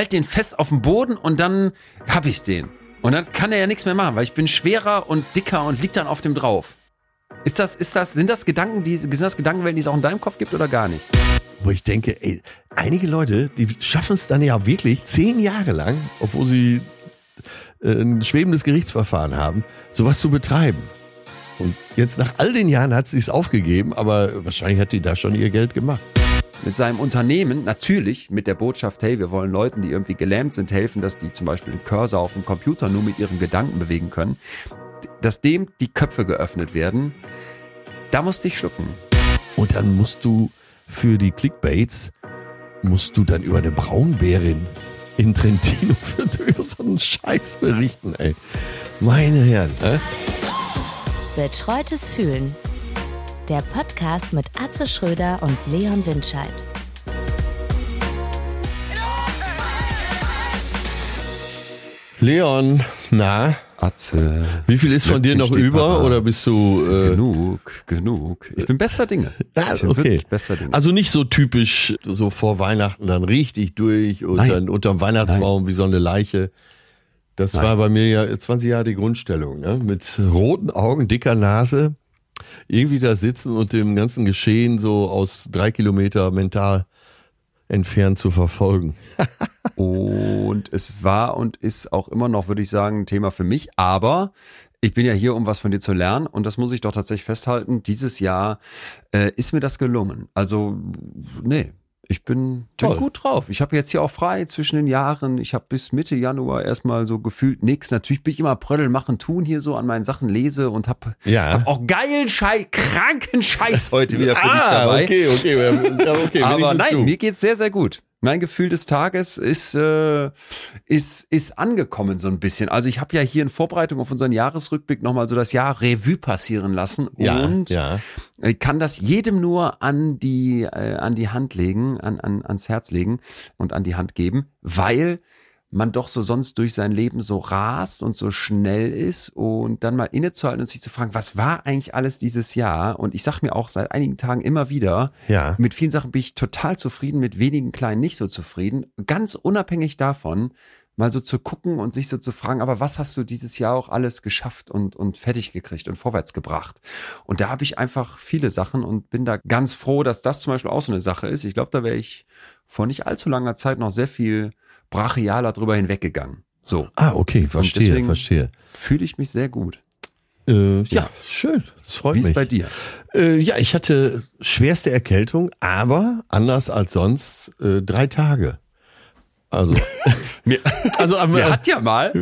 halt den fest auf dem Boden und dann hab ich's den. Und dann kann er ja nichts mehr machen, weil ich bin schwerer und dicker und lieg dann auf dem drauf. Ist das, ist das, sind das Gedanken, die, sind das Gedankenwelten, die es auch in deinem Kopf gibt oder gar nicht? Wo ich denke, ey, einige Leute, die schaffen es dann ja wirklich zehn Jahre lang, obwohl sie äh, ein schwebendes Gerichtsverfahren haben, sowas zu betreiben. Und jetzt nach all den Jahren hat sie es aufgegeben, aber wahrscheinlich hat die da schon ihr Geld gemacht. Mit seinem Unternehmen natürlich mit der Botschaft, hey, wir wollen Leuten, die irgendwie gelähmt sind, helfen, dass die zum Beispiel den Cursor auf dem Computer nur mit ihren Gedanken bewegen können, dass dem die Köpfe geöffnet werden, da musste ich schlucken. Und dann musst du für die Clickbaits, musst du dann über eine Braunbärin in Trentino für so, über so einen Scheiß berichten, ey. Meine Herren, äh? Betreutes Fühlen. Der Podcast mit Atze Schröder und Leon Windscheid. Leon, na, Atze. wie viel ist von dir noch über oder bist du äh, Genug, genug. Ich bin besser Dinge. Ah, ich bin okay. wirklich besser Dinge. Also nicht so typisch, so vor Weihnachten dann richtig durch und Nein. dann unterm Weihnachtsbaum wie so eine Leiche. Das Nein. war bei mir ja 20 Jahre die Grundstellung, ne? Mit roten Augen, dicker Nase, irgendwie da sitzen und dem ganzen Geschehen so aus drei Kilometer mental entfernt zu verfolgen. Und es war und ist auch immer noch, würde ich sagen, ein Thema für mich. Aber ich bin ja hier, um was von dir zu lernen. Und das muss ich doch tatsächlich festhalten. Dieses Jahr äh, ist mir das gelungen. Also, nee. Ich bin, bin gut drauf. Ich habe jetzt hier auch frei zwischen den Jahren. Ich habe bis Mitte Januar erstmal so gefühlt nix. Natürlich bin ich immer Prödel machen, tun hier so an meinen Sachen, lese und habe Ja. hab auch geilen Scheiß, kranken Scheiß heute wieder für dich dabei. Ah, okay, okay, okay. Aber nein, du. mir geht's sehr, sehr gut. Mein Gefühl des Tages ist, äh, ist, ist angekommen so ein bisschen. Also ich habe ja hier in Vorbereitung auf unseren Jahresrückblick nochmal so das Jahr Revue passieren lassen ja, und ja. ich kann das jedem nur an die, äh, an die Hand legen, an, an, ans Herz legen und an die Hand geben, weil man doch so sonst durch sein Leben so rast und so schnell ist und dann mal innezuhalten und sich zu fragen, was war eigentlich alles dieses Jahr? Und ich sag mir auch seit einigen Tagen immer wieder, Ja. mit vielen Sachen bin ich total zufrieden, mit wenigen kleinen nicht so zufrieden. Ganz unabhängig davon, mal so zu gucken und sich so zu fragen, aber was hast du dieses Jahr auch alles geschafft und, und fertig gekriegt und vorwärts gebracht? Und da habe ich einfach viele Sachen und bin da ganz froh, dass das zum Beispiel auch so eine Sache ist. Ich glaube, da wäre ich vor nicht allzu langer Zeit noch sehr viel brachialer drüber hinweggegangen. So, Ah, okay, verstehe, verstehe. fühle ich mich sehr gut. Äh, ja, schön. Das freut Wie mich. ist bei dir? Äh, ja, ich hatte schwerste Erkältung, aber anders als sonst äh, drei Tage. Also, Mir, also am mir hat ja mal.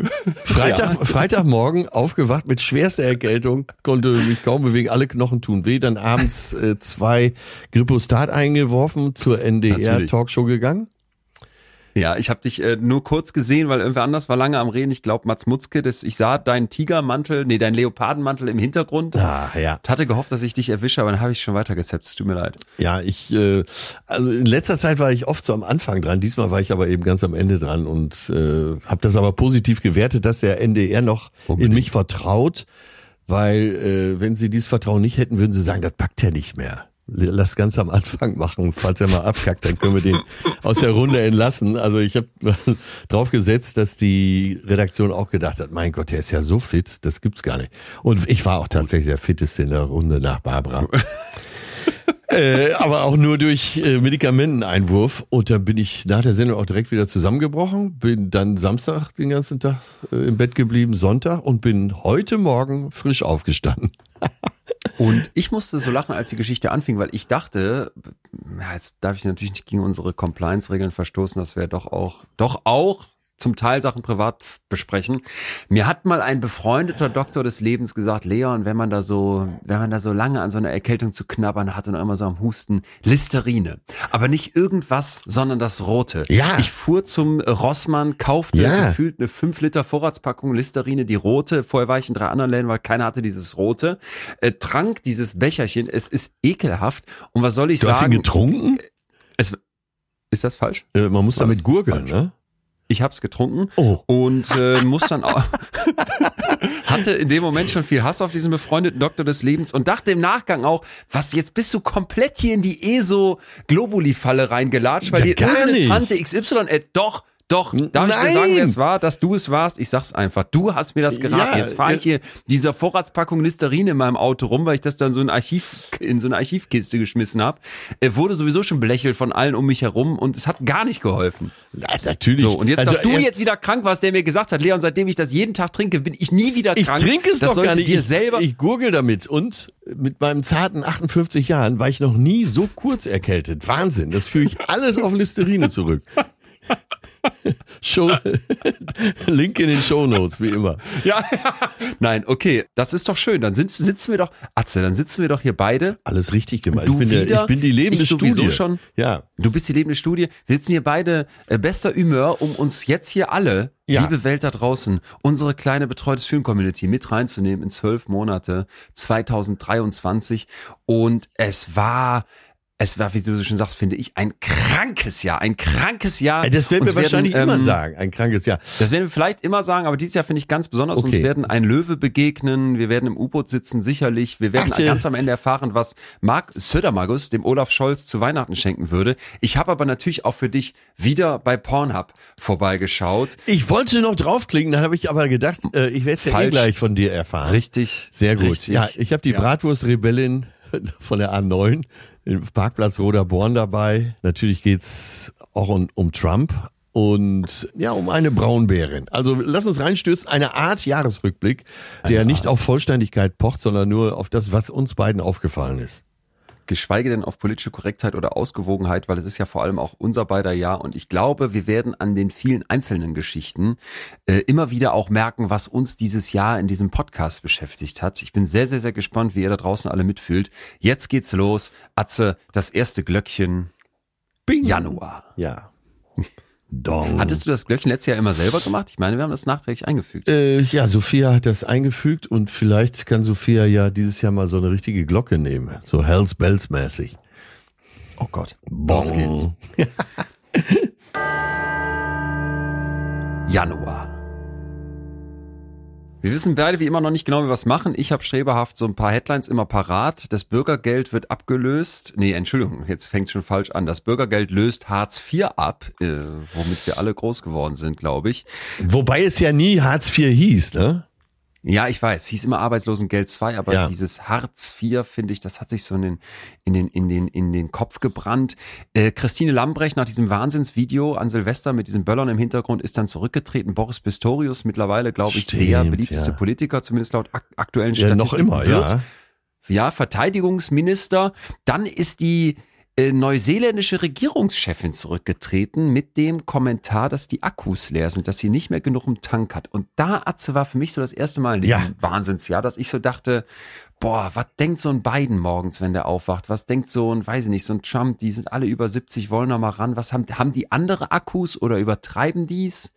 Freitag, Freitagmorgen aufgewacht mit schwerster Erkältung, konnte mich kaum bewegen, alle Knochen tun weh. Dann abends äh, zwei Grippostat eingeworfen, zur Natürlich. NDR-Talkshow gegangen. Ja, ich habe dich äh, nur kurz gesehen, weil irgendwer anders war lange am Reden. Ich glaube, Mats Mutzke, das, ich sah deinen Tigermantel, nee, deinen Leopardenmantel im Hintergrund. Ah, ja. Hatte gehofft, dass ich dich erwische, aber dann habe ich schon weitergesetzt. Es tut mir leid. Ja, ich, äh, also in letzter Zeit war ich oft so am Anfang dran. Diesmal war ich aber eben ganz am Ende dran und äh, habe das aber positiv gewertet, dass der NDR noch Unbedingt. in mich vertraut, weil äh, wenn sie dieses Vertrauen nicht hätten, würden sie sagen, das packt er nicht mehr. Lass ganz am Anfang machen. Falls er mal abkackt, dann können wir den aus der Runde entlassen. Also ich habe drauf gesetzt, dass die Redaktion auch gedacht hat, mein Gott, der ist ja so fit, das gibt's gar nicht. Und ich war auch tatsächlich der fitteste in der Runde nach Barbara. Äh, aber auch nur durch äh, Medikamenteneinwurf. Und dann bin ich nach der Sendung auch direkt wieder zusammengebrochen. Bin dann Samstag den ganzen Tag äh, im Bett geblieben, Sonntag und bin heute Morgen frisch aufgestanden. Und ich musste so lachen, als die Geschichte anfing, weil ich dachte, ja, jetzt darf ich natürlich nicht gegen unsere Compliance-Regeln verstoßen, dass wir doch auch, doch auch zum Teil Sachen privat besprechen. Mir hat mal ein befreundeter Doktor des Lebens gesagt, Leon, wenn man da so, wenn man da so lange an so einer Erkältung zu knabbern hat und immer so am Husten, Listerine. Aber nicht irgendwas, sondern das Rote. Ja. Ich fuhr zum Rossmann, kaufte Ja. gefühlt eine 5 Liter Vorratspackung Listerine, die rote. Vorher war ich in drei anderen Läden, weil keiner hatte dieses rote. Äh, trank dieses Becherchen. Es ist ekelhaft. Und was soll ich Du hast ihn sagen? getrunken? es, ist das falsch? Äh, man muss damit gurgeln, falsch? ne? Ich hab's getrunken Oh. und äh, muss dann auch hatte in dem Moment schon viel Hass auf diesen befreundeten Doktor des Lebens und dachte im Nachgang auch, was jetzt bist du komplett hier in die ESO Globuli Falle reingelatscht, weil Ja, dir irgendeine. Tante XY äh, doch Doch, darf ich dir sagen, wer es war, dass du es warst? Ich sag's einfach. Du hast mir das geraten. Ja, Jetzt fahre ich hier dieser Vorratspackung Listerin in meinem Auto rum, weil ich das dann so in, Archiv, in so eine Archivkiste geschmissen habe. Er wurde sowieso schon belächelt von allen um mich herum und es hat gar nicht geholfen. Ja, natürlich. So, und jetzt, Also dass du jetzt wieder krank warst, der mir gesagt hat, Leon, seitdem ich das jeden Tag trinke, bin ich nie wieder Ich krank. trinke es das doch gar nicht. dir ich, selber. ich gurgel damit. Und mit meinen zarten 58 Jahren war ich noch nie so kurz erkältet. Wahnsinn. Das führe ich alles auf Listerine zurück. Show, Link in den Shownotes, wie immer. ja, nein, okay, das ist doch schön. Dann sind, sitzen wir doch, Atze, dann sitzen wir doch hier beide Alles richtig gemacht. Du ich, bin der, wieder, ich bin die lebende ich Studie. schon. Ja. Du bist die lebende Studie. Wir sitzen hier beide äh, bester Humeur, um uns jetzt hier alle, Ja. liebe Welt da draußen, unsere kleine betreutes Film-Community mit reinzunehmen in zwölf Monate 2023. Und es war, es war, wie du so schon sagst, finde ich, ein krankes Jahr, ein krankes Jahr. Das werden wir Uns wahrscheinlich ähm, immer sagen. Ein krankes Jahr. Das werden wir vielleicht immer sagen, aber dieses Jahr finde ich ganz besonders. Uns Okay. werden ein Löwe begegnen, wir werden im U-Boot sitzen, sicherlich. Wir werden Ach, ganz am Ende erfahren, was Marc Södermagus dem Olaf Scholz zu Weihnachten schenken würde. Ich habe aber natürlich auch für dich wieder bei Pornhub vorbeigeschaut. Ich wollte noch draufklicken, dann habe ich aber gedacht, äh, ich werde es ja eh gleich von dir erfahren. Richtig. Sehr gut. Richtig. Ja, ich habe die Ja. Bratwurst-Rebellin von der A9 im Parkplatz Roder Born dabei. Natürlich geht's auch um, um Trump und ja, um eine Braunbärin. Also lass uns reinstürzen. Eine Art Jahresrückblick, der nicht auf Vollständigkeit pocht, sondern nur auf das, was uns beiden aufgefallen ist. Geschweige denn auf politische Korrektheit oder Ausgewogenheit, weil es ist ja vor allem auch unser beider Jahr und ich glaube, wir werden an den vielen einzelnen Geschichten äh, immer wieder auch merken, was uns dieses Jahr in diesem Podcast beschäftigt hat. Ich bin sehr, sehr, sehr gespannt, wie ihr da draußen alle mitfühlt. Jetzt geht's los. Atze, das erste Glöckchen Bing. Januar. Ja. Dong. Hattest du das Glöckchen letztes Jahr immer selber gemacht? Ich meine, wir haben das nachträglich eingefügt. Äh, ja, Sophia hat das eingefügt und vielleicht kann Sophia ja dieses Jahr mal so eine richtige Glocke nehmen. So Hells Bells mäßig. Oh Gott. Los geht's. Januar. Wir wissen beide wie immer noch nicht genau, wie wir was machen. Ich habe streberhaft so ein paar Headlines immer parat. Das Bürgergeld wird abgelöst. Nee, Entschuldigung, jetzt fängt schon falsch an. Das Bürgergeld löst Hartz IV ab, äh, womit wir alle groß geworden sind, glaube ich. Wobei es ja nie Hartz IV hieß, ne? Ja, ich weiß, hieß immer Arbeitslosengeld 2, aber Ja. dieses Hartz IV, finde ich, das hat sich so in den, in den, in den, in den Kopf gebrannt. Äh, Christine Lambrecht nach diesem Wahnsinnsvideo an Silvester mit diesen Böllern im Hintergrund ist dann zurückgetreten. Boris Pistorius, mittlerweile, glaube ich, der Stimmt, beliebteste ja. Politiker, zumindest laut ak aktuellen Ja, noch Statistiken. immer, wird. ja. Ja, Verteidigungsminister. Dann ist die äh, neuseeländische Regierungschefin zurückgetreten mit dem Kommentar, dass die Akkus leer sind, dass sie nicht mehr genug im Tank hat. Und da, Atze, war für mich so das erste Mal in diesem Ja. Wahnsinnsjahr, dass ich so dachte, boah, was denkt so ein Biden morgens, wenn der aufwacht? Was denkt so ein, weiß ich nicht, so ein Trump, die sind alle über 70, wollen da mal ran. Was haben, haben die andere Akkus oder übertreiben die's?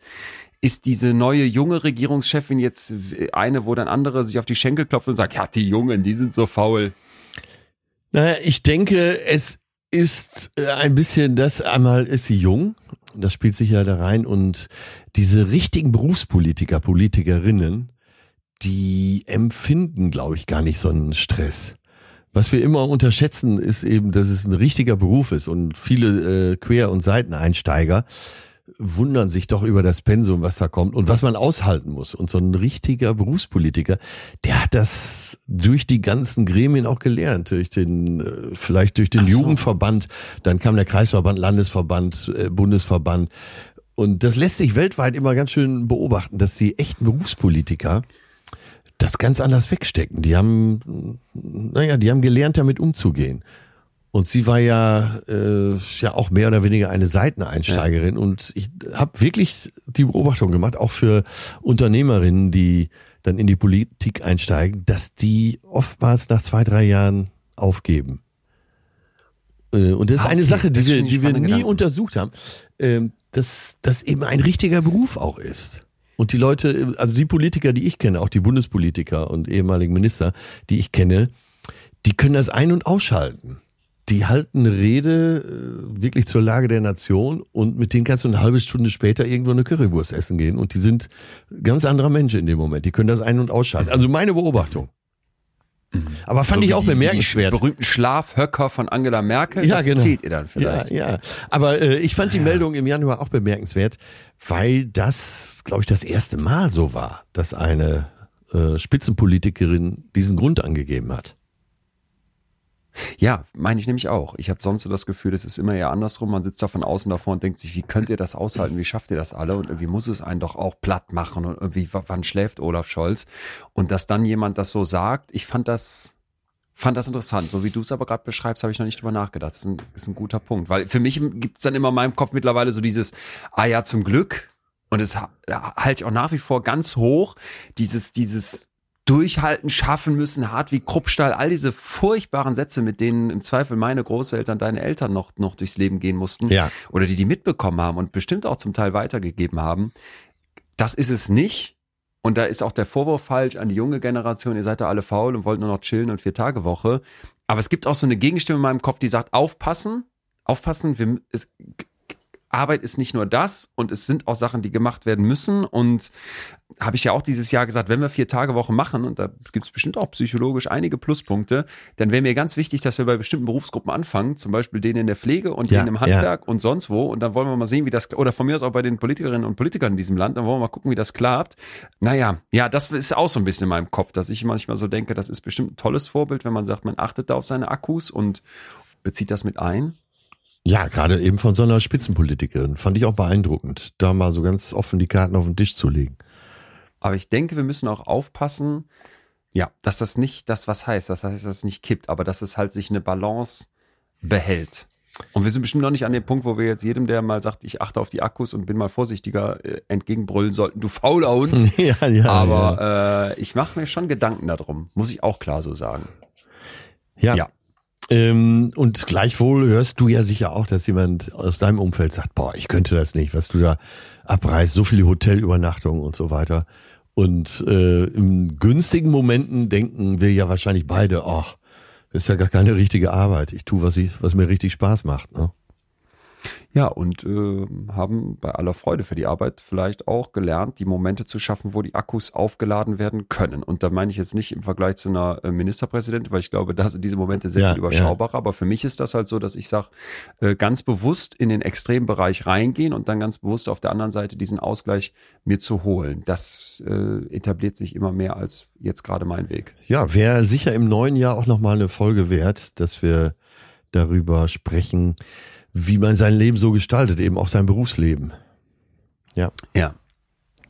Ist diese neue junge Regierungschefin jetzt eine, wo dann andere sich auf die Schenkel klopfen und sagen, ja, die Jungen, die sind so faul. Naja, ich denke, es ist äh, ein bisschen das, einmal ist sie jung, das spielt sich ja da rein und diese richtigen Berufspolitiker, Politikerinnen, die empfinden, glaube ich, gar nicht so einen Stress. Was wir immer unterschätzen, ist eben, dass es ein richtiger Beruf ist und viele äh, Quer- und Seiteneinsteiger wundern sich doch über das Pensum, was da kommt und was man aushalten muss. Und so ein richtiger Berufspolitiker, der hat das durch die ganzen Gremien auch gelernt, durch den, äh, vielleicht durch den so. Jugendverband, dann kam der Kreisverband, Landesverband, äh, Bundesverband. Und das lässt sich weltweit immer ganz schön beobachten, dass die echten Berufspolitiker das ganz anders wegstecken. Die haben, naja, die haben gelernt, damit umzugehen. Und sie war ja, äh, ja auch mehr oder weniger eine Seiteneinsteigerin. Und ich habe wirklich die Beobachtung gemacht, auch für Unternehmerinnen, die dann in die Politik einsteigen, dass die oftmals nach zwei, drei Jahren aufgeben. Äh, Und das ist Ah, eine okay. Sache, die wir, die wir nie Gedanken. untersucht haben, ähm, dass das eben ein richtiger Beruf auch ist. Und die Leute, also die Politiker, die ich kenne, auch die Bundespolitiker und ehemaligen Minister, die ich kenne, die können das ein- und ausschalten. Die halten eine Rede äh, wirklich zur Lage der Nation und mit denen kannst du eine halbe Stunde später irgendwo eine Currywurst essen gehen und die sind ganz anderer Mensch in dem Moment. Die können das ein- und ausschalten. Also meine Beobachtung. Aber fand So ich auch die- bemerkenswert. Die berühmten Schlafhöcker von Angela Merkel, Ja, das genau. fehlt ihr dann vielleicht. Ja, ja. Aber äh, ich fand die Meldung im Januar auch bemerkenswert, weil das, glaube ich, das erste Mal so war, dass eine äh, Spitzenpolitikerin diesen Grund angegeben hat. Ja, meine ich nämlich auch. Ich habe sonst so das Gefühl, es ist immer eher andersrum. Man sitzt da von außen davor und denkt sich, wie könnt ihr das aushalten? Wie schafft ihr das alle? Und irgendwie muss es einen doch auch platt machen. Und irgendwie, wann schläft Olaf Scholz? Und dass dann jemand das so sagt, ich fand das, fand das interessant. So wie du es aber gerade beschreibst, habe ich noch nicht drüber nachgedacht. Das ist ein, ist ein guter Punkt. Weil für mich gibt es dann immer in meinem Kopf mittlerweile so dieses, ah ja, zum Glück. Und es ha- halte ich auch nach wie vor ganz hoch. Dieses, dieses durchhalten, schaffen müssen, hart wie Kruppstahl, all diese furchtbaren Sätze, mit denen im Zweifel meine Großeltern, deine Eltern noch, noch durchs Leben gehen mussten. Ja. Oder die die mitbekommen haben und bestimmt auch zum Teil weitergegeben haben. Das ist es nicht. Und da ist auch der Vorwurf falsch an die junge Generation, ihr seid da alle faul und wollt nur noch chillen und vier Tage Woche. Aber es gibt auch so eine Gegenstimme in meinem Kopf, die sagt, aufpassen, aufpassen, wir, es, Arbeit ist nicht nur das und es sind auch Sachen, die gemacht werden müssen. Und habe ich ja auch dieses Jahr gesagt, wenn wir vier Tage Woche machen, und da gibt es bestimmt auch psychologisch einige Pluspunkte, dann wäre mir ganz wichtig, dass wir bei bestimmten Berufsgruppen anfangen, zum Beispiel denen in der Pflege und Ja, denen im Handwerk und sonst wo. Und dann wollen wir mal sehen, wie das, oder von mir aus auch bei den Politikerinnen und Politikern in diesem Land, dann wollen wir mal gucken, wie das klappt. Naja, ja, das ist auch so ein bisschen in meinem Kopf, dass ich manchmal so denke, das ist bestimmt ein tolles Vorbild, wenn man sagt, man achtet da auf seine Akkus und bezieht das mit ein. Ja, gerade eben von so einer Spitzenpolitikerin. Fand ich auch beeindruckend, da mal so ganz offen die Karten auf den Tisch zu legen. Aber ich denke, wir müssen auch aufpassen, ja, dass das nicht das was heißt. Das heißt, dass es nicht kippt, aber dass es halt sich eine Balance behält. Und wir sind bestimmt noch nicht an dem Punkt, wo wir jetzt jedem, der mal sagt, ich achte auf die Akkus und bin mal vorsichtiger, äh, entgegenbrüllen sollten, du fauler Hund. ja, ja. ja. Aber äh, ich mache mir schon Gedanken darum, muss ich auch klar so sagen. Ja. Ja. Ähm, und gleichwohl hörst du ja sicher auch, dass jemand aus deinem Umfeld sagt, boah, ich könnte das nicht, was du da abreißt, so viele Hotelübernachtungen und so weiter. Und äh, in günstigen Momenten denken wir ja wahrscheinlich beide, ach, das ist ja gar keine richtige Arbeit. Ich tue, was, ich, was mir richtig Spaß macht. Ne? Ja, und äh, haben bei aller Freude für die Arbeit vielleicht auch gelernt, die Momente zu schaffen, wo die Akkus aufgeladen werden können. Und da meine ich jetzt nicht im Vergleich zu einer äh, Ministerpräsidentin, weil ich glaube, da sind diese Momente sehr Ja, viel überschaubarer. Aber für mich ist das halt so, dass ich sage, äh, ganz bewusst in den Extrembereich reingehen und dann ganz bewusst auf der anderen Seite diesen Ausgleich mir zu holen. Das äh, etabliert sich immer mehr als jetzt gerade mein Weg. Ja, wäre sicher im neuen Jahr auch nochmal eine Folge wert, dass wir darüber sprechen, wie man sein Leben so gestaltet, eben auch sein Berufsleben. Ja. Ja.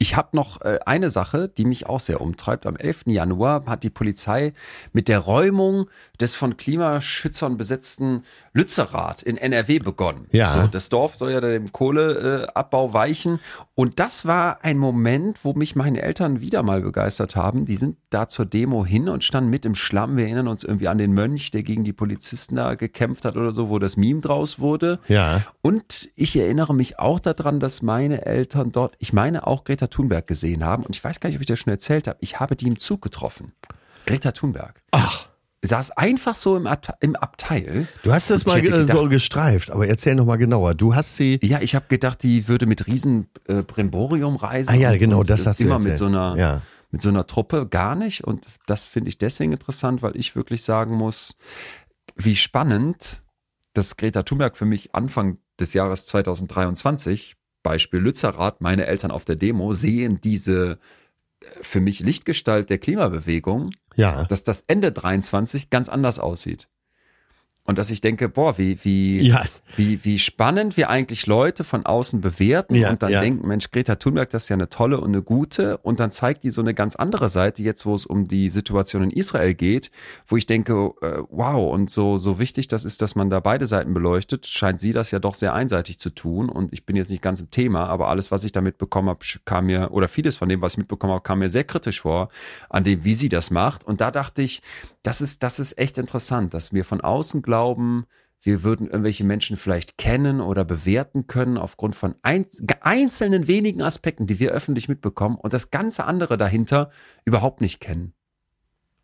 Ich habe noch äh, eine Sache, die mich auch sehr umtreibt. Am 11. Januar hat die Polizei mit der Räumung des von Klimaschützern besetzten Lützerath in NRW begonnen. Ja. So, das Dorf soll ja dem Kohleabbau weichen. Und das war ein Moment, wo mich meine Eltern wieder mal begeistert haben. Die sind da zur Demo hin und standen mit im Schlamm. Wir erinnern uns irgendwie an den Mönch, der gegen die Polizisten da gekämpft hat oder so, wo das Meme draus wurde. Ja. Und ich erinnere mich auch daran, dass meine Eltern dort, ich meine auch Greta Thunberg gesehen haben. Und ich weiß gar nicht, ob ich das schon erzählt habe. Ich habe die im Zug getroffen. Greta Thunberg. Ach, Saß einfach so im, Abte im Abteil. du hast das mal äh, so gedacht- gestreift, aber erzähl noch mal genauer. Du hast sie, Ja, ich habe gedacht, die würde mit riesen äh, Brimborium reisen. ah ja, genau, und, das hast du Immer erzählt. mit so einer, ja. mit so einer Truppe gar nicht. Und das finde ich deswegen interessant, weil ich wirklich sagen muss, wie spannend, dass Greta Thunberg für mich Anfang des Jahres 2023, Beispiel Lützerath, meine Eltern auf der Demo, sehen diese äh, für mich Lichtgestalt der Klimabewegung, Ja. dass das Ende 23 ganz anders aussieht. Und dass ich denke, boah, wie, wie, Ja. wie, wie spannend wir eigentlich Leute von außen bewerten Ja, und dann ja. denken, Mensch, Greta Thunberg, das ist ja eine tolle und eine gute. Und dann zeigt die so eine ganz andere Seite, jetzt wo es um die Situation in Israel geht, wo ich denke, äh, wow, und so, so wichtig das ist, dass man da beide Seiten beleuchtet, scheint sie das ja doch sehr einseitig zu tun. Und ich bin jetzt nicht ganz im Thema, aber alles, was ich da mitbekommen habe, kam mir, oder vieles von dem, was ich mitbekommen habe, kam mir sehr kritisch vor, an dem, wie sie das macht. Und da dachte ich, das ist, das ist echt interessant, dass wir von außen glauben, wir würden irgendwelche Menschen vielleicht kennen oder bewerten können aufgrund von ein, einzelnen wenigen Aspekten, die wir öffentlich mitbekommen und das ganze andere dahinter überhaupt nicht kennen.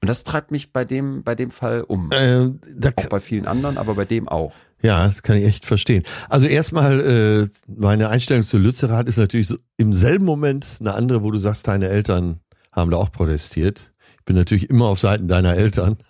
Und das treibt mich bei dem, bei dem Fall um. Äh, Auch bei vielen anderen, aber bei dem auch. ja, das kann ich echt verstehen. Also erstmal, äh, meine Einstellung zu Lützerath ist natürlich so im selben Moment eine andere, wo du sagst, deine Eltern haben da auch protestiert. Ich bin natürlich immer auf Seiten deiner Eltern.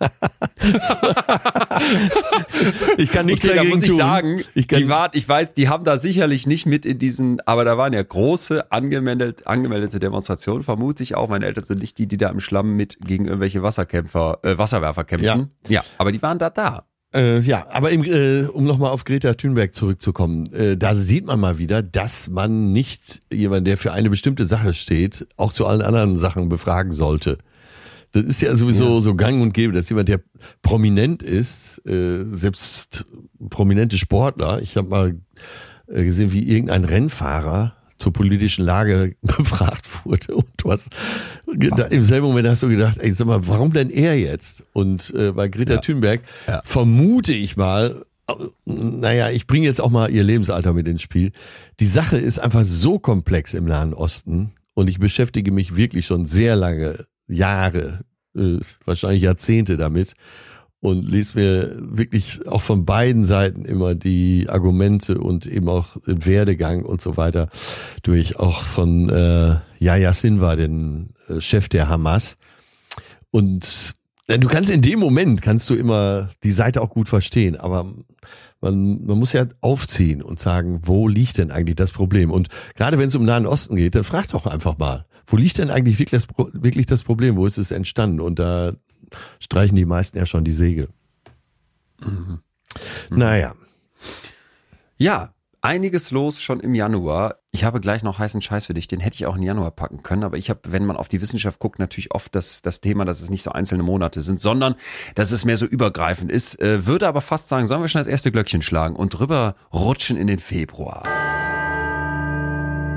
ich kann nichts okay, dagegen da muss ich tun. sagen, ich kann, die waren, ich weiß, die haben da sicherlich nicht mit in diesen, aber da waren ja große angemeldet, angemeldete Demonstrationen, vermute ich auch. Meine Eltern sind nicht die, die da im Schlamm mit gegen irgendwelche Wasserkämpfer, äh, Wasserwerfer kämpfen. Ja. ja, aber die waren da da. Äh, ja, aber im, äh, um nochmal auf Greta Thunberg zurückzukommen, äh, da sieht man mal wieder, dass man nicht jemand, der für eine bestimmte Sache steht, auch zu allen anderen Sachen befragen sollte. Das ist ja sowieso ja. so gang und gäbe, dass jemand, der prominent ist, äh, selbst prominente Sportler, ich habe mal äh, gesehen, wie irgendein Rennfahrer zur politischen Lage befragt wurde. Und du hast da, im selben Moment hast du gedacht, ey, sag mal, warum denn er jetzt? Und äh, bei Greta ja. Thunberg ja. vermute ich mal, naja, ich bringe jetzt auch mal ihr Lebensalter mit ins Spiel. Die Sache ist einfach so komplex im Nahen Osten und ich beschäftige mich wirklich schon sehr lange, Jahre, äh, wahrscheinlich Jahrzehnte damit und lese mir wirklich auch von beiden Seiten immer die Argumente und eben auch den Werdegang und so weiter durch, auch von äh, Yahya Sinwar, den äh, Chef der Hamas. Und äh, du kannst in dem Moment, kannst du immer die Seite auch gut verstehen, aber man, man muss ja aufziehen und sagen, wo liegt denn eigentlich das Problem? Und gerade wenn es um Nahen Osten geht, dann frag doch einfach mal, wo liegt denn eigentlich wirklich das, wirklich das Problem? Wo ist es entstanden? Und da streichen die meisten ja schon die Segel. Mhm. Naja. Ja, einiges los schon im Januar. Ich habe gleich noch heißen Scheiß für dich, den hätte ich auch im Januar packen können, aber ich habe, wenn man auf die Wissenschaft guckt, natürlich oft das, das Thema, dass es nicht so einzelne Monate sind, sondern dass es mehr so übergreifend ist. Äh, würde aber fast sagen, sollen wir schon das erste Glöckchen schlagen und drüber rutschen in den Februar.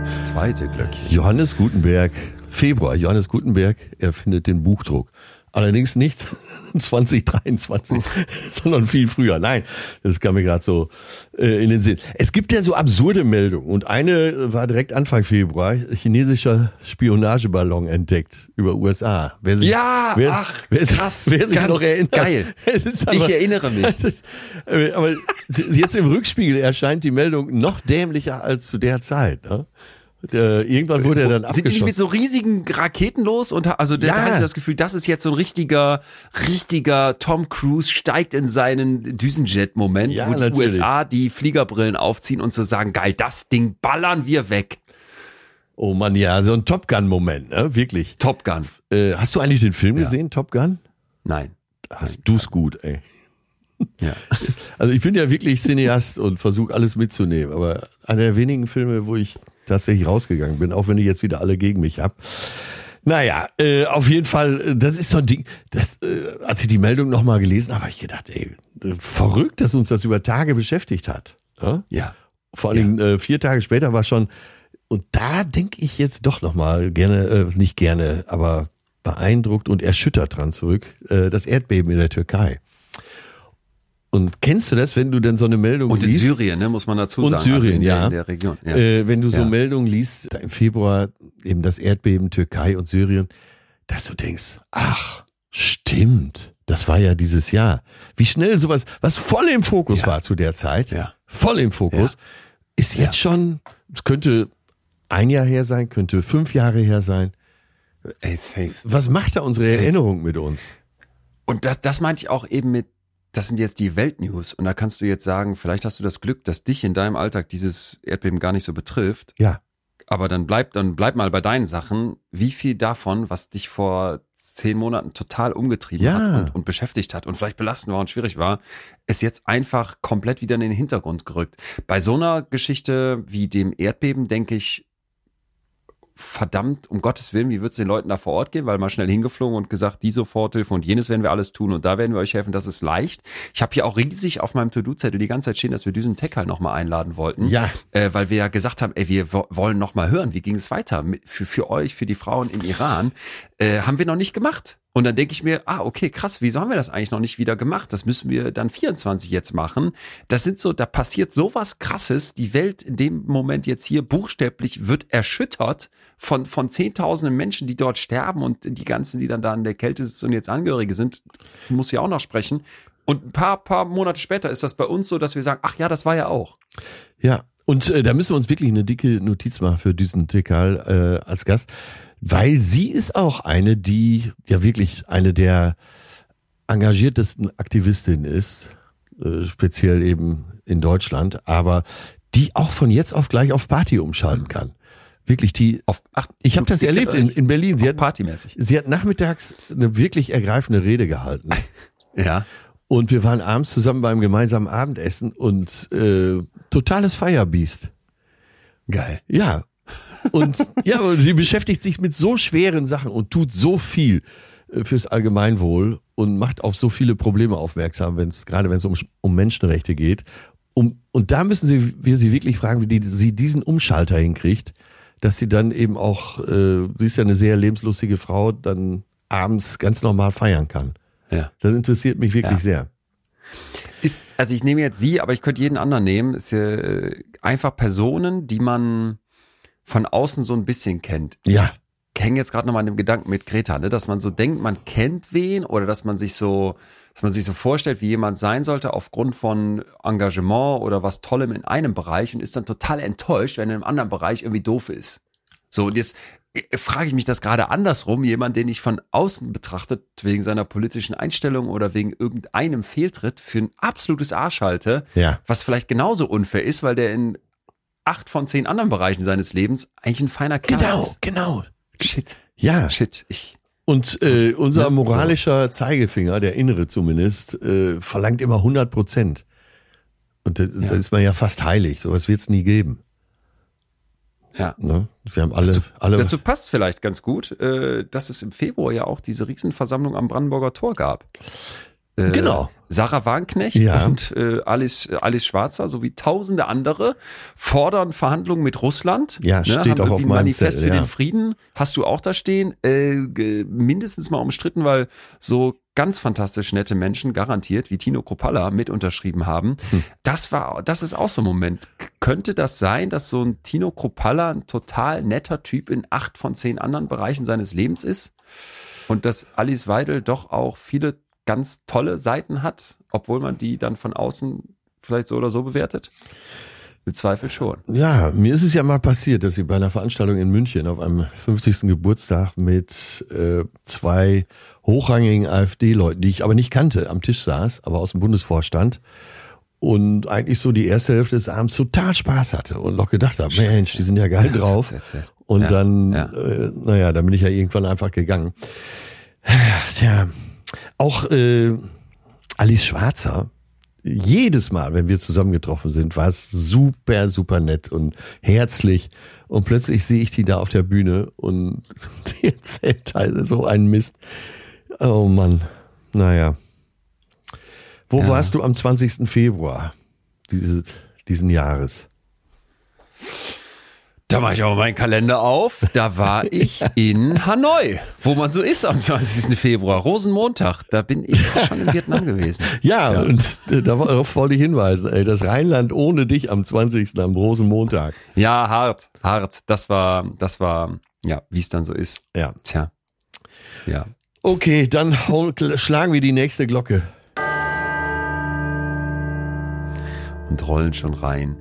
Das zweite Glöckchen. Johannes Gutenberg, Februar, Johannes Gutenberg erfindet den Buchdruck. Allerdings nicht 2023, sondern viel früher. Nein, das kam mir gerade so äh, in den Sinn. Es gibt ja so absurde Meldungen und eine war direkt Anfang Februar, chinesischer Spionageballon entdeckt über USA. Wer sich, ja, wer, ach, wer, krass, wer sich noch erinnert. Geil, aber, ich erinnere mich. Ist, äh, aber jetzt im Rückspiegel erscheint die Meldung noch dämlicher als zu der Zeit. Ne? Äh, irgendwann wurde er dann abgeschossen. Sind die nicht mit so riesigen Raketen los? Und also da ja. hatte ich das Gefühl, das ist jetzt so ein richtiger, richtiger Tom Cruise steigt in seinen Düsenjet-Moment, ja, wo die natürlich. USA die Fliegerbrillen aufziehen und so sagen, geil, das Ding ballern wir weg. Oh man, ja, so ein Top Gun-Moment, ne? Wirklich. Top Gun. Äh, hast du eigentlich den Film ja. gesehen, Top Gun? Nein. Hast du's gut, ey. Ja. Also ich bin ja wirklich Cineast und versuche alles mitzunehmen, aber einer der wenigen Filme, wo ich tatsächlich rausgegangen bin, auch wenn ich jetzt wieder alle gegen mich hab. Naja, äh, auf jeden Fall, äh, das ist so ein Ding, das, äh, als ich die Meldung nochmal gelesen habe, habe ich gedacht, ey, verrückt, dass uns das über Tage beschäftigt hat. Ja. ja. Vor allen ja. äh, vier Tage später war schon, und da denke ich jetzt doch nochmal gerne, äh, nicht gerne, aber beeindruckt und erschüttert dran zurück, äh, das Erdbeben in der Türkei. Und kennst du das, wenn du dann so eine Meldung liest? Und in Syrien, ne, muss man dazu und sagen. Und Syrien, also in ja. In der Region. Ja. Äh, wenn du so ja. Meldungen liest, im Februar eben das Erdbeben Türkei und Syrien, dass du denkst, ach, stimmt, das war ja dieses Jahr. Wie schnell sowas, was voll im Fokus ja. war zu der Zeit, ja. voll im Fokus, ist jetzt schon, es könnte ein Jahr her sein, könnte fünf Jahre her sein. Ey, safe. Was macht da unsere safe. Erinnerung mit uns? Und das, das meinte ich auch eben mit das sind jetzt die Weltnews und da kannst du jetzt sagen, vielleicht hast du das Glück, dass dich in deinem Alltag dieses Erdbeben gar nicht so betrifft. Ja. Aber dann bleib, dann bleib mal bei deinen Sachen. Wie viel davon, was dich vor zehn Monaten total umgetrieben ja. hat und, und, beschäftigt hat und vielleicht belastend war und schwierig war, ist jetzt einfach komplett wieder in den Hintergrund gerückt. Bei so einer Geschichte wie dem Erdbeben denke ich, verdammt, um Gottes Willen, wie wird es den Leuten da vor Ort gehen? Weil mal schnell hingeflogen und gesagt, die Soforthilfe und jenes werden wir alles tun und da werden wir euch helfen, das ist leicht. Ich habe hier auch riesig auf meinem To-Do-Zettel die ganze Zeit stehen, dass wir diesen Tech halt nochmal einladen wollten. Ja. Äh, weil wir ja gesagt haben, ey, wir wollen nochmal hören, wie ging es weiter für, für euch, für die Frauen im Iran. Äh, haben wir noch nicht gemacht. Und dann denke ich mir, ah, okay, krass, wieso haben wir das eigentlich noch nicht wieder gemacht? Das müssen wir dann 24 jetzt machen. Das sind so, da passiert sowas krasses. Die Welt in dem Moment jetzt hier buchstäblich wird erschüttert von, von zehntausenden Menschen, die dort sterben und die ganzen, die dann da in der Kälte sitzen und jetzt Angehörige sind, muss ja auch noch sprechen. Und ein paar, paar Monate später ist das bei uns so, dass wir sagen, ach ja, das war ja auch. Ja, und äh, da müssen wir uns wirklich eine dicke Notiz machen für diesen Tekal äh, als Gast Weil sie ist auch eine, die ja wirklich eine der engagiertesten Aktivistinnen ist, äh, speziell eben in Deutschland, aber die auch von jetzt auf gleich auf Party umschalten kann. Wirklich die. Auf, ach, ich habe das erlebt in, in Berlin. Sie hat, partymäßig. sie hat nachmittags eine wirklich ergreifende Rede gehalten. Ja. Und wir waren abends zusammen beim gemeinsamen Abendessen und äh, totales Firebeast. Geil. Ja. Und ja, und sie beschäftigt sich mit so schweren Sachen und tut so viel äh, fürs Allgemeinwohl und macht auf so viele Probleme aufmerksam, wenn es gerade wenn es um, um Menschenrechte geht. Um, und da müssen sie, wir sie wirklich fragen, wie die, sie diesen Umschalter hinkriegt, dass sie dann eben auch, äh, sie ist ja eine sehr lebenslustige Frau, dann abends ganz normal feiern kann. Ja. Das interessiert mich wirklich Ja. sehr. Ist, also ich nehme jetzt sie, aber ich könnte jeden anderen nehmen. Ist äh, einfach Personen, die man von außen so ein bisschen kennt. Ja. Ich hänge jetzt gerade noch mal an dem Gedanken mit Greta, ne, dass man so denkt, man kennt wen oder dass man sich so, dass man sich so vorstellt, wie jemand sein sollte aufgrund von Engagement oder was Tollem in einem Bereich und ist dann total enttäuscht, wenn er einem anderen Bereich irgendwie doof ist. So, und jetzt äh, frage ich mich das gerade andersrum, jemand, den ich von außen betrachtet, wegen seiner politischen Einstellung oder wegen irgendeinem Fehltritt für ein absolutes Arsch halte, Ja. was vielleicht genauso unfair ist, weil der in acht von zehn anderen Bereichen seines Lebens eigentlich ein feiner Kerl Genau, ist. genau. Shit, Ja. shit, ich. Und äh, unser moralischer Zeigefinger, der innere zumindest, äh, verlangt immer 100 Prozent. Und das, Ja. da ist man ja fast heilig. Sowas wird es nie geben. Ja. Ne? Wir haben alle, alle. Dazu passt vielleicht ganz gut, äh, dass es im Februar ja auch diese Riesenversammlung am Brandenburger Tor gab. Äh, Genau. Sarah Warnknecht Ja. und äh, Alice, Alice Schwarzer sowie tausende andere fordern Verhandlungen mit Russland. Ne, Ja, steht haben auch auf ein meinem Manifest Zettel, für ja. den Frieden. Hast du auch da stehen? Äh, mindestens mal umstritten, weil so ganz fantastisch nette Menschen garantiert wie Tino Kropalla mit unterschrieben haben. Hm. Das war, das ist auch so ein Moment. Könnte das sein, dass so ein Tino Kropalla ein total netter Typ in acht von zehn anderen Bereichen seines Lebens ist? Und dass Alice Weidel doch auch viele ganz tolle Seiten hat, obwohl man die dann von außen vielleicht so oder so bewertet? Im Zweifel schon. Ja, mir ist es ja mal passiert, dass ich bei einer Veranstaltung in München auf einem 50. Geburtstag mit äh, zwei hochrangigen AfD-Leuten, die ich aber nicht kannte, am Tisch saß, aber aus dem Bundesvorstand und eigentlich so die erste Hälfte des Abends total Spaß hatte und noch gedacht habe, Mensch, die sind ja geil Das drauf. Und Ja, dann, ja. Äh, naja, dann bin ich ja irgendwann einfach gegangen. Tja, auch äh, Alice Schwarzer, jedes Mal, wenn wir zusammengetroffen sind, war es super, super nett und herzlich. Und plötzlich sehe ich die da auf der Bühne und die erzählt teilweise so einen Mist. Oh Mann, naja. Wo Ja. warst du am 20. Februar dieses, diesen Jahres? Da mache ich auch meinen Kalender auf. Da war ich in Hanoi, wo man so ist am 20. Februar, Rosenmontag. Da bin ich schon in Vietnam gewesen. Ja, und äh, darauf wollte ich hinweisen, ey, das Rheinland ohne dich am 20. am Rosenmontag. Ja, hart, hart. Das war, das war, ja, wie es dann so ist. Ja. Tja. Ja. Okay, dann schlagen wir die nächste Glocke. und rollen schon rein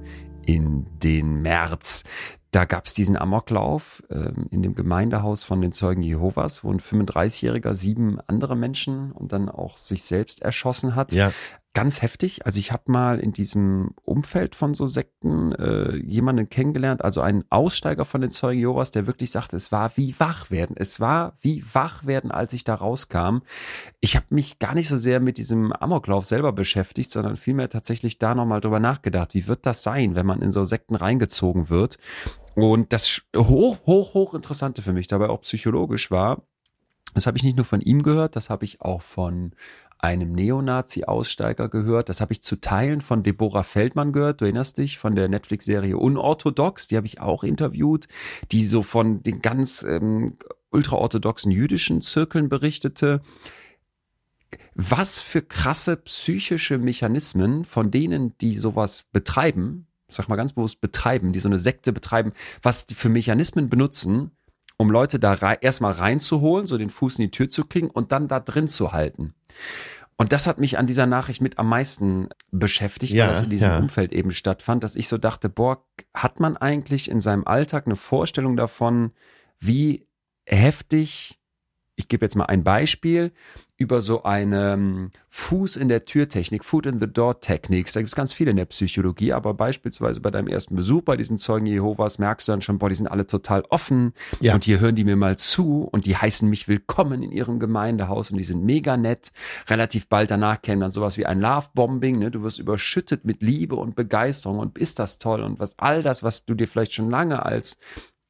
in den März. Da gab es diesen Amoklauf ähm, in dem Gemeindehaus von den Zeugen Jehovas, wo ein 35-Jähriger sieben andere Menschen und dann auch sich selbst erschossen hat. Ja. Ganz heftig. Also ich habe mal in diesem Umfeld von so Sekten äh, jemanden kennengelernt, also einen Aussteiger von den Zeugen Jehovas, der wirklich sagte, es war wie wach werden. Es war wie wach werden, als ich da rauskam. Ich habe mich gar nicht so sehr mit diesem Amoklauf selber beschäftigt, sondern vielmehr tatsächlich da nochmal drüber nachgedacht. Wie wird das sein, wenn man in so Sekten reingezogen wird? Und das hoch, hoch, hoch interessante für mich dabei auch psychologisch war, das habe ich nicht nur von ihm gehört, das habe ich auch von einem Neonazi-Aussteiger gehört. Das habe ich zu Teilen von Deborah Feldmann gehört. Du erinnerst dich von der Netflix-Serie Unorthodox, die habe ich auch interviewt, die so von den ganz ähm, ultraorthodoxen jüdischen Zirkeln berichtete. Was für krasse psychische Mechanismen von denen, die sowas betreiben, sag mal ganz bewusst betreiben, die so eine Sekte betreiben, was die für Mechanismen benutzen, um Leute da rei erstmal reinzuholen, so den Fuß in die Tür zu kriegen und dann da drin zu halten. Und das hat mich an dieser Nachricht mit am meisten beschäftigt, Ja, weil das in diesem ja. Umfeld eben stattfand, dass ich so dachte, boah, hat man eigentlich in seinem Alltag eine Vorstellung davon, wie heftig, ich gebe jetzt mal ein Beispiel, über so eine ähm, Fuß in der Türtechnik, Foot in the Door Techniques. Da gibt es ganz viele in der Psychologie, aber beispielsweise bei deinem ersten Besuch bei diesen Zeugen Jehovas merkst du dann schon, boah, die sind alle total offen Ja. und hier hören die mir mal zu und die heißen mich willkommen in ihrem Gemeindehaus und die sind mega nett. Relativ bald danach käme dann sowas wie ein Love-Bombing, ne? du wirst überschüttet mit Liebe und Begeisterung und ist das toll und was all das, was du dir vielleicht schon lange als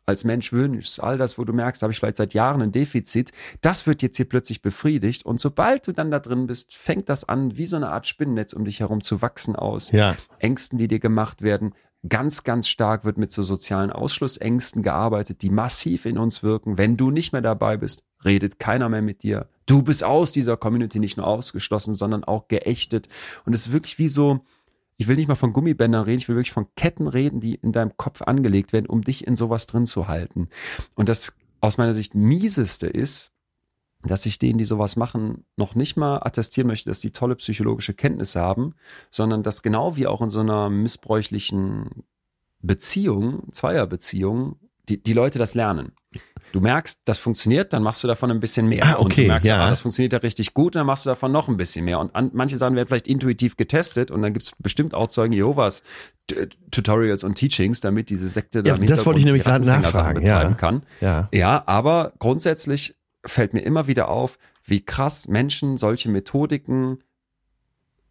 als Mensch wünschst, all das, wo du merkst, habe ich vielleicht seit Jahren ein Defizit, das wird jetzt hier plötzlich befriedigt. Und sobald du dann da drin bist, fängt das an, wie so eine Art Spinnennetz um dich herum zu wachsen aus. Ja. Ängsten, die dir gemacht werden. Ganz, ganz stark wird mit so sozialen Ausschlussängsten gearbeitet, die massiv in uns wirken. Wenn du nicht mehr dabei bist, redet keiner mehr mit dir. Du bist aus dieser Community nicht nur ausgeschlossen, sondern auch geächtet. Und es ist wirklich wie so, ich will nicht mal von Gummibändern reden, ich will wirklich von Ketten reden, die in deinem Kopf angelegt werden, um dich in sowas drin zu halten. Und das aus meiner Sicht mieseste ist, dass ich denen, die sowas machen, noch nicht mal attestieren möchte, dass die tolle psychologische Kenntnisse haben, sondern dass genau wie auch in so einer missbräuchlichen Beziehung, Zweierbeziehung, die, die Leute das lernen. Du merkst, das funktioniert, dann machst du davon ein bisschen mehr. Ah, Und okay, du merkst, ja. ah, das funktioniert ja richtig gut, dann machst du davon noch ein bisschen mehr. Und an, manche Sachen werden vielleicht intuitiv getestet und dann gibt's bestimmt auch Zeugen Jehovas T- Tutorials und Teachings, damit diese Sekte Ja, im das wollte ich nämlich gerade nachfragen, ja. kann. Ja. Ja, aber grundsätzlich fällt mir immer wieder auf, wie krass Menschen solche Methodiken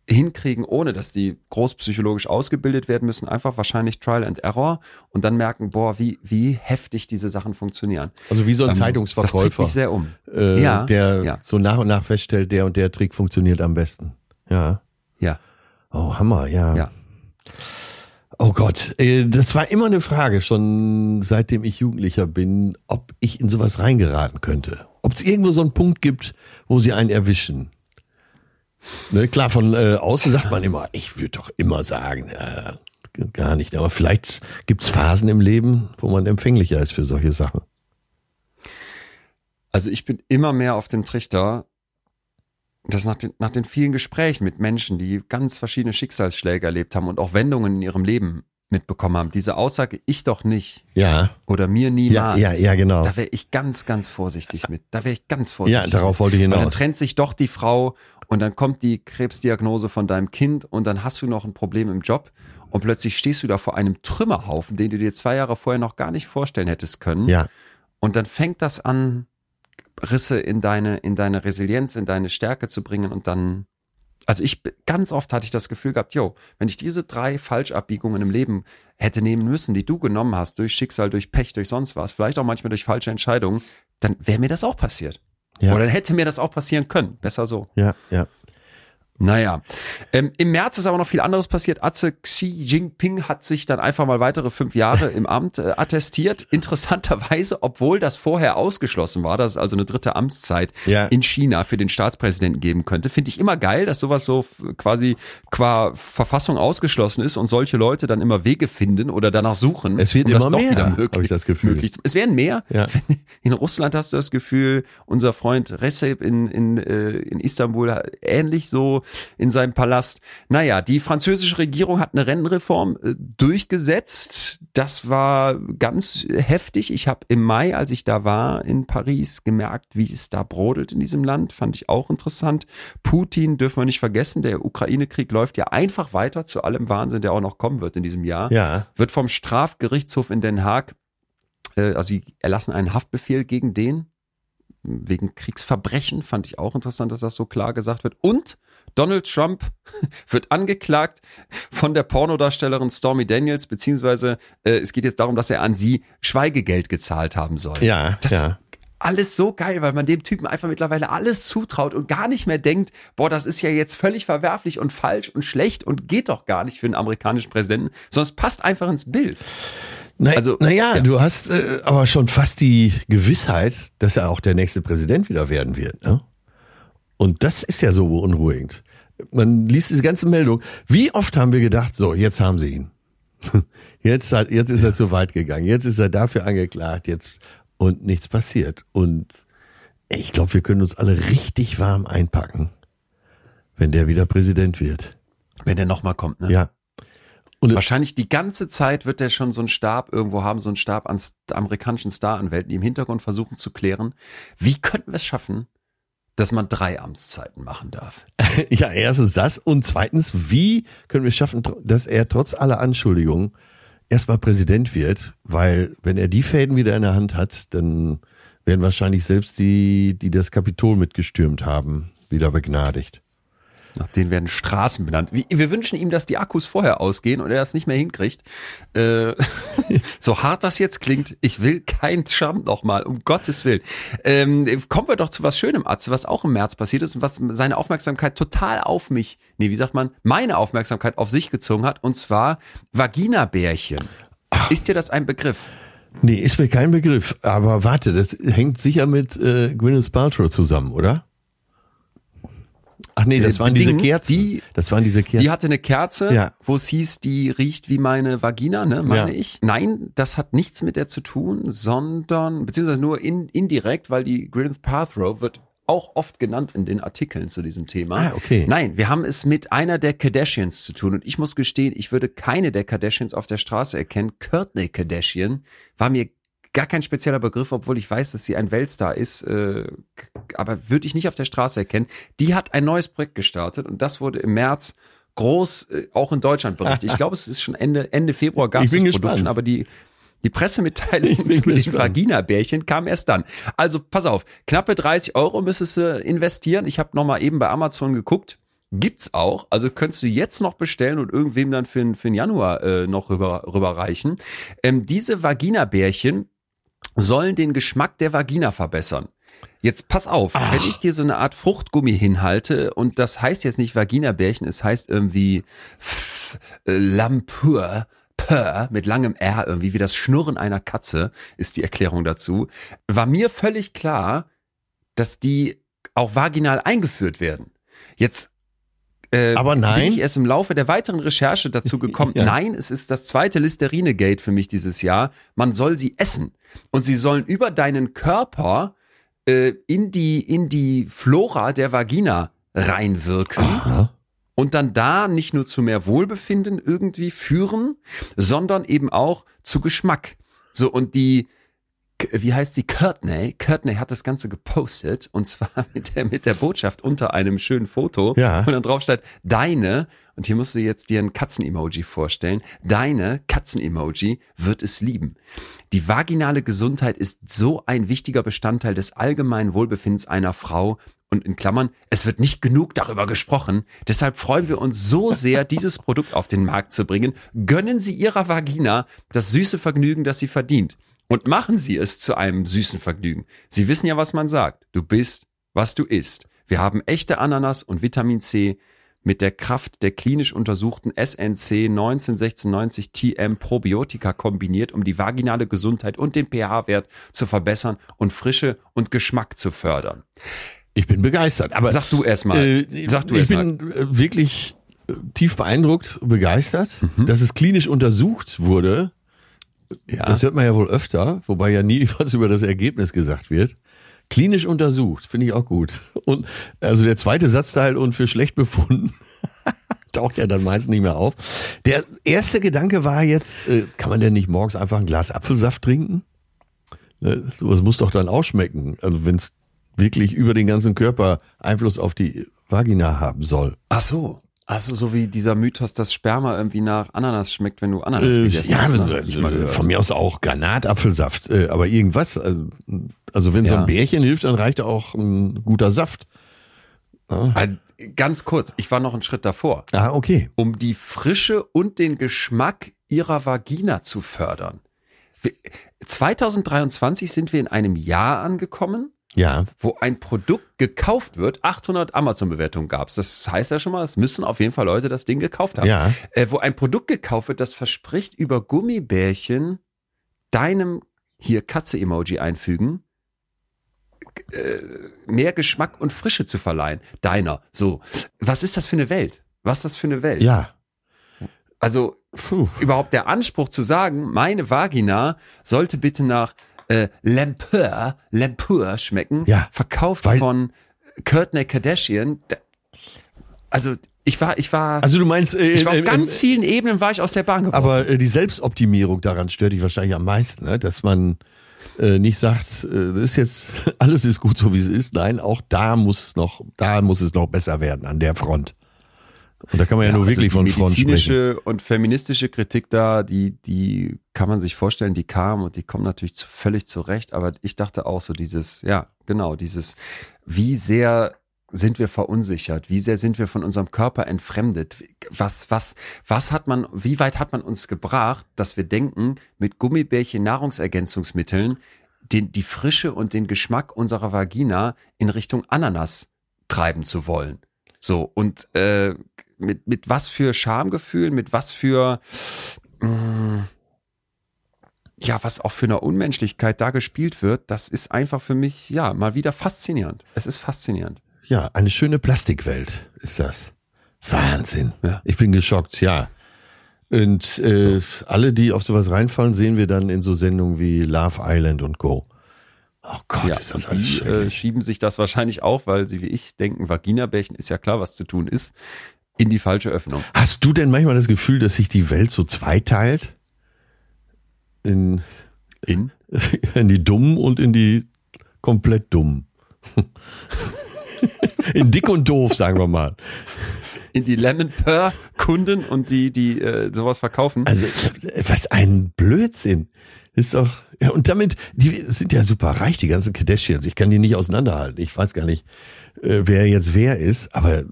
hinkriegen, ohne dass die großpsychologisch ausgebildet werden müssen, einfach wahrscheinlich Trial and Error und dann merken, boah, wie, wie heftig diese Sachen funktionieren. Also wie so ein Ähm, Das treibt Zeitungsverkäufer, mich sehr um. äh, Ja, der ja. so nach und nach feststellt, der und der Trick funktioniert am besten. Ja. Ja. Oh, Hammer, ja. Ja. Oh Gott, äh, das war immer eine Frage, schon seitdem ich Jugendlicher bin, ob ich in sowas reingeraten könnte. Ob es irgendwo so einen Punkt gibt, wo sie einen erwischen. Ne, klar, von äh, außen sagt man immer, ich würde doch immer sagen, äh, gar nicht. Aber vielleicht gibt's Phasen im Leben, wo man empfänglicher ist für solche Sachen. Also ich bin immer mehr auf dem Trichter, dass nach den, nach den vielen Gesprächen mit Menschen, die ganz verschiedene Schicksalsschläge erlebt haben und auch Wendungen in ihrem Leben mitbekommen haben, diese Aussage, ich doch nicht Ja, oder mir ja, niemals. ja, ja, genau. Da wäre ich ganz, ganz vorsichtig mit. Da wäre ich ganz vorsichtig. Ja, darauf wollte ich Weil dann hinaus. trennt sich doch die Frau und dann kommt die Krebsdiagnose von deinem Kind und dann hast du noch ein Problem im Job und plötzlich stehst du da vor einem Trümmerhaufen, den du dir zwei Jahre vorher noch gar nicht vorstellen hättest können. Ja, Und dann fängt das an, Risse in deine, in deine Resilienz, in deine Stärke zu bringen und dann, also ich, ganz oft hatte ich das Gefühl gehabt, yo, wenn ich diese drei Falschabbiegungen im Leben hätte nehmen müssen, die du genommen hast, durch Schicksal, durch Pech, durch sonst was, vielleicht auch manchmal durch falsche Entscheidungen, dann wäre mir das auch passiert. Ja. Oder dann hätte mir das auch passieren können. Besser so. ja, ja. Naja, ähm, im März ist aber noch viel anderes passiert. Atze Xi Jinping hat sich dann einfach mal weitere fünf Jahre im Amt äh, attestiert. Interessanterweise, obwohl das vorher ausgeschlossen war, dass es also eine dritte Amtszeit Ja. in China für den Staatspräsidenten geben könnte, finde ich immer geil, dass sowas so quasi qua Verfassung ausgeschlossen ist und solche Leute dann immer Wege finden oder danach suchen. Es wird um das immer mehr, wieder hab möglich, ich das Gefühl. Möglich es werden mehr. Ja. In Russland hast du das Gefühl, unser Freund Recep in, in, äh, in Istanbul ähnlich so in seinem Palast. Naja, die französische Regierung hat eine Rentenreform äh, durchgesetzt. Das war ganz heftig. Ich habe im Mai, als ich da war in Paris, gemerkt, wie es da brodelt in diesem Land. Fand ich auch interessant. Putin dürfen wir nicht vergessen. Der Ukraine-Krieg läuft ja einfach weiter zu allem Wahnsinn, der auch noch kommen wird in diesem Jahr Ja, wird vom Strafgerichtshof in Den Haag, äh, also sie erlassen einen Haftbefehl gegen den, wegen Kriegsverbrechen, fand ich auch interessant, dass das so klar gesagt wird. Und Donald Trump wird angeklagt von der Pornodarstellerin Stormy Daniels, beziehungsweise äh, es geht jetzt darum, dass er an sie Schweigegeld gezahlt haben soll. ja, Das ja. alles so geil, weil man dem Typen einfach mittlerweile alles zutraut und gar nicht mehr denkt, boah, das ist ja jetzt völlig verwerflich und falsch und schlecht und geht doch gar nicht für einen amerikanischen Präsidenten, es passt einfach ins Bild. Na, Also, naja, ja. du hast äh, aber schon fast die Gewissheit, dass er auch der nächste Präsident wieder werden wird. Ne? Und das ist ja so beunruhigend. Man liest diese ganze Meldung. Wie oft haben wir gedacht, so, jetzt haben sie ihn. Jetzt, hat, jetzt ist er zu weit gegangen. Jetzt ist er dafür angeklagt. Jetzt und nichts passiert. Und ich glaube, wir können uns alle richtig warm einpacken, wenn der wieder Präsident wird. Wenn der nochmal kommt, ne? Ja. Und Wahrscheinlich die ganze Zeit wird er schon so einen Stab irgendwo haben, so einen Stab an amerikanischen Staranwälten, die im Hintergrund versuchen zu klären, wie könnten wir es schaffen, dass man drei Amtszeiten machen darf. ja, erstens das und zweitens, wie können wir schaffen, dass er trotz aller Anschuldigungen erstmal Präsident wird, weil wenn er die Fäden wieder in der Hand hat, dann werden wahrscheinlich selbst die, die das Kapitol mitgestürmt haben, wieder begnadigt. Nach denen werden Straßen benannt. Wir wünschen ihm, dass die Akkus vorher ausgehen und er das nicht mehr hinkriegt. Äh, so hart das jetzt klingt, ich will kein Trump nochmal, um Gottes Willen. Ähm, kommen wir doch zu was Schönem, Atze, was auch im März passiert ist und was seine Aufmerksamkeit total auf mich, nee, wie sagt man, meine Aufmerksamkeit auf sich gezogen hat, und zwar Vaginabärchen. Ist dir das ein Begriff? Nee, ist mir kein Begriff. Aber warte, das hängt sicher mit äh, Gwyneth Paltrow zusammen, oder? Ach nee, das äh, waren diese Kerzen. Die, das waren diese Kerzen. Die hatte eine Kerze, ja. wo es hieß, die riecht wie meine Vagina, ne, meine ja. ich. Nein, das hat nichts mit der zu tun, sondern, beziehungsweise nur in, indirekt, weil die Gwyneth Paltrow wird auch oft genannt in den Artikeln zu diesem Thema. Ah, okay. Nein, wir haben es mit einer der Kardashians zu tun und ich muss gestehen, ich würde keine der Kardashians auf der Straße erkennen. Courtney Kardashian war mir gar kein spezieller Begriff, obwohl ich weiß, dass sie ein Weltstar ist, äh, aber würde ich nicht auf der Straße erkennen. Die hat ein neues Projekt gestartet und das wurde im März groß äh, auch in Deutschland berichtet. Ich glaube, es ist schon Ende Ende Februar gab es das gespannt. Produkt schon, aber die die Pressemitteilung zu den Vagina-Bärchen kam erst dann. Also pass auf, knappe 30 Euro müsstest du investieren. Ich habe noch mal eben bei Amazon geguckt. Gibt's auch. Also könntest du jetzt noch bestellen und irgendwem dann für, für den Januar äh, noch rüber, rüberreichen. Ähm, diese Vagina-Bärchen sollen den Geschmack der Vagina verbessern. Jetzt pass auf, Ach. wenn ich dir so eine Art Fruchtgummi hinhalte und das heißt jetzt nicht Vagina-Bärchen, es heißt irgendwie äh, Lampur, Purr mit langem R irgendwie, wie das Schnurren einer Katze, ist die Erklärung dazu, war mir völlig klar, dass die auch vaginal eingeführt werden. Jetzt äh, aber nein. bin ich erst im Laufe der weiteren Recherche dazu gekommen. ja. Nein, es ist das zweite Listerine-Gate für mich dieses Jahr. Man soll sie essen. Und sie sollen über deinen Körper äh, in, die, in die Flora der Vagina reinwirken. Aha. Und dann da nicht nur zu mehr Wohlbefinden irgendwie führen, sondern eben auch zu Geschmack. So, und die, wie heißt die Courtney? Courtney hat das Ganze gepostet und zwar mit der, mit der Botschaft unter einem schönen Foto. Ja. Und dann drauf steht, deine, und hier musst du jetzt dir ein Katzen-Emoji vorstellen, deine Katzen-Emoji wird es lieben. Die vaginale Gesundheit ist so ein wichtiger Bestandteil des allgemeinen Wohlbefindens einer Frau und in Klammern, es wird nicht genug darüber gesprochen. Deshalb freuen wir uns so sehr, dieses Produkt auf den Markt zu bringen. Gönnen Sie Ihrer Vagina das süße Vergnügen, das sie verdient. Und machen Sie es zu einem süßen Vergnügen. Sie wissen ja, was man sagt. Du bist, was du isst. Wir haben echte Ananas und Vitamin C mit der Kraft der klinisch untersuchten SNC 1996 TM Probiotika kombiniert, um die vaginale Gesundheit und den pH-Wert zu verbessern und Frische und Geschmack zu fördern. Ich bin begeistert. Aber sag du erst mal. Äh, sag du. Ich bin äh, wirklich äh, tief beeindruckt, begeistert, mhm. dass es klinisch untersucht wurde ja. Das hört man ja wohl öfter, wobei ja nie was über das Ergebnis gesagt wird. Klinisch untersucht, finde ich auch gut. Und also der zweite Satzteil und für schlecht befunden taucht ja dann meist nicht mehr auf. Der erste Gedanke war jetzt, äh, kann man denn nicht morgens einfach ein Glas Apfelsaft trinken? Ne, sowas muss doch dann ausschmecken. Also wenn es wirklich über den ganzen Körper Einfluss auf die Vagina haben soll. Ach so. Also so wie dieser Mythos, dass Sperma irgendwie nach Ananas schmeckt, wenn du Ananas äh, gegessen ja, hast. Ja, äh, von mir aus auch Granatapfelsaft, äh, aber irgendwas. Also, also wenn ja. so ein Bärchen hilft, dann reicht auch ein guter Saft. Ja. Also, ganz kurz, ich war noch einen Schritt davor. Ah, okay. Um die Frische und den Geschmack ihrer Vagina zu fördern. 2023 sind wir in einem Jahr angekommen, ja. wo ein Produkt gekauft wird, 800 Amazon-Bewertungen gab es. Das heißt ja schon mal, es müssen auf jeden Fall Leute das Ding gekauft haben. Ja. Äh, wo ein Produkt gekauft wird, das verspricht, über Gummibärchen deinem hier Katze-Emoji einfügen, äh, mehr Geschmack und Frische zu verleihen. Deiner. So. Was ist das für eine Welt? Was ist das für eine Welt? Ja. Also Puh. überhaupt der Anspruch zu sagen, meine Vagina sollte bitte nach äh, Lampur, Lampur schmecken, ja, verkauft von Courtney Kardashian. Also Ich war, ich war, Also du meinst, äh, ich war auf äh, ganz äh, vielen Ebenen war ich aus der Bahn geworfen. aber äh, die Selbstoptimierung daran stört dich wahrscheinlich am meisten, ne? dass man äh, nicht sagt, äh, das ist jetzt alles ist gut so wie es ist. Nein, auch da muss noch, da muss es noch besser werden an der Front. Und da kann man ja, nur also wirklich von Front sprechen. medizinische und feministische Kritik da, die, die kann man sich vorstellen, die kam und die kommen natürlich zu, völlig zurecht. Aber ich dachte auch so dieses, ja, genau, dieses, wie sehr sind wir verunsichert? Wie sehr sind wir von unserem Körper entfremdet? Was, was, was hat man, wie weit hat man uns gebracht, dass wir denken, mit Gummibärchen Nahrungsergänzungsmitteln den, die Frische und den Geschmack unserer Vagina in Richtung Ananas treiben zu wollen? So, und äh, mit, mit was für Schamgefühl, mit was für mh, ja, was auch für eine Unmenschlichkeit da gespielt wird, das ist einfach für mich, ja, mal wieder faszinierend. Es ist faszinierend. Ja, eine schöne Plastikwelt ist das. Wahnsinn. Ja. Ich bin geschockt, ja. Und äh, alle, die auf sowas reinfallen, sehen wir dann in so Sendungen wie Love Island und Co. Oh Gott, ja, ist das alles die äh, schieben sich das wahrscheinlich auch, weil sie wie ich denken, Vaginabärchen ist ja klar, was zu tun ist, in die falsche Öffnung. Hast du denn manchmal das Gefühl, dass sich die Welt so zweiteilt? In, In? in die Dummen und in die komplett Dummen. in dick und doof, sagen wir mal. In die Lemon Purr Kunden und die, die äh, sowas verkaufen. Also, was ein Blödsinn. Ist doch, ja, und damit, die sind ja super reich, die ganzen Kardashians. Ich kann die nicht auseinanderhalten. Ich weiß gar nicht, äh, wer jetzt wer ist, aber,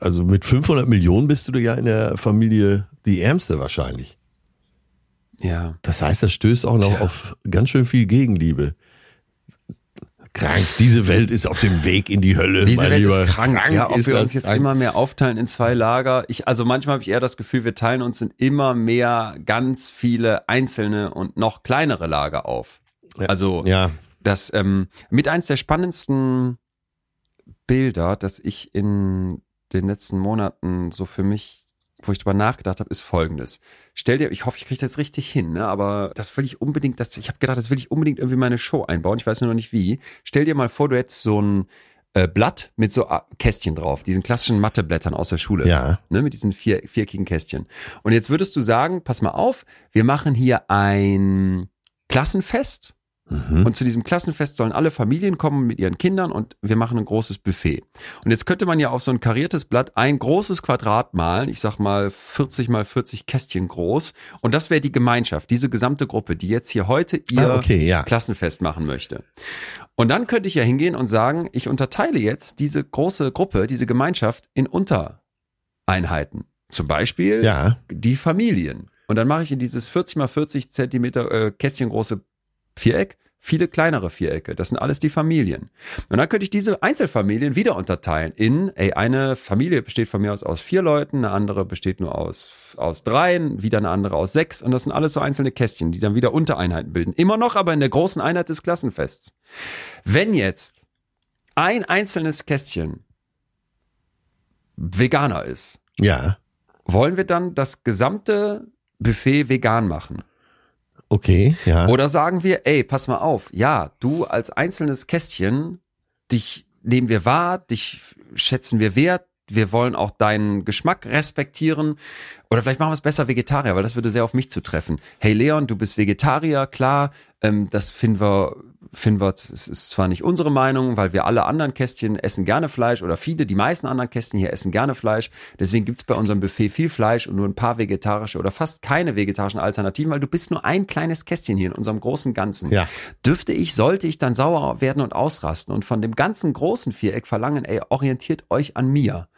also mit 500 Millionen bist du ja in der Familie die Ärmste wahrscheinlich. ja. Das heißt, das stößt auch noch Tja. auf ganz schön viel Gegenliebe. Krank. Diese Welt ist auf dem Weg in die Hölle. Diese Welt Lieber. ist krank. ja, ob wir uns jetzt krank. immer mehr aufteilen in zwei Lager. Ich, also manchmal habe ich eher das Gefühl, wir teilen uns in immer mehr ganz viele einzelne und noch kleinere Lager auf. Ja. Also Ja, das ähm, mit eins der spannendsten Bilder, das ich in den letzten Monaten so für mich, wo ich drüber nachgedacht habe, ist folgendes. Stell dir, ich hoffe, ich kriege das richtig hin, ne? aber das will ich unbedingt, das, ich habe gedacht, das will ich unbedingt irgendwie in meine Show einbauen. Ich weiß nur noch nicht wie. Stell dir mal vor, du hättest so ein äh, Blatt mit so äh, Kästchen drauf, diesen klassischen Matheblättern aus der Schule ja. ne, mit diesen vier, viereckigen Kästchen. Und jetzt würdest du sagen, pass mal auf, wir machen hier ein Klassenfest. Mhm. Und zu diesem Klassenfest sollen alle Familien kommen mit ihren Kindern und wir machen ein großes Buffet. Und jetzt könnte man ja auf so ein kariertes Blatt ein großes Quadrat malen, ich sag mal 40 mal 40 Kästchen groß. Und das wäre die Gemeinschaft, diese gesamte Gruppe, die jetzt hier heute ihr Ah, okay, ja. Klassenfest machen möchte. Und dann könnte ich ja hingehen und sagen, ich unterteile jetzt diese große Gruppe, diese Gemeinschaft in Untereinheiten. Zum Beispiel Ja. die Familien. Und dann mache ich in dieses 40 mal 40 Zentimeter äh, Kästchen große Viereck viele kleinere Vierecke. Das sind alles die Familien. Und dann könnte ich diese Einzelfamilien wieder unterteilen in, ey, eine Familie besteht von mir aus aus vier Leuten, eine andere besteht nur aus, aus dreien, wieder eine andere aus sechs. Und das sind alles so einzelne Kästchen, die dann wieder Untereinheiten bilden. Immer noch aber in der großen Einheit des Klassenfests. Wenn jetzt ein einzelnes Kästchen Veganer ist, Ja. wollen wir dann das gesamte Buffet vegan machen? Okay, ja. Oder sagen wir, ey, pass mal auf, ja, du als einzelnes Kästchen, dich nehmen wir wahr, dich schätzen wir wert, wir wollen auch deinen Geschmack respektieren. Oder vielleicht machen wir es besser Vegetarier, weil das würde sehr auf mich zutreffen. Hey Leon, du bist Vegetarier, klar, ähm, das finden wir, finden wir, es ist zwar nicht unsere Meinung, weil wir alle anderen Kästchen essen gerne Fleisch oder viele, die meisten anderen Kästchen hier essen gerne Fleisch. Deswegen gibt's bei unserem Buffet viel Fleisch und nur ein paar vegetarische oder fast keine vegetarischen Alternativen, weil du bist nur ein kleines Kästchen hier in unserem großen Ganzen. Ja. Dürfte ich, sollte ich dann sauer werden und ausrasten und von dem ganzen großen Viereck verlangen, ey, orientiert euch an mir.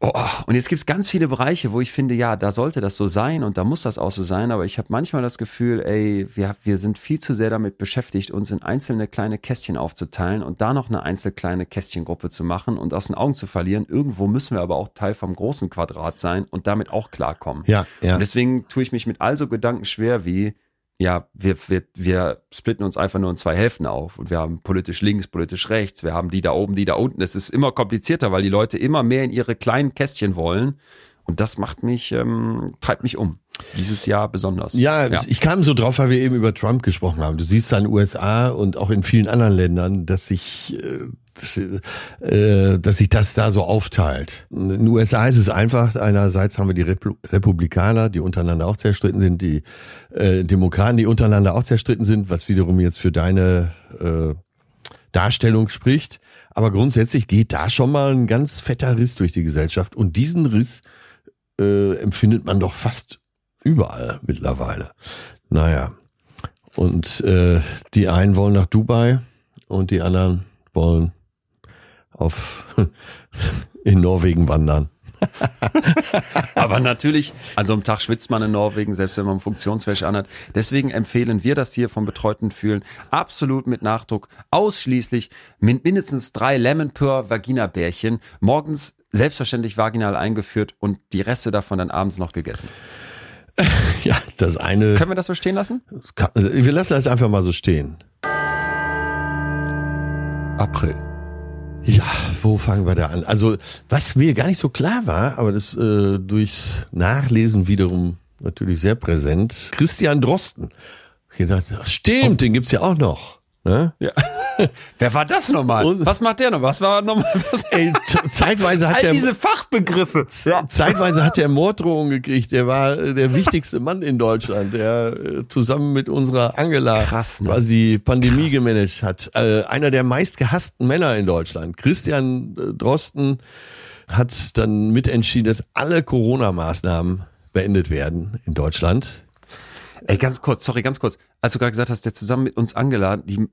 Oh, und jetzt gibt's ganz viele Bereiche, wo ich finde, ja, da sollte das so sein und da muss das auch so sein, aber ich habe manchmal das Gefühl, ey, wir, wir sind viel zu sehr damit beschäftigt, uns in einzelne kleine Kästchen aufzuteilen und da noch eine einzelne kleine Kästchengruppe zu machen und aus den Augen zu verlieren. Irgendwo müssen wir aber auch Teil vom großen Quadrat sein und damit auch klarkommen. Ja, ja. Und deswegen tue ich mich mit all so Gedanken schwer wie, ja, wir, wir, wir splitten uns einfach nur in zwei Hälften auf und wir haben politisch links, politisch rechts, wir haben die da oben, die da unten. Es ist immer komplizierter, weil die Leute immer mehr in ihre kleinen Kästchen wollen. Und das macht mich, ähm, treibt mich um. Dieses Jahr besonders. Ja, ich kam so drauf, weil wir eben über Trump gesprochen haben. Du siehst da in den USA und auch in vielen anderen Ländern, dass sich äh, äh, dass sich das da so aufteilt. In den USA ist es einfach, einerseits haben wir die Repu Republikaner, die untereinander auch zerstritten sind, die äh, Demokraten, die untereinander auch zerstritten sind, was wiederum jetzt für deine äh, Darstellung spricht. Aber grundsätzlich geht da schon mal ein ganz fetter Riss durch die Gesellschaft. Und diesen Riss äh, empfindet man doch fast überall mittlerweile. Naja. Und äh, die einen wollen nach Dubai und die anderen wollen auf in Norwegen wandern. Aber natürlich, also am Tag schwitzt man in Norwegen, selbst wenn man Funktionswäsche anhat. Deswegen empfehlen wir das hier vom betreuten Fühlen absolut mit Nachdruck, ausschließlich mit mindestens drei Lemon Pure Vagina Bärchen, morgens selbstverständlich vaginal eingeführt und die Reste davon dann abends noch gegessen. Ja, das eine. Können wir das so stehen lassen? Wir lassen das einfach mal so stehen. April. Ja, wo fangen wir da an? Also, was mir gar nicht so klar war, aber das äh, durchs Nachlesen wiederum natürlich sehr präsent. Christian Drosten. Ich dachte, stimmt, oh. den gibt's ja auch noch. Ne? Ja. Wer war das nochmal? Und, was macht der noch? Was war nochmal? Was? Ey, zeitweise hat All er diese Fachbegriffe. Ja. Zeitweise hat er Morddrohungen gekriegt. Der war äh, der wichtigste Mann in Deutschland, der äh, zusammen mit unserer Angela Krass, ne? quasi die Pandemie Krass. gemanagt hat. Äh, einer der meistgehassten Männer in Deutschland. Christian Drosten hat dann mitentschieden, dass alle Corona-Maßnahmen beendet werden in Deutschland. Ey, ganz kurz, sorry, ganz kurz. Als du gerade gesagt hast, der zusammen mit uns angeladen, die,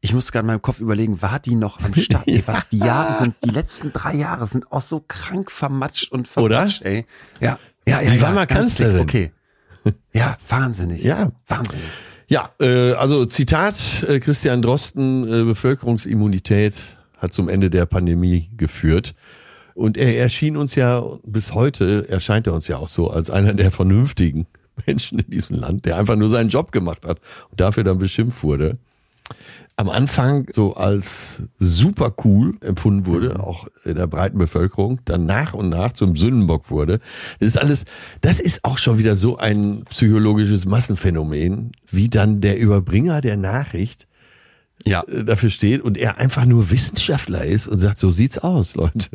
ich musste gerade in meinem Kopf überlegen, war die noch am Start? Ey, was die Jahre sind, die letzten drei Jahre sind auch so krank vermatscht und vermatscht, Oder? ey. Ja, ja, ja. Die ja, war mal Kanzlerin. Okay. Ja, wahnsinnig. Ja. Wahnsinnig. Ja, äh, also Zitat äh, Christian Drosten, äh, Bevölkerungsimmunität hat zum Ende der Pandemie geführt. Und er erschien uns ja bis heute, erscheint er uns ja auch so als einer der Vernünftigen. Menschen in diesem Land, der einfach nur seinen Job gemacht hat und dafür dann beschimpft wurde. Am Anfang so als super cool empfunden wurde, mhm. auch in der breiten Bevölkerung, dann nach und nach zum Sündenbock wurde. Das ist alles, das ist auch schon wieder so ein psychologisches Massenphänomen, wie dann der Überbringer der Nachricht ja. Äh, dafür steht und er einfach nur Wissenschaftler ist und sagt, so sieht's aus, Leute.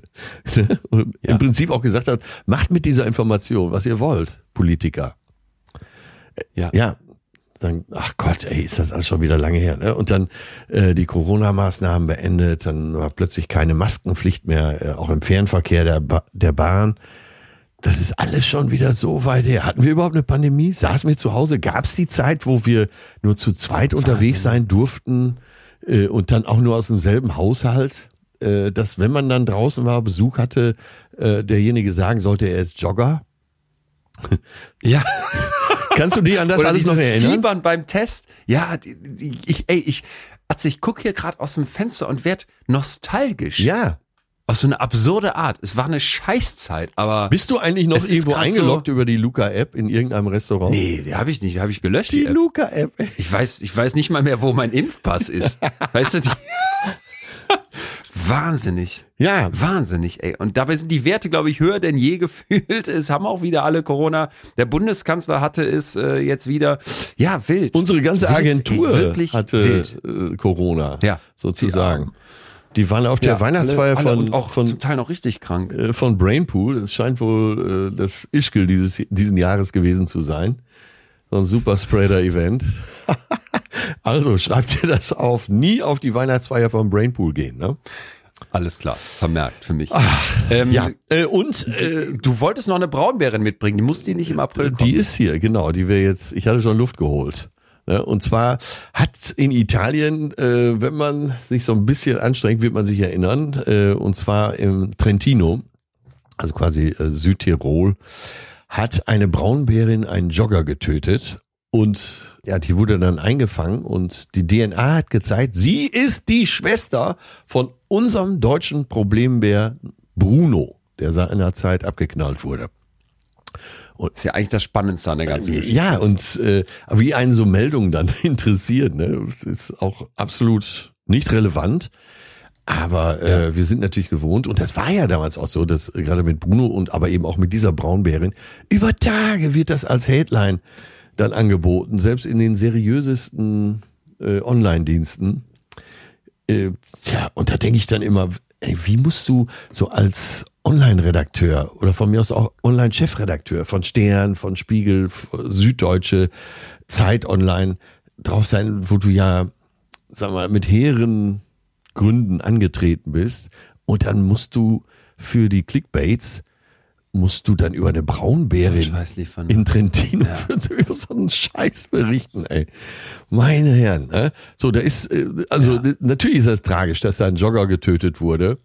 und ja. im Prinzip auch gesagt hat, macht mit dieser Information, was ihr wollt, Politiker. Ja. Ja. Dann, ach Gott, ey, ist das alles schon wieder lange her. Ne? Und dann äh, die Corona-Maßnahmen beendet, dann war plötzlich keine Maskenpflicht mehr, äh, auch im Fernverkehr der, ba der Bahn. Das ist alles schon wieder so weit her. Hatten wir überhaupt eine Pandemie? Saßen wir zu Hause? Gab es die Zeit, wo wir nur zu zweit Wahnsinn. unterwegs sein durften äh, und dann auch nur aus demselben Haushalt? Äh, dass wenn man dann draußen war, Besuch hatte, äh, derjenige sagen sollte, er ist Jogger? Ja. Kannst du dich an das Oder alles noch erinnern? Fiebern beim Test. Ja, ich, ey, ich, also ich gucke hier gerade aus dem Fenster und werd nostalgisch. Ja. Auf so eine absurde Art. Es war eine Scheißzeit, aber. Bist du eigentlich noch irgendwo eingeloggt so über die Luca-App in irgendeinem Restaurant? Nee, die habe ich nicht, die habe ich gelöscht. Die, die Luca-App. Ich weiß, ich weiß nicht mal mehr, wo mein Impfpass ist. weißt du, die. Wahnsinnig. Ja. Wahnsinnig, ey. Und dabei sind die Werte, glaube ich, höher denn je gefühlt. Es haben auch wieder alle Corona. Der Bundeskanzler hatte es äh, jetzt wieder. Ja, wild. Unsere ganze wild, Agentur ey, wirklich hatte wild. Äh, Corona. Ja. Sozusagen. Die, waren auf der ja, Weihnachtsfeier alle, alle von, auch von zum Teil noch richtig krank. Äh, von Brainpool. Es scheint wohl äh, das Ischgl dieses diesen Jahres gewesen zu sein. So ein Superspreader-Event. also schreibt ihr das auf. Nie auf die Weihnachtsfeier vom Brainpool gehen, ne? Alles klar, vermerkt für mich. Ach, ähm, ja, äh, und äh, du wolltest noch eine Braunbärin mitbringen, die muss die nicht im April kommen. Die ist hier, genau, die wäre jetzt, ich hatte schon Luft geholt. Ne? Und zwar hat in Italien, äh, wenn man sich so ein bisschen anstrengt, wird man sich erinnern, äh, und zwar im Trentino, also quasi äh, Südtirol, hat eine Braunbärin einen Jogger getötet und ja, die wurde dann eingefangen und die DNA hat gezeigt, sie ist die Schwester von unserem deutschen Problembär Bruno, der seinerzeit abgeknallt wurde. Und ist ja eigentlich das Spannendste an der ganzen Geschichte. Ja, und äh, wie einen so Meldungen dann interessiert, ne, ist auch absolut nicht relevant. Aber äh, ja. wir sind natürlich gewohnt, und das war ja damals auch so, dass äh, gerade mit Bruno und aber eben auch mit dieser Braunbärin, über Tage wird das als Headline dann angeboten, selbst in den seriösesten äh, Online-Diensten. Äh, tja, und da denke ich dann immer, ey, wie musst du so als Online-Redakteur oder von mir aus auch Online-Chefredakteur von Stern, von Spiegel, Süddeutsche, Zeit Online drauf sein, wo du ja, sag mal, mit hehren Gründen angetreten bist und dann musst du für die Clickbaits musst du dann über eine Braunbärin Scheiß liefern. in Trentino für so, über so einen Scheiß berichten, ey. Meine Herren, ne? So, da ist, äh, also Ja. natürlich ist das tragisch, dass da ein Jogger getötet wurde.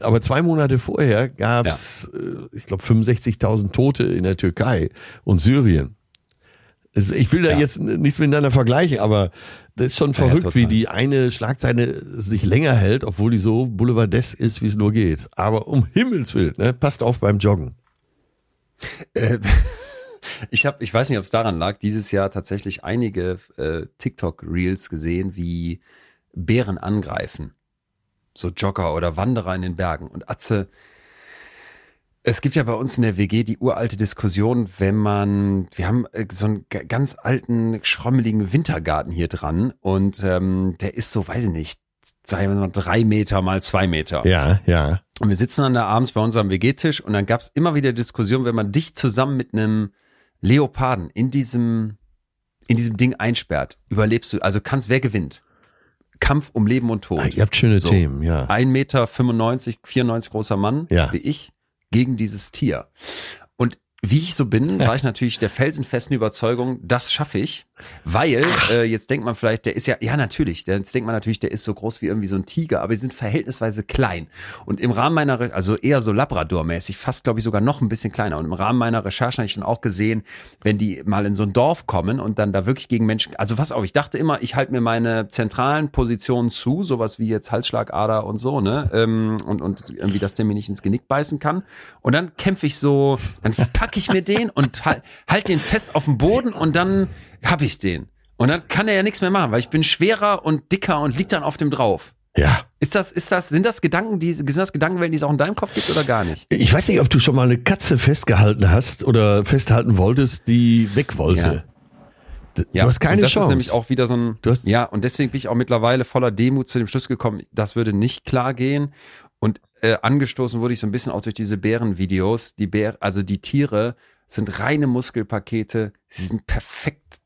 Aber zwei Monate vorher gab's, äh, ich glaube, 65.000 Tote in der Türkei und Syrien. Also Ich will da Ja. jetzt nichts miteinander vergleichen, aber das ist schon Ja, ja, verrückt, wie die eine Schlagzeile sich länger hält, obwohl die so boulevardesk ist, wie es nur geht. Aber um Himmels Willen, ne? passt auf beim Joggen. Äh, ich habe, ich weiß nicht, ob es daran lag, dieses Jahr tatsächlich einige äh, TikTok-Reels gesehen, wie Bären angreifen. So Jogger oder Wanderer in den Bergen. Und Atze, es gibt ja bei uns in der WG die uralte Diskussion, wenn man, wir haben äh, so einen ganz alten, schrommeligen Wintergarten hier dran und ähm, der ist so, weiß ich nicht, sagen wir mal drei Meter mal zwei Meter. Ja, ja. Und wir sitzen dann da abends bei unserem WG-Tisch und dann gab es immer wieder Diskussionen, wenn man dich zusammen mit einem Leoparden in diesem, in diesem Ding einsperrt, überlebst du, also kannst, wer gewinnt? Kampf um Leben und Tod. Ah, ihr habt schöne So. Themen, ja. 1,95 Meter, 94 großer Mann, Ja. wie ich, gegen dieses Tier. Wie ich so bin, war ich natürlich der felsenfesten Überzeugung, das schaffe ich, weil äh, jetzt denkt man vielleicht, der ist ja, ja natürlich, jetzt denkt man natürlich, der ist so groß wie irgendwie so ein Tiger, aber die sind verhältnisweise klein. Und im Rahmen meiner, Re also eher so Labrador-mäßig, fast glaube ich sogar noch ein bisschen kleiner. Und im Rahmen meiner Recherche habe ich dann auch gesehen, wenn die mal in so ein Dorf kommen und dann da wirklich gegen Menschen, also was auch, ich dachte immer, ich halte mir meine zentralen Positionen zu, sowas wie jetzt Halsschlagader und so, ne, ähm, und, und irgendwie, dass der mir nicht ins Genick beißen kann. Und dann kämpfe ich so, dann packe ich mir den und halt, halt den fest auf dem Boden und dann hab ich den. Und dann kann er ja nichts mehr machen, weil ich bin schwerer und dicker und lieg dann auf dem drauf. Ja. Ist das, ist das, sind das Gedanken, die, sind das Gedankenwelten, die es auch in deinem Kopf gibt oder gar nicht? Ich weiß nicht, ob du schon mal eine Katze festgehalten hast oder festhalten wolltest, die weg wollte. D- Du hast keine und das Chance. ist nämlich auch wieder so ein, Du hast- ja, und deswegen bin ich auch mittlerweile voller Demut zu dem Schluss gekommen, das würde nicht klar gehen. Und äh, angestoßen wurde ich so ein bisschen auch durch diese Bärenvideos. Die Bär, also die Tiere sind reine Muskelpakete, sie sind perfekt,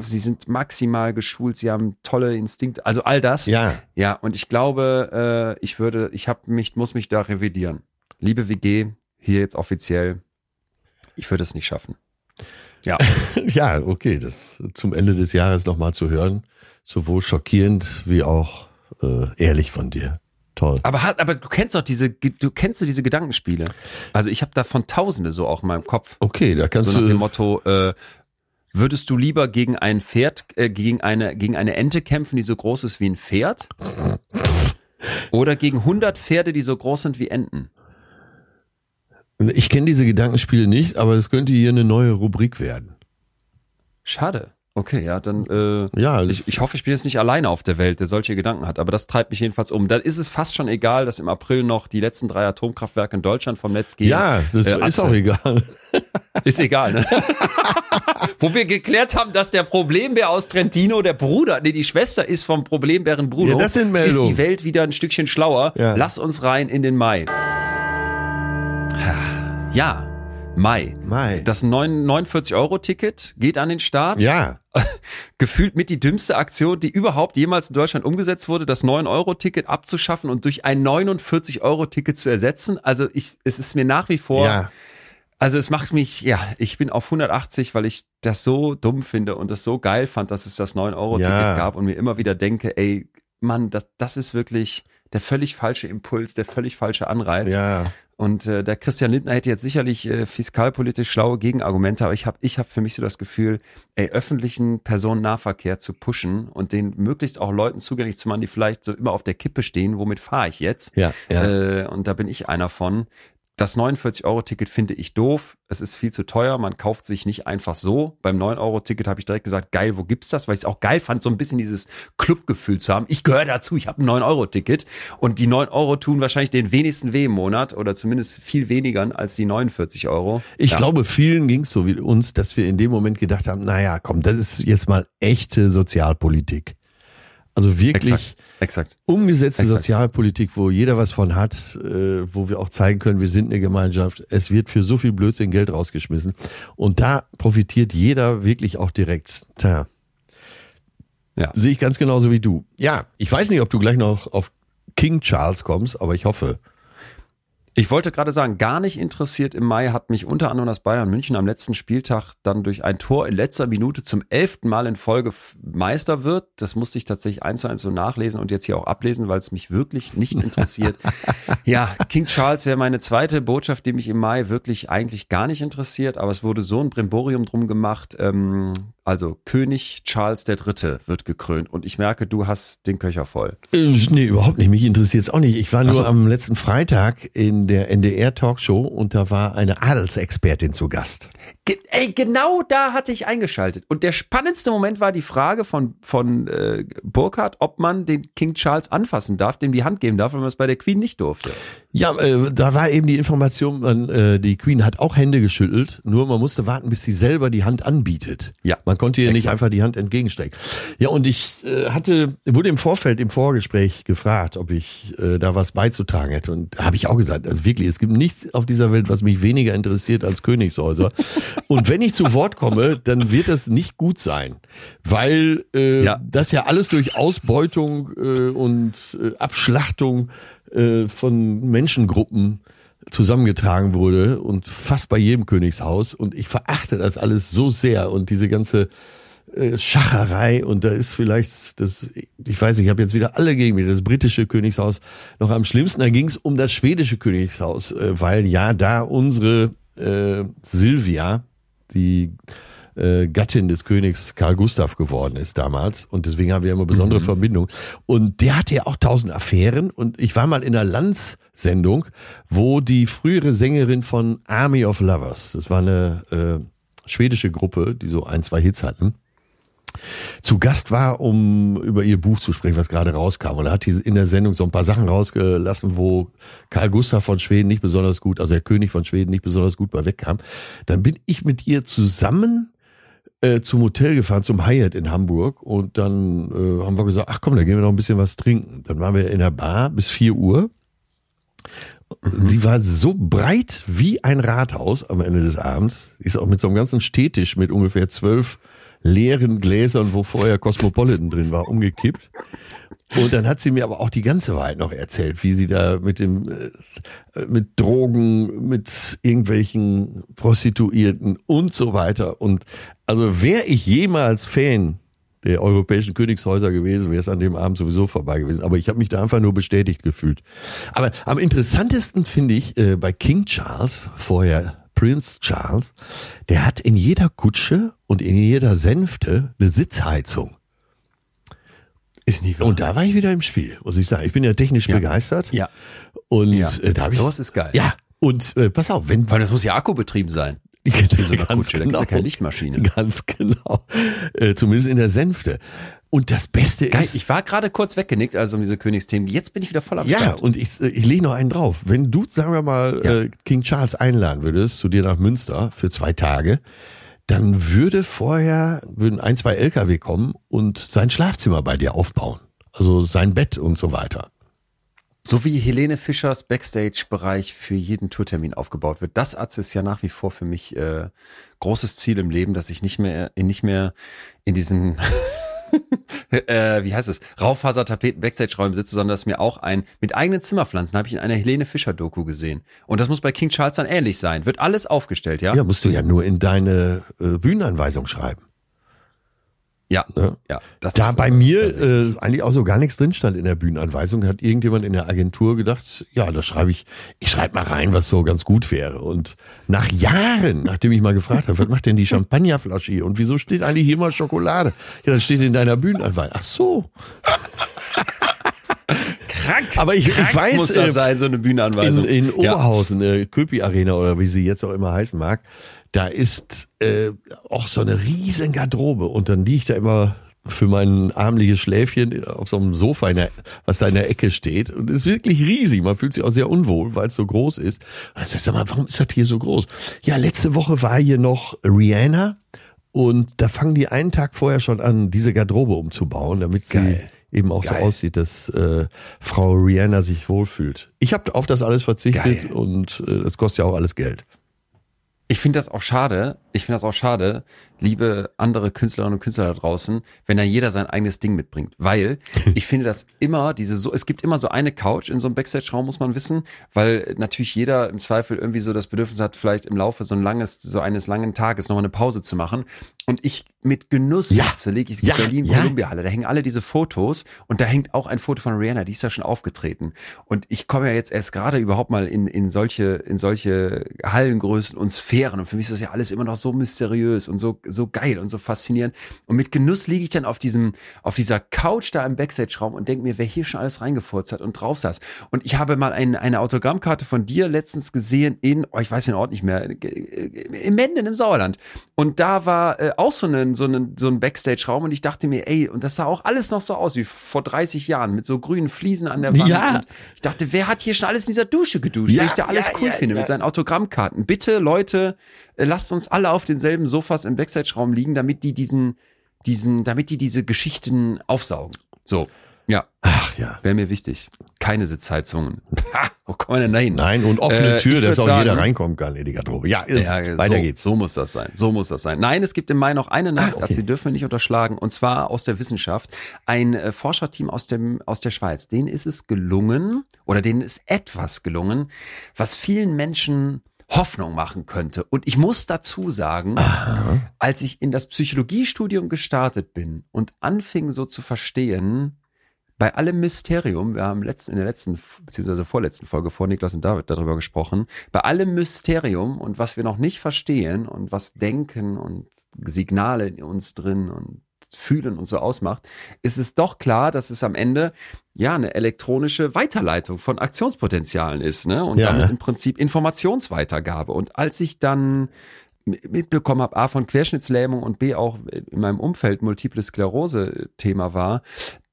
sie sind maximal geschult, sie haben tolle Instinkte, also all das. ja. Ja, und ich glaube, äh, ich würde, ich habe mich, muss mich da revidieren. Liebe WG, hier jetzt offiziell, ich würde es nicht schaffen. Ja. Ja, okay, das zum Ende des Jahres nochmal zu hören, sowohl schockierend wie auch äh, ehrlich von dir. Toll. Aber aber du kennst doch diese, du kennst du diese Gedankenspiele. Also ich habe davon Tausende so auch in meinem Kopf. Okay, da kannst So nach dem du. Motto, äh, würdest du lieber gegen ein Pferd, äh, gegen eine, gegen eine Ente kämpfen, die so groß ist wie ein Pferd? Oder gegen 100 Pferde, die so groß sind wie Enten? Ich kenne diese Gedankenspiele nicht, aber es könnte hier eine neue Rubrik werden. Schade. Okay, ja, dann äh, Ja, ich, ich hoffe, ich bin jetzt nicht alleine auf der Welt, der solche Gedanken hat, aber das treibt mich jedenfalls um. Dann ist es fast schon egal, dass im April noch die letzten drei Atomkraftwerke in Deutschland vom Netz gehen. ja, das Äh, ist auch egal. Ist egal, ne? Wo wir geklärt haben, dass der Problembär aus Trentino, der Bruder, nee, die Schwester ist vom Problembären Bruno. Ja, das sind Meldungen. Ist die Welt wieder ein Stückchen schlauer. Ja. Lass uns rein in den Mai. Ja, Mai. Mai. Das 49-Euro-Ticket geht an den Start. ja, Gefühlt mit die dümmste Aktion, die überhaupt jemals in Deutschland umgesetzt wurde, das 9-Euro-Ticket abzuschaffen und durch ein 49-Euro-Ticket zu ersetzen. Also ich, es ist mir nach wie vor ja. also es macht mich, ja, ich bin auf 180, weil ich das so dumm finde und es so geil fand, dass es das 9-Euro-Ticket Ja. gab und mir immer wieder denke, ey, Mann, das, das ist wirklich der völlig falsche Impuls, der völlig falsche Anreiz. Ja. Und äh, der Christian Lindner hätte jetzt sicherlich äh, fiskalpolitisch schlaue Gegenargumente, aber ich habe ich hab für mich so das Gefühl, ey, öffentlichen Personennahverkehr zu pushen und den möglichst auch Leuten zugänglich zu machen, die vielleicht so immer auf der Kippe stehen, womit fahre ich jetzt? Ja, ja. Äh, und da bin ich einer von. Das 49-Euro-Ticket finde ich doof. Es ist viel zu teuer. Man kauft sich nicht einfach so. Beim 9-Euro-Ticket habe ich direkt gesagt, geil, wo gibt's das? Weil ich es auch geil fand, so ein bisschen dieses Clubgefühl zu haben. Ich gehöre dazu, ich habe ein 9-Euro-Ticket. Und die 9 Euro tun wahrscheinlich den wenigsten weh im Monat oder zumindest viel weniger als die 49 Euro. Ich Ja. glaube, vielen ging es so wie uns, dass wir in dem Moment gedacht haben, naja, komm, das ist jetzt mal echte Sozialpolitik. Also wirklich Exakt. Exakt. umgesetzte Exakt. Sozialpolitik, wo jeder was von hat, äh, wo wir auch zeigen können, wir sind eine Gemeinschaft. Es wird für so viel Blödsinn Geld rausgeschmissen. Und da profitiert jeder wirklich auch direkt. Tja. Ja. Sehe ich ganz genauso wie du. Ja, ich weiß nicht, ob du gleich noch auf King Charles kommst, aber ich hoffe. Ich wollte gerade sagen, gar nicht interessiert im Mai hat mich unter anderem das Bayern München am letzten Spieltag dann durch ein Tor in letzter Minute zum elften Mal in Folge Meister wird. Das musste ich tatsächlich eins zu eins so nachlesen und jetzt hier auch ablesen, weil es mich wirklich nicht interessiert. ja, King Charles wäre meine zweite Botschaft, die mich im Mai wirklich eigentlich gar nicht interessiert, aber es wurde so ein Brimborium drum gemacht. Ähm, also König Charles der Dritte wird gekrönt und ich merke, du hast den Köcher voll. Äh, nee, überhaupt nicht. Mich interessiert es auch nicht. Ich war nur so. am letzten Freitag in der NDR-Talkshow und da war eine Adelsexpertin zu Gast. Ge ey, genau da hatte ich eingeschaltet. Und der spannendste Moment war die Frage von, von äh, Burkhardt, ob man den King Charles anfassen darf, dem die Hand geben darf, wenn man es bei der Queen nicht durfte. Ja, äh, da war eben die Information, man, äh, die Queen hat auch Hände geschüttelt, nur man musste warten, bis sie selber die Hand anbietet. Ja, Man konnte ihr nicht einfach die Hand entgegenstecken. Ja, und ich äh, hatte, wurde im Vorfeld, im Vorgespräch gefragt, ob ich äh, da was beizutragen hätte. Und da habe ich auch gesagt, also wirklich, es gibt nichts auf dieser Welt, was mich weniger interessiert als Königshäuser. Und wenn ich zu Wort komme, dann wird das nicht gut sein. Weil äh, Ja. das ja alles durch Ausbeutung äh, und äh, Abschlachtung äh, von Menschengruppen zusammengetragen wurde und fast bei jedem Königshaus. Und ich verachte das alles so sehr und diese ganze äh, Schacherei und da ist vielleicht das, ich weiß nicht, ich habe jetzt wieder alle gegen mich, das britische Königshaus noch am schlimmsten. Da ging es um das schwedische Königshaus, äh, weil ja da unsere äh, Silvia, die äh, Gattin des Königs Karl Gustav geworden ist damals. Und deswegen haben wir immer besondere Verbindung und der hatte ja auch tausend Affären. Und ich war mal in einer Lanz-Sendung, wo die frühere Sängerin von Army of Lovers, das war eine äh, schwedische Gruppe, die so ein, zwei Hits hatten, zu Gast war, um über ihr Buch zu sprechen, was gerade rauskam. Und er hat in der Sendung so ein paar Sachen rausgelassen, wo Karl Gustav von Schweden nicht besonders gut, also der König von Schweden nicht besonders gut bei wegkam. Dann bin ich mit ihr zusammen äh, zum Hotel gefahren, zum Hyatt in Hamburg. Und dann äh, haben wir gesagt, ach komm, da gehen wir noch ein bisschen was trinken. Dann waren wir in der Bar bis 4 Uhr. Sie war so breit wie ein Rathaus am Ende des Abends. Ist auch mit so einem ganzen Stehtisch mit ungefähr zwölf leeren Gläsern, wo vorher Cosmopolitan drin war, umgekippt. Und dann hat sie mir aber auch die ganze Wahrheit noch erzählt, wie sie da mit dem, äh, mit Drogen, mit irgendwelchen Prostituierten und so weiter. Und also wäre ich jemals Fan der europäischen Königshäuser gewesen, wäre es an dem Abend sowieso vorbei gewesen. Aber ich habe mich da einfach nur bestätigt gefühlt. Aber am interessantesten finde ich äh, bei King Charles, vorher Prince Charles, der hat in jeder Kutsche und in jeder Sänfte eine Sitzheizung. Ist nie wahr. Und da war ich wieder im Spiel, muss ich sagen. Ich bin ja technisch Ja. begeistert. ja, Und Ja. äh, da habe ich. Sowas ist geil. Ja. Und äh, pass auf, wenn weil das muss ja akkubetrieben sein. in so einer Kutsche, da gibt's ja keine Lichtmaschine. Ganz genau. Äh, zumindest in der Sänfte. Und das Beste Geil, ist. ich war gerade kurz weggenickt, also um diese Königsthemen. Jetzt bin ich wieder voll am Ja, Start. und ich, ich lege noch einen drauf. Wenn du, sagen wir mal, Ja. äh, King Charles einladen würdest, zu dir nach Münster für zwei Tage, dann würde vorher, würden ein, zwei LKW kommen und sein Schlafzimmer bei dir aufbauen. Also sein Bett und so weiter. So wie Helene Fischers Backstage-Bereich für jeden Tourtermin aufgebaut wird. Das Atze ist ja nach wie vor für mich äh, großes Ziel im Leben, dass ich nicht mehr nicht mehr in diesen äh, wie heißt es Raufasertapeten Backstage-Räumen sitze, sondern dass mir auch ein mit eigenen Zimmerpflanzen habe ich in einer Helene Fischer Doku gesehen. Und das muss bei King Charles dann ähnlich sein. Wird alles aufgestellt, ja? Ja, musst du ja nur in deine äh, Bühnenanweisung schreiben. Ja. Ja. ja Da bei äh, mir äh, eigentlich auch so gar nichts drin stand in der Bühnenanweisung, hat irgendjemand in der Agentur gedacht, ja, da schreibe ich, ich schreibe mal rein, was so ganz gut wäre. Und nach Jahren, nachdem ich mal gefragt habe, was macht denn die Champagnerflasche hier und wieso steht eigentlich hier mal Schokolade? Ja, das steht in deiner Bühnenanweisung. Ach so. krank. Aber ich, krank ich weiß, muss das äh, sein, so eine Bühnenanweisung. in, in ja. Oberhausen, äh, Köpi Arena oder wie sie jetzt auch immer heißen mag, da ist äh, auch so eine riesen Garderobe und dann liegt da immer für mein armliches Schläfchen auf so einem Sofa, in der, was da in der Ecke steht. Und es ist wirklich riesig. Man fühlt sich auch sehr unwohl, weil es so groß ist. Und ich sag, sag mal, warum ist das hier so groß? Ja, letzte Woche war hier noch Rihanna und da fangen die einen Tag vorher schon an, diese Garderobe umzubauen, damit sie Geil. eben auch Geil. so aussieht, dass äh, Frau Rihanna sich wohlfühlt. Ich habe auf das alles verzichtet Geil. und äh, das kostet ja auch alles Geld. Ich finde das auch schade. Ich finde das auch schade, liebe andere Künstlerinnen und Künstler da draußen, wenn da jeder sein eigenes Ding mitbringt. Weil ich finde das immer, diese so, es gibt immer so eine Couch in so einem Backstage-Raum, muss man wissen, weil natürlich jeder im Zweifel irgendwie so das Bedürfnis hat, vielleicht im Laufe so ein langes, so eines langen Tages nochmal eine Pause zu machen. Und ich mit Genuss Ja. sitze, lege ich Ja. Berlin Ja. Columbia Halle, da hängen alle diese Fotos und da hängt auch ein Foto von Rihanna, die ist da schon aufgetreten. Und ich komme ja jetzt erst gerade überhaupt mal in, in solche, in solche Hallengrößen und Sphären. Und für mich ist das ja alles immer noch so mysteriös und so, so geil und so faszinierend. Und mit Genuss liege ich dann auf diesem, auf dieser Couch da im Backstage-Raum und denke mir, wer hier schon alles reingefurzt hat und drauf saß. Und ich habe mal ein, eine Autogrammkarte von dir letztens gesehen in, oh, ich weiß den Ort nicht mehr, in Menden im Sauerland. Und da war äh, auch so ein, so ein, so ein Backstage-Raum und ich dachte mir, ey, und das sah auch alles noch so aus wie vor 30 Jahren mit so grünen Fliesen an der Wand. Ja. Und ich dachte, wer hat hier schon alles in dieser Dusche geduscht? Ja, ich da alles ja, cool ja, finde ja. mit seinen Autogrammkarten. Bitte, Leute, äh, lasst uns alle auf denselben Sofas im Backstage-Raum liegen, damit die diesen, diesen, damit die diese Geschichten aufsaugen. So. Ja, Ach ja. wäre mir wichtig. Keine Sitzheizungen. Ha, wo kommen wir denn da hin? Nein, und offene Äh, Tür, dass auch jeder sagen- reinkommen kann in die Garderobe. Ja, Ja, weiter so, geht's. So muss das sein. So muss das sein. Nein, es gibt im Mai noch eine Nachricht, Ah, okay. die dürfen wir nicht unterschlagen, und zwar aus der Wissenschaft. Ein äh, Forscherteam aus dem aus der Schweiz. Denen ist es gelungen oder denen ist etwas gelungen, was vielen Menschen Hoffnung machen könnte. Und ich muss dazu sagen, als ich in das Psychologiestudium gestartet bin und anfing so zu verstehen, bei allem Mysterium, wir haben letzten, in der letzten, beziehungsweise vorletzten Folge vor Niklas und David darüber gesprochen, bei allem Mysterium und was wir noch nicht verstehen und was Denken und Signale in uns drin und Fühlen und so ausmacht, ist es doch klar, dass es am Ende ja eine elektronische Weiterleitung von Aktionspotenzialen ist, ne? Und Ja. damit im Prinzip Informationsweitergabe. Und als ich dann mitbekommen habe, A von Querschnittslähmung und B auch in meinem Umfeld Multiple Sklerose Thema war,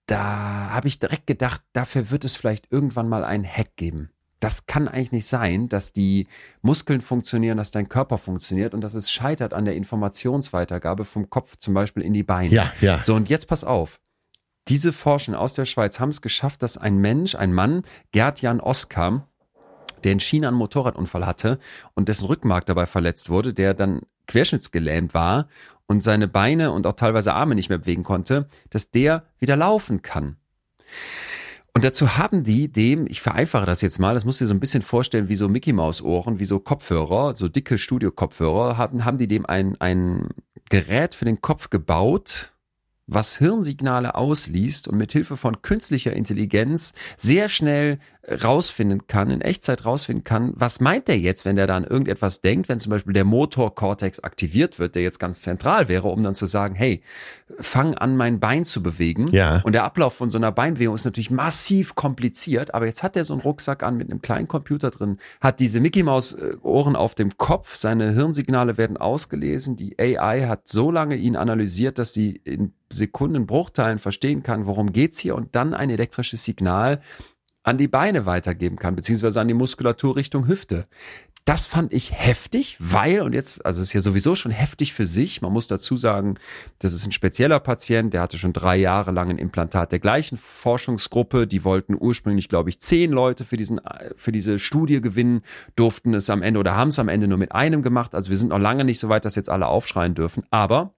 da habe ich direkt gedacht, dafür wird es vielleicht irgendwann mal einen Hack geben. Das kann eigentlich nicht sein, dass die Muskeln funktionieren, dass dein Körper funktioniert und dass es scheitert an der Informationsweitergabe vom Kopf zum Beispiel in die Beine. Ja, ja. So, und jetzt pass auf. Diese Forscher aus der Schweiz haben es geschafft, dass ein Mensch, ein Mann, Gerd-Jan Oskar, der in China einen Motorradunfall hatte und dessen Rückenmark dabei verletzt wurde, der dann querschnittsgelähmt war und seine Beine und auch teilweise Arme nicht mehr bewegen konnte, dass der wieder laufen kann. Und dazu haben die dem, ich vereinfache das jetzt mal, das musst du dir so ein bisschen vorstellen, wie so Mickey Maus Ohren, wie so Kopfhörer, so dicke Studio-Kopfhörer, haben, haben die dem ein, ein Gerät für den Kopf gebaut, was Hirnsignale ausliest und mit Hilfe von künstlicher Intelligenz sehr schnell rausfinden kann, in Echtzeit rausfinden kann, was meint der jetzt, wenn der dann irgendetwas denkt, wenn zum Beispiel der Motorkortex aktiviert wird, der jetzt ganz zentral wäre, um dann zu sagen, hey, fang an, mein Bein zu bewegen. Ja. Und der Ablauf von so einer Beinbewegung ist natürlich massiv kompliziert, aber jetzt hat er so einen Rucksack an mit einem kleinen Computer drin, hat diese Mickey Maus äh, Ohren auf dem Kopf, seine Hirnsignale werden ausgelesen, die AI hat so lange ihn analysiert, dass sie in Sekundenbruchteilen verstehen kann, worum geht's hier und dann ein elektrisches Signal an die Beine weitergeben kann, beziehungsweise an die Muskulatur Richtung Hüfte. Das fand ich heftig, weil, und jetzt, also es ist ja sowieso schon heftig für sich, man muss dazu sagen, das ist ein spezieller Patient, der hatte schon drei Jahre lang ein Implantat der gleichen Forschungsgruppe, die wollten ursprünglich, glaube ich, zehn Leute für diesen, für diese Studie gewinnen, durften es am Ende oder haben es am Ende nur mit einem gemacht, also wir sind noch lange nicht so weit, dass jetzt alle aufschreien dürfen, aber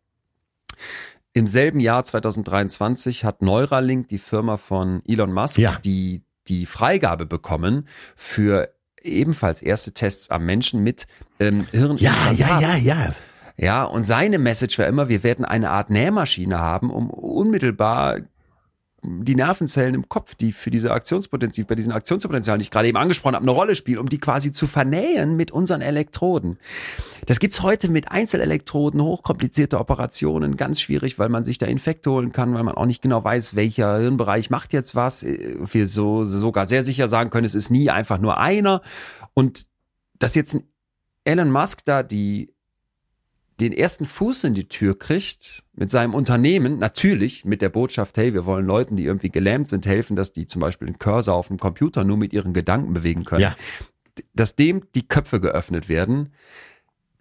im selben Jahr 2023 hat Neuralink, die Firma von Elon Musk, Ja. die die Freigabe bekommen für ebenfalls erste Tests am Menschen mit ähm, Hirn. Ja, ja, ja, ja. Ja, und seine Message war immer, wir werden eine Art Nähmaschine haben, um unmittelbar die Nervenzellen im Kopf, die für diese Aktionspotenzial, bei diesen Aktionspotenzialen, die ich gerade eben angesprochen habe, eine Rolle spielen, um die quasi zu vernähen mit unseren Elektroden. Das gibt's heute mit Einzelelektroden, hochkomplizierte Operationen, ganz schwierig, weil man sich da Infekte holen kann, weil man auch nicht genau weiß, welcher Hirnbereich macht jetzt was. Wir so sogar sehr sicher sagen können, es ist nie einfach nur einer. Und dass jetzt Elon Musk da die den ersten Fuß in die Tür kriegt mit seinem Unternehmen, natürlich mit der Botschaft, hey, wir wollen Leuten, die irgendwie gelähmt sind, helfen, dass die zum Beispiel den Cursor auf dem Computer nur mit ihren Gedanken bewegen können. Ja. Dass dem die Köpfe geöffnet werden,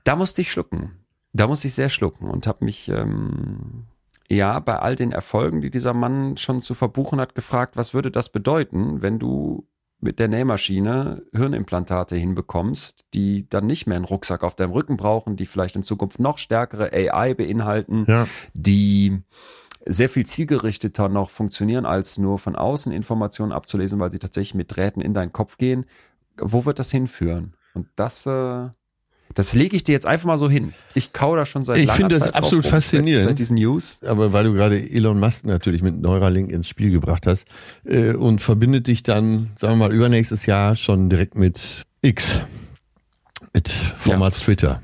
da musste ich schlucken. Da musste ich sehr schlucken und habe mich ähm, ja, bei all den Erfolgen, die dieser Mann schon zu verbuchen hat, gefragt, was würde das bedeuten, wenn du mit der Nähmaschine Hirnimplantate hinbekommst, die dann nicht mehr einen Rucksack auf deinem Rücken brauchen, die vielleicht in Zukunft noch stärkere AI beinhalten, Ja. die sehr viel zielgerichteter noch funktionieren, als nur von außen Informationen abzulesen, weil sie tatsächlich mit Drähten in deinen Kopf gehen. Wo wird das hinführen? Und das, äh, das lege ich dir jetzt einfach mal so hin. Ich kau da schon seit Ich finde das Zeit absolut faszinierend. Seit diesen News. Aber weil du gerade Elon Musk natürlich mit Neuralink ins Spiel gebracht hast äh, und verbindet dich dann, sagen wir mal, übernächstes Jahr schon direkt mit X, mit Formats Twitter.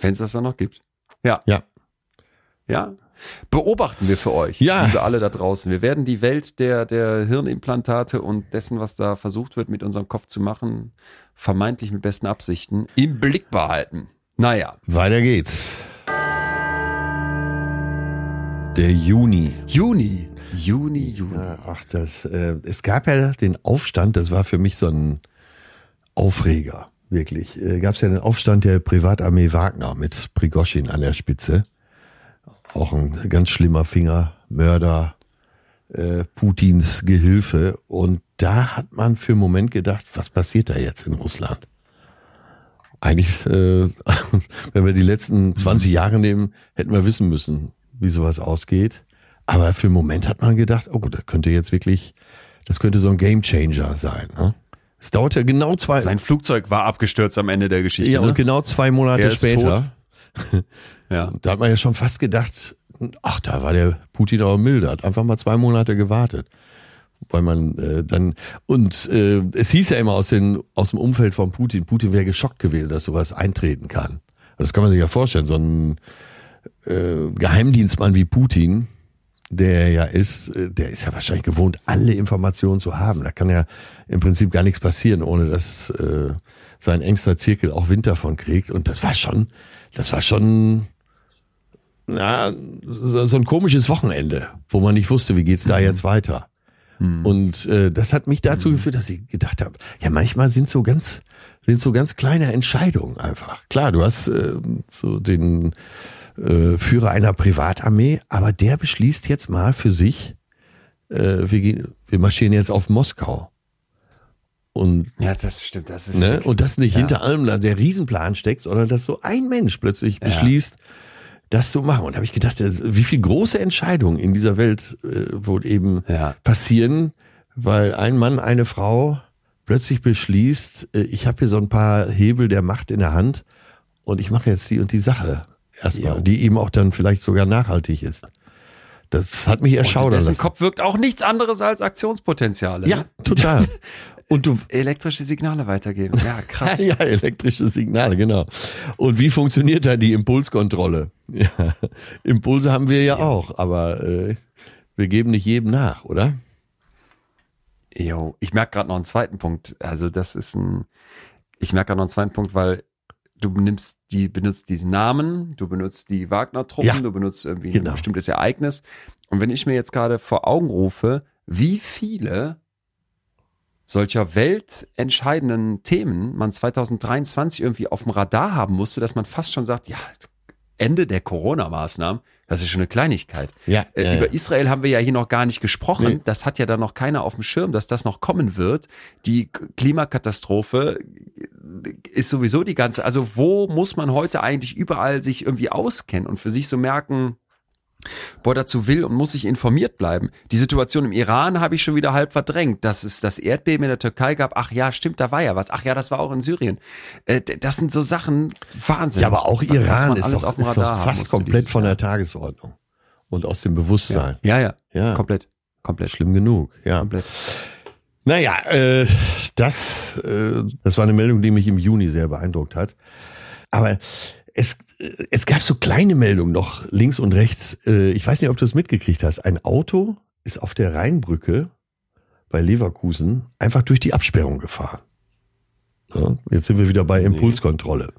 Wenn es das dann noch gibt. Ja. Ja. Ja. Beobachten wir für euch, Ja. liebe alle da draußen. Wir werden die Welt der, der Hirnimplantate und dessen, was da versucht wird, mit unserem Kopf zu machen, vermeintlich mit besten Absichten, im Blick behalten. Naja. Weiter geht's. Der Juni. Juni. Juni, Juni. Ach, das, äh, es gab ja den Aufstand, das war für mich so ein Aufreger, wirklich. Äh, gab es ja den Aufstand der Privatarmee Wagner mit Prigoschin an der Spitze. Auch ein ganz schlimmer Finger, Mörder, äh, Putins Gehilfe. Und da hat man für einen Moment gedacht, was passiert da jetzt in Russland? Eigentlich, äh, wenn wir die letzten 20 Jahre nehmen, hätten wir wissen müssen, wie sowas ausgeht. Aber für einen Moment hat man gedacht, oh, das könnte jetzt wirklich, das könnte so ein Gamechanger sein. Ne? Es dauerte genau zwei, Sein Flugzeug war abgestürzt am Ende der Geschichte. ja, ne? und genau zwei Monate Er später. ja. Da hat man ja schon fast gedacht, ach, da war der Putin aber milder, hat einfach mal zwei Monate gewartet. Weil man äh, dann, und äh, es hieß ja immer aus, den, aus dem Umfeld von Putin, Putin wäre geschockt gewesen, dass sowas eintreten kann. Das kann man sich ja vorstellen, so ein äh, Geheimdienstmann wie Putin, der ja ist, äh, der ist ja wahrscheinlich gewohnt, alle Informationen zu haben. Da kann ja im Prinzip gar nichts passieren, ohne dass äh, sein engster Zirkel auch Wind davon kriegt. Und das war schon, das war schon na, so ein komisches Wochenende, wo man nicht wusste, wie geht's da jetzt weiter. Und äh, das hat mich dazu geführt, dass ich gedacht habe, ja, manchmal sind so ganz, sind so ganz kleine Entscheidungen einfach. Klar, du hast äh, so den äh, Führer einer Privatarmee, aber der beschließt jetzt mal für sich, äh, wir, gehen, wir marschieren jetzt auf Moskau. Und ja, das stimmt. Das ist Ne? Und das nicht Ja. hinter allem da der Riesenplan steckt, sondern dass so ein Mensch plötzlich beschließt, das zu machen. Und da habe ich gedacht, wie viele große Entscheidungen in dieser Welt äh, wohl eben Ja. passieren, weil ein Mann, eine Frau plötzlich beschließt, äh, ich habe hier so ein paar Hebel der Macht in der Hand und ich mache jetzt die und die Sache erstmal, die eben auch dann vielleicht sogar nachhaltig ist. Das hat mich Und dessen lassen. Kopf wirkt auch nichts anderes als Aktionspotenziale. Ja, Ne? total. Und du, Elektrische Signale weitergeben. Ja, krass. Ja, elektrische Signale, genau. Und wie funktioniert da die Impulskontrolle? Ja, Impulse haben wir ja, auch, aber äh, wir geben nicht jedem nach, oder? Jo, ich merke gerade noch einen zweiten Punkt. Also das ist ein, ich merke gerade noch einen zweiten Punkt, weil du nimmst die, benutzt diesen Namen, du benutzt die Wagner-Truppen, Ja, du benutzt irgendwie genau. ein bestimmtes Ereignis. Und wenn ich mir jetzt gerade vor Augen rufe, wie viele solcher weltentscheidenden Themen man 2023 irgendwie auf dem Radar haben musste, dass man fast schon sagt, ja, Ende der Corona-Maßnahmen, das ist schon eine Kleinigkeit. Ja, Äh, ja, über ja. Israel haben wir ja hier noch gar nicht gesprochen. Nee. Das hat ja dann noch keiner auf dem Schirm, dass das noch kommen wird. Die Klimakatastrophe ist sowieso die ganze, also wo muss man heute eigentlich überall sich irgendwie auskennen und für sich so merken, boah, dazu will und muss sich informiert bleiben. Die Situation im Iran habe ich schon wieder halb verdrängt. Dass es das Erdbeben in der Türkei gab, ach ja, stimmt, da war ja was. Ach ja, das war auch in Syrien. Äh, das sind so Sachen, Wahnsinn. Ja, aber auch Iran ist alles doch, ist doch fast komplett von der. Tagesordnung und aus dem Bewusstsein. Ja, ja, Ja, komplett, komplett, schlimm genug. Ja. komplett. Naja, äh, das, äh, das war eine Meldung, die mich im Juni sehr beeindruckt hat. Aber es, äh, es gab so kleine Meldungen noch links und rechts. Äh, ich weiß nicht, ob du es mitgekriegt hast. Ein Auto ist auf der Rheinbrücke bei Leverkusen einfach durch die Absperrung gefahren. Ja, jetzt sind wir wieder bei Impulskontrolle.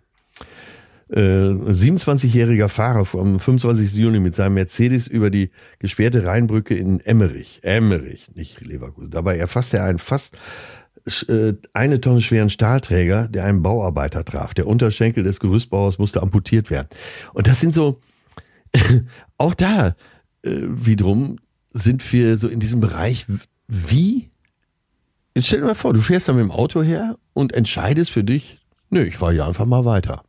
Äh, 27-jähriger Fahrer vom 25. Juni mit seinem Mercedes über die gesperrte Rheinbrücke in Emmerich. Emmerich, nicht Leverkusen. Dabei erfasste er einen fast eine Tonne schweren Stahlträger, der einen Bauarbeiter traf. Der Unterschenkel des Gerüstbauers musste amputiert werden. Und das sind so, auch da äh, wiederum sind wir so in diesem Bereich, wie, jetzt stell dir mal vor, du fährst da mit dem Auto her und entscheidest für dich, nö, ich fahre hier einfach mal weiter.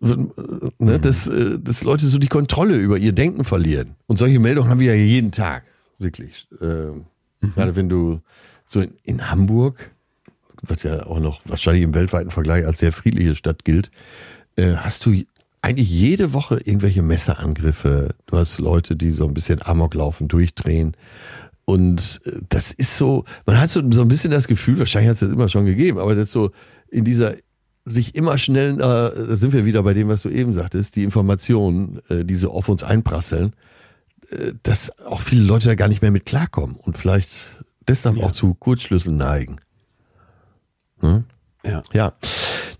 Ne, dass, äh, dass Leute so die Kontrolle über ihr Denken verlieren. Und solche Meldungen haben wir ja jeden Tag, wirklich. Ähm, Gerade wenn du so in, in Hamburg, was ja auch noch wahrscheinlich im weltweiten Vergleich als sehr friedliche Stadt gilt, äh, hast du eigentlich jede Woche irgendwelche Messerangriffe. Du hast Leute, die so ein bisschen Amok laufen, durchdrehen. Und äh, das ist so, man hat so, so ein bisschen das Gefühl, wahrscheinlich hat es das immer schon gegeben, aber das so in dieser sich immer schnell, äh, da sind wir wieder bei dem, was du eben sagtest, die Informationen, äh, die so auf uns einprasseln, äh, dass auch viele Leute da gar nicht mehr mit klarkommen und vielleicht deshalb Ja. auch zu Kurzschlüssen neigen. Hm? Ja. Ja.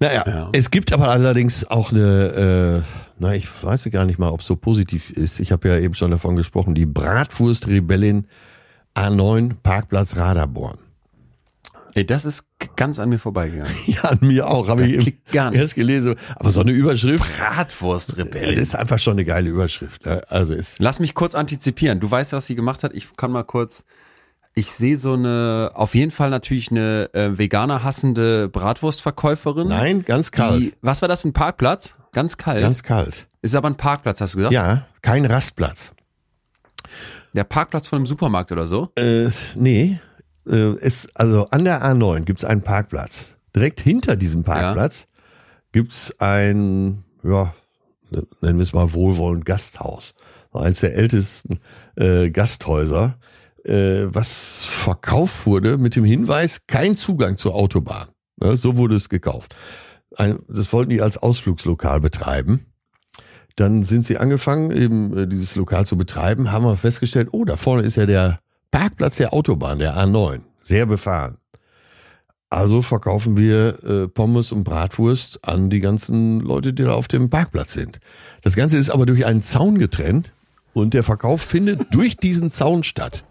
Naja, Ja. es gibt aber allerdings auch eine, äh, na, ich weiß ja gar nicht mal, ob es so positiv ist. Ich habe ja eben schon davon gesprochen, die Bratwurst-Rebellin A9 Parkplatz Raderborn. Ey, das ist ganz an mir vorbeigegangen. Ja, an mir auch, habe ich eben gar nichts. erst gelesen. Aber so eine Überschrift, ja, Bratwurstrebell. das ist einfach schon eine geile Überschrift. Ne? Also ist, Lass mich kurz antizipieren. Du weißt, was sie gemacht hat. Ich kann mal kurz. Ich sehe so eine, auf jeden Fall natürlich eine äh, Veganer hassende Bratwurstverkäuferin. nein, ganz kalt. Die, was war das? Ein Parkplatz? Ganz kalt. Ganz kalt. ist aber ein Parkplatz, hast du gesagt? Ja, kein Rastplatz. Der Parkplatz von einem Supermarkt oder so? Äh, nee, äh, es, also an der A9 gibt's einen Parkplatz. Direkt hinter diesem Parkplatz gibt's ein, ja, nennen wir es mal wohlwollend Gasthaus. Eins der ältesten äh, Gasthäuser, äh, was verkauft wurde mit dem Hinweis, kein Zugang zur Autobahn. Ne, so wurde es gekauft. Ein, das wollten die als Ausflugslokal betreiben. Dann sind sie angefangen, eben äh, dieses Lokal zu betreiben, haben wir festgestellt, oh, da vorne ist ja der Parkplatz der Autobahn, der A9, sehr befahren. Also verkaufen wir äh, Pommes und Bratwurst an die ganzen Leute, die da auf dem Parkplatz sind. Das Ganze ist aber durch einen Zaun getrennt und der Verkauf findet durch diesen Zaun statt.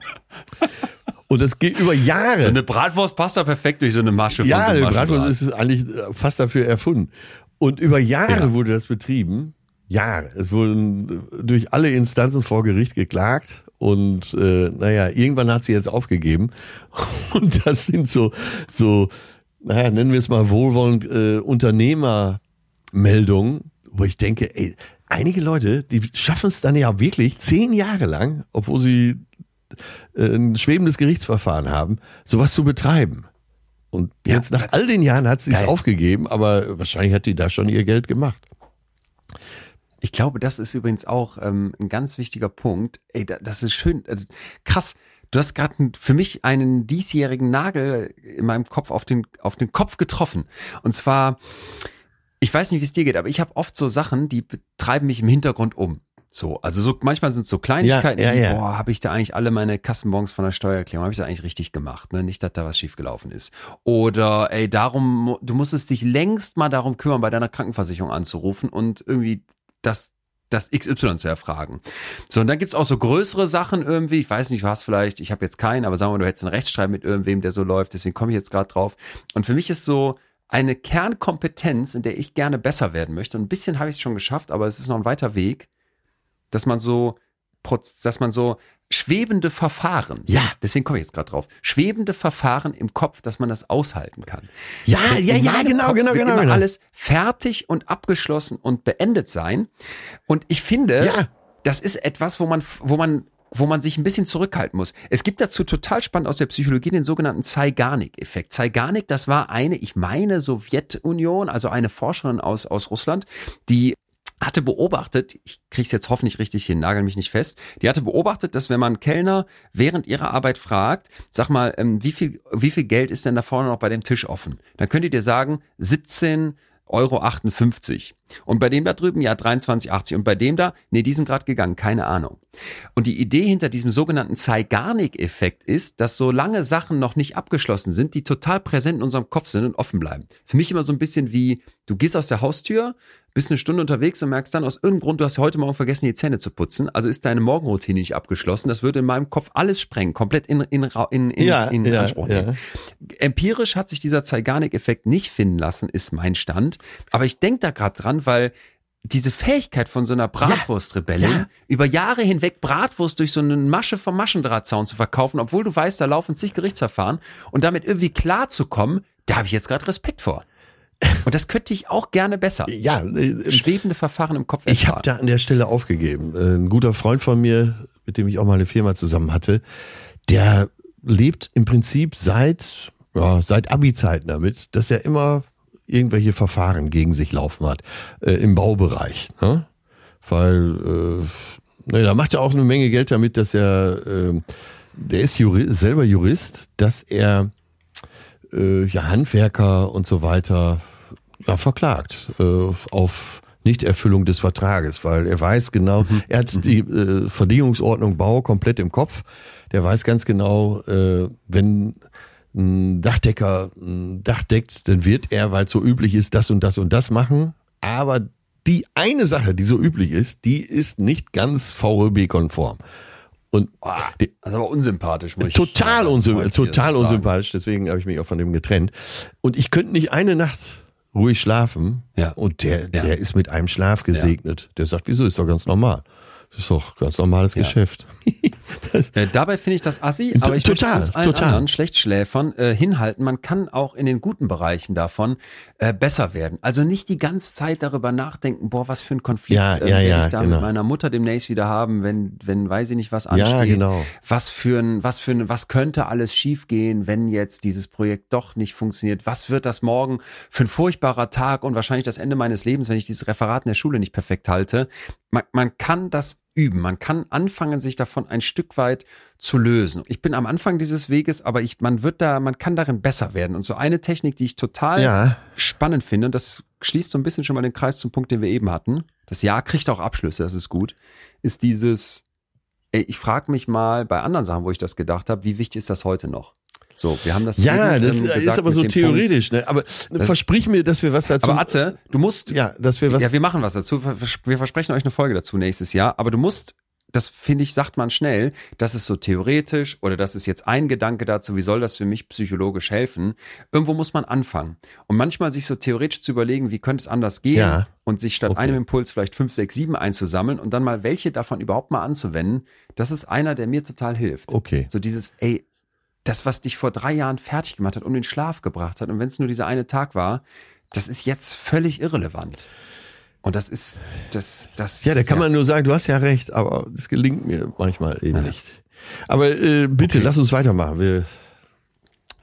Und das geht über Jahre. So eine Bratwurst passt da perfekt durch so eine Masche. Ja, der Bratwurst ist eigentlich äh, fast dafür erfunden. Und über Jahre Ja. wurde das betrieben. Jahre. Es wurden äh, durch alle Instanzen vor Gericht geklagt. Und äh, naja, irgendwann hat sie jetzt aufgegeben. Und das sind so, so, naja, nennen wir es mal wohlwollend, äh, Unternehmermeldungen, wo ich denke, ey, einige Leute, die schaffen es dann ja wirklich zehn Jahre lang, obwohl sie äh, ein schwebendes Gerichtsverfahren haben, sowas zu betreiben. Und Ja, jetzt nach all den Jahren hat sie es aufgegeben, aber wahrscheinlich hat die da schon ihr Geld gemacht. Ich glaube, das ist übrigens auch ähm, ein ganz wichtiger Punkt. Ey, da, das ist schön, äh, krass. Du hast gerade für mich einen diesjährigen Nagel in meinem Kopf auf den auf den Kopf getroffen. Und zwar, ich weiß nicht, wie es dir geht, aber ich habe oft so Sachen, die betreiben mich im Hintergrund um. So, also so manchmal sind es so Kleinigkeiten, Ja, ja, ja. boah, habe ich da eigentlich alle meine Kassenbons von der Steuererklärung, habe ich das eigentlich richtig gemacht, ne? Nicht, dass da was schiefgelaufen ist. Oder ey, darum, du musstest dich längst mal darum kümmern, bei deiner Krankenversicherung anzurufen und irgendwie das das XY zu erfragen. So, und dann gibt's auch so größere Sachen irgendwie. Ich weiß nicht, du hast vielleicht, ich habe jetzt keinen, aber sagen wir, du hättest einen Rechtsstreit mit irgendwem, der so läuft, deswegen komme ich jetzt gerade drauf. Und für mich ist so eine Kernkompetenz, in der ich gerne besser werden möchte. Und ein bisschen habe ich es schon geschafft, aber es ist noch ein weiter Weg, dass man so, dass man so schwebende Verfahren, Ja. deswegen komme ich jetzt gerade drauf, schwebende Verfahren im Kopf, dass man das aushalten kann. Ja, In ja, ja, genau, Kopf genau, genau, immer genau. alles fertig und abgeschlossen und beendet sein. Und ich finde, Ja. das ist etwas, wo man, wo man, wo man sich ein bisschen zurückhalten muss. Es gibt dazu total spannend aus der Psychologie den sogenannten Zeigarnik-Effekt. Zeigarnik, das war eine, ich meine, Sowjetunion, also eine Forscherin aus, aus Russland, die hatte beobachtet, ich krieg's jetzt hoffentlich richtig hin, nagel mich nicht fest, die hatte beobachtet, dass wenn man Kellner während ihrer Arbeit fragt, sag mal, ähm, wie viel, wie viel Geld ist denn da vorne noch bei dem Tisch offen? Dann könnt ihr dir sagen, 17 Euro 58. Und bei dem da drüben, ja, 23,80. Und bei dem da, nee, die sind gerade gegangen, keine Ahnung. Und die Idee hinter diesem sogenannten Zeigarnik-Effekt ist, dass solange Sachen noch nicht abgeschlossen sind, die total präsent in unserem Kopf sind und offen bleiben. Für mich immer so ein bisschen wie, du gehst aus der Haustür, bist eine Stunde unterwegs und merkst dann aus irgendeinem Grund, du hast heute Morgen vergessen, die Zähne zu putzen. Also ist deine Morgenroutine nicht abgeschlossen. Das würde in meinem Kopf alles sprengen, komplett in, in, in, in, Ja, in ja, Anspruch ja. nehmen. Empirisch hat sich dieser Zeigarnik-Effekt nicht finden lassen, ist mein Stand. Aber ich denke da gerade dran, weil diese Fähigkeit von so einer Bratwurstrebellin, Ja. über Jahre hinweg Bratwurst durch so eine Masche vom Maschendrahtzaun zu verkaufen, obwohl du weißt, da laufen zig Gerichtsverfahren und damit irgendwie klarzukommen, da habe ich jetzt gerade Respekt vor. Und das könnte ich auch gerne besser. Ja, äh, Schwebende Verfahren im Kopf Ich habe erfahren. da an der Stelle aufgegeben. Äh, Ein guter Freund von mir, mit dem ich auch mal eine Firma zusammen hatte, der lebt im Prinzip seit, ja, seit Abi-Zeiten damit, dass er immer irgendwelche Verfahren gegen sich laufen hat äh, im Baubereich. Ne? Weil äh, da macht er auch eine Menge Geld damit, dass er, äh, der ist Juri selber Jurist, dass er äh, ja, Handwerker und so weiter ja, verklagt äh, auf Nichterfüllung des Vertrages, weil er weiß genau, er hat die äh, Verdingungsordnung Bau komplett im Kopf. Der weiß ganz genau, äh, wenn ein Dachdecker ein Dach deckt, dann wird er, weil es so üblich ist, das und das und das machen. Aber die eine Sache, die so üblich ist, die ist nicht ganz VRB-konform. Und die, Das ist aber unsympathisch, muss ich total, mal- unsymp total unsympathisch, deswegen habe ich mich auch von dem getrennt. Und ich könnte nicht eine Nacht ruhig schlafen. Ja. Und der, Ja. der ist mit einem Schlaf gesegnet. Der sagt, wieso ist doch ganz normal. Das ist doch ganz normales Ja. Geschäft. Äh, dabei finde ich das assi, aber ich Total, möchte allen total. anderen Schlechtschläfern äh, hinhalten. Man kann auch in den guten Bereichen davon äh, besser werden. Also nicht die ganze Zeit darüber nachdenken, boah, was für ein Konflikt Ja, äh, ja, werde ich da genau. mit meiner Mutter demnächst wieder haben, wenn, wenn weiß ich nicht, was ansteht. genau. Was für ein, was für ein, was könnte alles schiefgehen, wenn jetzt dieses Projekt doch nicht funktioniert? Was wird das morgen für ein furchtbarer Tag und wahrscheinlich das Ende meines Lebens, wenn ich dieses Referat in der Schule nicht perfekt halte? Man, man kann das üben. Man kann anfangen, sich davon ein Stück weit zu lösen. Ich bin am Anfang dieses Weges, aber ich, man wird da, man kann darin besser werden. Und so eine Technik, die ich total Ja. spannend finde, und das schließt so ein bisschen schon mal den Kreis zum Punkt, den wir eben hatten. Das Jahr kriegt auch Abschlüsse, das ist gut. Ist dieses, ey, ich frage mich mal bei anderen Sachen, wo ich das gedacht habe, wie wichtig ist das heute noch? So, wir haben das Ja, das ähm, ist gesagt aber mit so theoretisch. Ne? Aber versprich mir, dass wir was dazu. Aber Atze, du musst ja, dass wir was. ja, wir machen was dazu. Wir versprechen euch eine Folge dazu nächstes Jahr. Aber du musst, das finde ich, sagt man schnell, das ist so theoretisch oder das ist jetzt ein Gedanke dazu, wie soll das für mich psychologisch helfen? Irgendwo muss man anfangen. Und manchmal sich so theoretisch zu überlegen, wie könnte es anders gehen Ja. und sich statt Okay. einem Impuls vielleicht fünf, sechs, sieben einzusammeln und dann mal welche davon überhaupt mal anzuwenden, das ist einer, der mir total hilft. Okay. So dieses, ey, das, was dich vor drei Jahren fertig gemacht hat und in den Schlaf gebracht hat, und wenn es nur dieser eine Tag war, das ist jetzt völlig irrelevant. Und das ist, das, das. Ja, da kann man nur sagen, du hast ja recht, aber es gelingt mir manchmal eben nicht. Aber äh, bitte, lass uns weitermachen. Wir,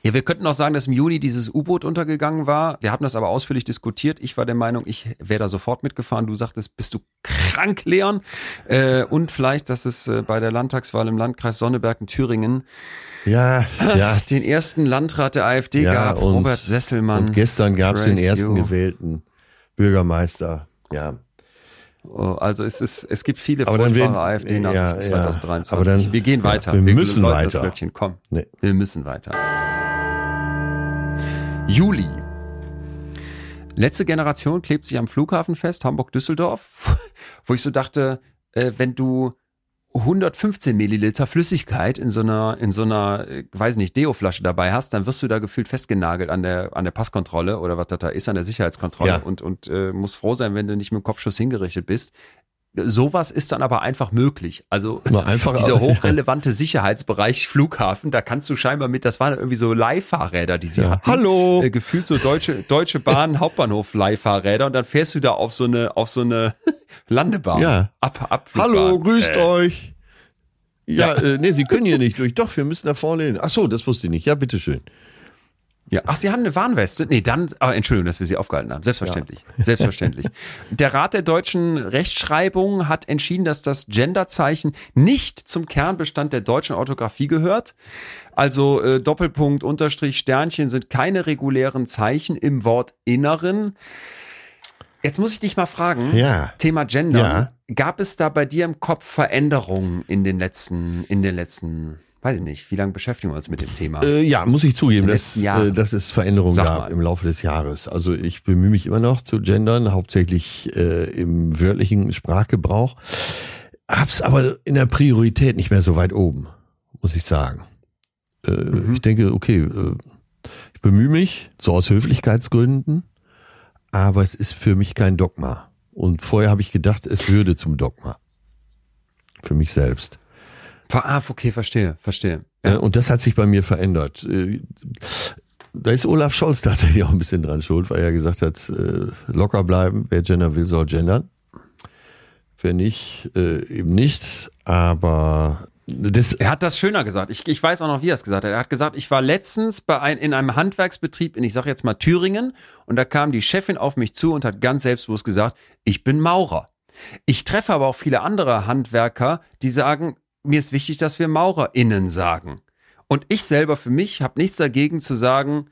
Ja, wir könnten auch sagen, dass im Juni dieses U-Boot untergegangen war. Wir hatten das aber ausführlich diskutiert. Ich war der Meinung, ich wäre da sofort mitgefahren. Du sagtest, bist du krank, Leon? Äh, und vielleicht, dass es äh, bei der Landtagswahl im Landkreis Sonneberg in Thüringen ja, ja. den ersten Landrat der AfD ja, gab, Robert Sesselmann. Und gestern gab es den ersten you. gewählten Bürgermeister. Ja. Oh, Also es ist, es gibt viele Aber furchtbare AfD nach ja, ja. 2023. Aber dann- wir gehen weiter. wir müssen läuten Das weiter. Glöckchen. Komm, Nee. wir müssen weiter. Juli. Letzte Generation klebt sich am Flughafen fest, Hamburg-Düsseldorf, wo ich so dachte, äh, wenn du 115 Milliliter Flüssigkeit in so einer, in so einer, äh, weiß nicht, Deo-Flasche dabei hast, dann wirst du da gefühlt festgenagelt an der, an der Passkontrolle oder was das da ist, an der Sicherheitskontrolle Ja. und, und äh, musst froh sein, wenn du nicht mit dem Kopfschuss hingerichtet bist. Sowas ist dann aber einfach möglich. Also einfach dieser hochrelevante Sicherheitsbereich Flughafen, da kannst du scheinbar mit, das waren irgendwie so Leihfahrräder, die sie Ja. hatten. Hallo. Äh, gefühlt so deutsche, deutsche Bahn, Hauptbahnhof Leihfahrräder und dann fährst du da auf so eine, auf so eine Landebahn. Ja. Ab, Abflugbahn. Hallo, grüßt Äh, euch. Ja, Ja. Äh, nee, Sie können hier nicht durch. Doch, wir müssen da vorne hin. Ach so, das wusste ich nicht. Ja, bitteschön. Ja. Ach, Sie haben eine Warnweste? Nee, dann, aber Entschuldigung, dass wir Sie aufgehalten haben. Selbstverständlich. Selbstverständlich. Der Rat der deutschen Rechtschreibung hat entschieden, dass das Genderzeichen nicht zum Kernbestand der deutschen Orthographie gehört. Also äh, Doppelpunkt, Unterstrich, Sternchen sind keine regulären Zeichen im Wortinneren. Jetzt muss ich dich mal fragen, Ja. Thema Gender. Ja. Gab es da bei dir im Kopf Veränderungen in den letzten, in den letzten, weiß ich nicht, wie lange beschäftigen wir uns mit dem Thema? Äh, ja, muss ich zugeben, dass, äh, dass es Veränderungen Sag gab mal. im Laufe des Jahres. Also ich bemühe mich immer noch zu gendern, hauptsächlich äh, im wörtlichen Sprachgebrauch. Hab's aber in der Priorität nicht mehr so weit oben, muss ich sagen. Äh, Mhm. Ich denke, okay, äh, ich bemühe mich, so aus Höflichkeitsgründen, aber es ist für mich kein Dogma. Und vorher habe ich gedacht, es würde zum Dogma. Für mich selbst. Ah, okay, verstehe, verstehe. Ja. Und das hat sich bei mir verändert. Äh, da ist Olaf Scholz tatsächlich auch ein bisschen dran schuld, weil er gesagt hat, äh, locker bleiben, wer Gender will, soll gendern. Wer nicht, äh, eben nicht. Aber das er hat das schöner gesagt. Ich, ich weiß auch noch, wie er es gesagt hat. Er hat gesagt, ich war letztens bei ein, in einem Handwerksbetrieb in, ich sage jetzt mal Thüringen, und da kam die Chefin auf mich zu und hat ganz selbstbewusst gesagt, ich bin Maurer. Ich treffe aber auch viele andere Handwerker, die sagen, mir ist wichtig, dass wir MaurerInnen sagen. Und ich selber für mich habe nichts dagegen zu sagen,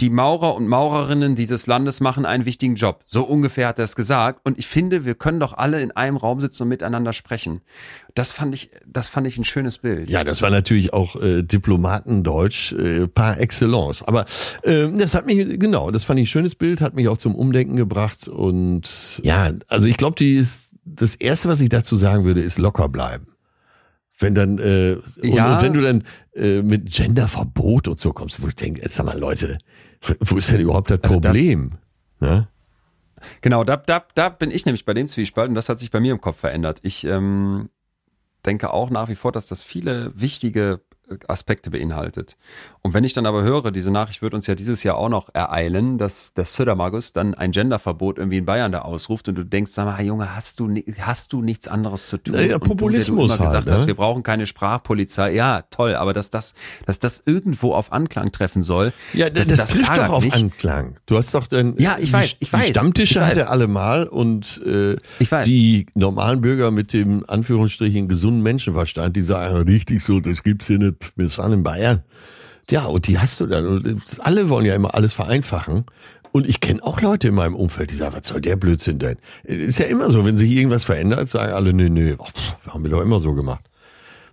die Maurer und Maurerinnen dieses Landes machen einen wichtigen Job. So ungefähr hat er es gesagt. Und ich finde, wir können doch alle in einem Raum sitzen und miteinander sprechen. Das fand ich, das fand ich ein schönes Bild. Ja, das war natürlich auch äh, Diplomatendeutsch äh, par excellence. Aber äh, das hat mich, genau, das fand ich ein schönes Bild, hat mich auch zum Umdenken gebracht. Und ja, also ich glaube, das erste, was ich dazu sagen würde, ist locker bleiben. Wenn dann, äh, und, ja. und wenn du dann äh, mit Genderverbot und so kommst, wo ich denke, jetzt sag mal, Leute, wo ist denn überhaupt das also Problem? Das, ne? Genau, da, da, da bin ich nämlich bei dem Zwiespalt und das hat sich bei mir im Kopf verändert. Ich ähm, denke auch nach wie vor, dass das viele wichtige Aspekte beinhaltet. Und wenn ich dann aber höre, diese Nachricht wird uns ja dieses Jahr auch noch ereilen, dass der Södermagus dann ein Genderverbot irgendwie in Bayern da ausruft und du denkst, sag mal, Junge, hast du, hast du nichts anderes zu tun? Ja, Populismus und du, du immer halt, gesagt ne? hast, wir brauchen keine Sprachpolizei. Ja, toll, aber dass das, dass das irgendwo auf Anklang treffen soll. Ja, das, das, das trifft doch auf nicht. Anklang. Du hast doch dann, ja, ich weiß, ich weiß. Die Stammtische ich hatte alle mal und äh, ich weiß. die normalen Bürger mit dem Anführungsstrichen gesunden Menschenverstand, die sagen, richtig so, das gibt's hier nicht wir sind in Bayern. Ja, und die hast du dann. alle wollen ja immer alles vereinfachen. Und ich kenne auch Leute in meinem Umfeld, die sagen, was soll der Blödsinn denn? Ist ja immer so, wenn sich irgendwas verändert, sagen alle, nee, nee, oh, haben wir doch immer so gemacht.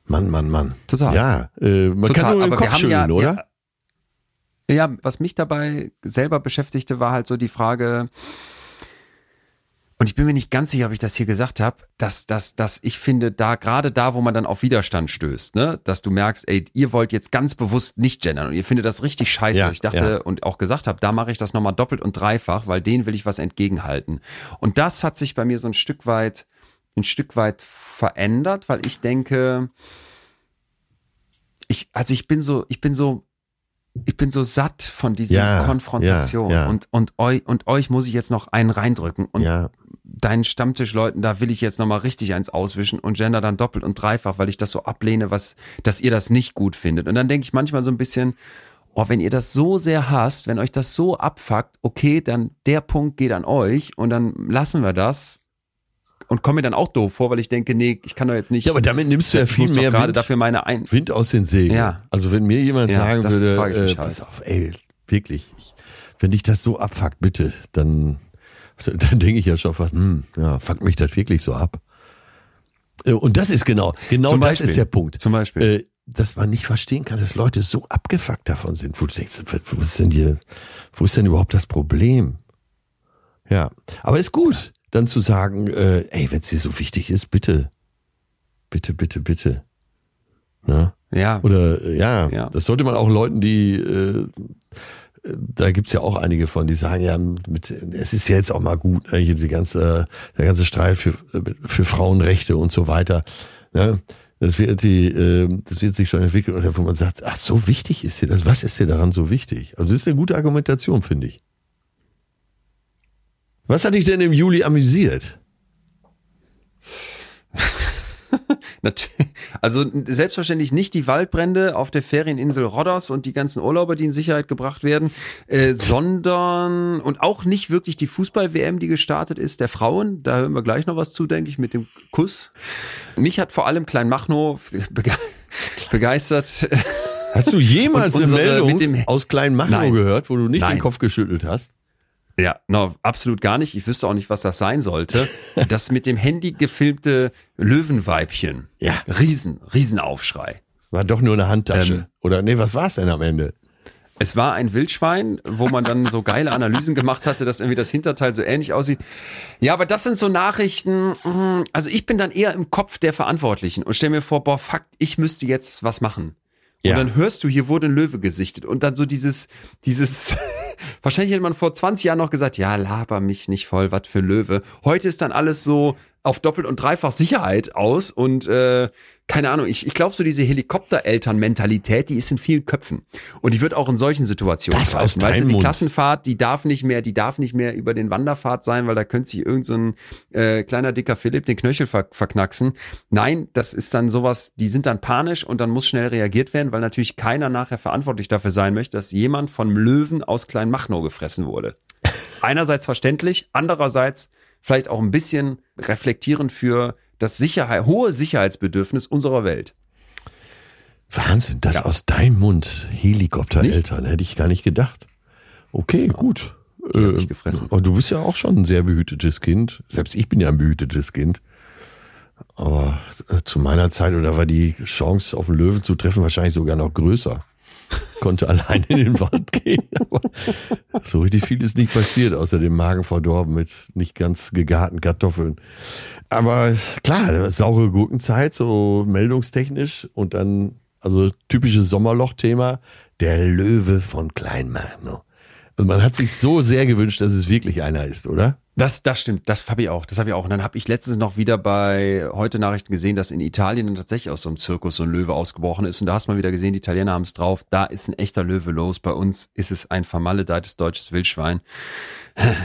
Mann, Mann, Mann. Total. Ja, äh, man Total. kann nur den Kopf schütteln, ja, oder? Ja, ja, was mich dabei selber beschäftigte, war halt so die Frage, und ich bin mir nicht ganz sicher, ob ich das hier gesagt habe, dass, dass, dass ich finde, da gerade da, wo man dann auf Widerstand stößt, ne, dass du merkst, ey, ihr wollt jetzt ganz bewusst nicht gendern und ihr findet das richtig scheiße. Ja, ich dachte ja. und auch gesagt habe, da mache ich das nochmal doppelt und dreifach, weil denen will ich was entgegenhalten. Und das hat sich bei mir so ein Stück weit, ein Stück weit verändert, weil ich denke, ich, also ich bin so, ich bin so ich bin so satt von dieser ja, Konfrontation ja, ja. und und euch und euch muss ich jetzt noch einen reindrücken und deinen Stammtischleuten da will ich jetzt noch mal richtig eins auswischen und Gender dann doppelt und dreifach, weil ich das so ablehne, was dass ihr das nicht gut findet und dann denke ich manchmal so ein bisschen oh, wenn ihr das so sehr hasst, wenn euch das so abfuckt, okay, dann der Punkt geht an euch und dann lassen wir das und komme mir dann auch doof vor, weil ich denke, nee, ich kann doch jetzt nicht. Ja, aber damit nimmst du ja viel mehr Wind, dafür meine Ein Wind aus den Segeln. Ja. Also wenn mir jemand ja, sagen würde, äh, pass auf, ey, wirklich, ich, wenn dich das so abfuckt, bitte, dann, dann denke ich ja schon fast, hm, ja, fuckt mich das wirklich so ab. Äh, und das ist genau, genau Zum das Beispiel. ist der Punkt. Zum Beispiel. Äh, dass man nicht verstehen kann, dass Leute so abgefuckt davon sind, wo du denkst, wo ist denn hier, wo ist denn überhaupt das Problem? Ja, aber ist gut dann zu sagen, äh, ey, wenn es dir so wichtig ist, bitte, bitte, bitte, bitte. Ne? Ja. Oder äh, ja, ja, das sollte man auch Leuten, die äh, da gibt's ja auch einige von, die sagen, ja, mit, es ist ja jetzt auch mal gut, ne, die ganze, der ganze Streit für, für Frauenrechte und so weiter. Ne? Das wird die, äh, das wird sich schon entwickeln, wo man sagt, ach, so wichtig ist dir das, was ist dir daran so wichtig? Also das ist eine gute Argumentation, finde ich. Was hat dich denn im Juli amüsiert? also selbstverständlich nicht die Waldbrände auf der Ferieninsel Rodos und die ganzen Urlauber, die in Sicherheit gebracht werden, äh, sondern und auch nicht wirklich die Fußball-WM, die gestartet ist, der Frauen. Da hören wir gleich noch was zu, denke ich, mit dem Kuss. Mich hat vor allem Klein Machno bege begeistert. Hast du jemals eine Meldung aus Klein Machno gehört, wo du nicht Nein. den Kopf geschüttelt hast? Ja, no, absolut gar nicht. Ich wüsste auch nicht, was das sein sollte. Das mit dem Handy gefilmte Löwenweibchen. Ja. Riesen, Riesenaufschrei. War doch nur eine Handtasche. Ähm, Oder nee, was war es denn am Ende? Es war ein Wildschwein, wo man dann so geile Analysen gemacht hatte, dass irgendwie das Hinterteil so ähnlich aussieht. Ja, aber das sind so Nachrichten, also ich bin dann eher im Kopf der Verantwortlichen und stell mir vor, boah, fuck, ich müsste jetzt was machen. Ja. Und dann hörst du, hier wurde ein Löwe gesichtet. Und dann so dieses, dieses, wahrscheinlich hätte man vor 20 Jahren noch gesagt, ja, laber mich nicht voll, was für Löwe. Heute ist dann alles so auf doppelt und dreifach Sicherheit aus und äh, keine Ahnung, ich, ich glaube so diese Helikoptereltern-Mentalität, die ist in vielen Köpfen. Und die wird auch in solchen Situationen Das aus greifen. Weißt du, die Mund. Klassenfahrt, die darf nicht mehr, die darf nicht mehr über den Wanderpfad sein, weil da könnte sich irgend so ein äh, kleiner dicker Philipp den Knöchel ver verknacksen. Nein, das ist dann sowas, die sind dann panisch und dann muss schnell reagiert werden, weil natürlich keiner nachher verantwortlich dafür sein möchte, dass jemand vom Löwen aus Kleinmachnow gefressen wurde. Einerseits verständlich, andererseits vielleicht auch ein bisschen reflektierend für das Sicherheit, hohe Sicherheitsbedürfnis unserer Welt. Wahnsinn, das Ja. aus deinem Mund. Helikoptereltern, hätte ich gar nicht gedacht. Okay, gut. Die hab ich gefressen. aber du bist ja auch schon ein sehr behütetes Kind. Selbst ich bin ja ein behütetes Kind. Aber äh, zu meiner Zeit, oder war die Chance, auf einen Löwen zu treffen, wahrscheinlich sogar noch größer. Konnte allein in den Wald gehen. Aber so richtig viel ist nicht passiert, außer dem Magen verdorben mit nicht ganz gegarten Kartoffeln. Aber klar, saure Gurkenzeit, so meldungstechnisch und dann, also typisches Sommerloch-Thema, der Löwe von Kleinmachnow. Also man hat sich so sehr gewünscht, dass es wirklich einer ist, oder? Das, das stimmt, das habe ich auch, das habe ich auch. Und dann habe ich letztens noch wieder bei heute Nachrichten gesehen, dass in Italien dann tatsächlich aus so einem Zirkus so ein Löwe ausgebrochen ist. Und da hast du mal wieder gesehen, die Italiener haben es drauf. Da ist ein echter Löwe los. Bei uns ist es ein vermaledeites deutsches Wildschwein.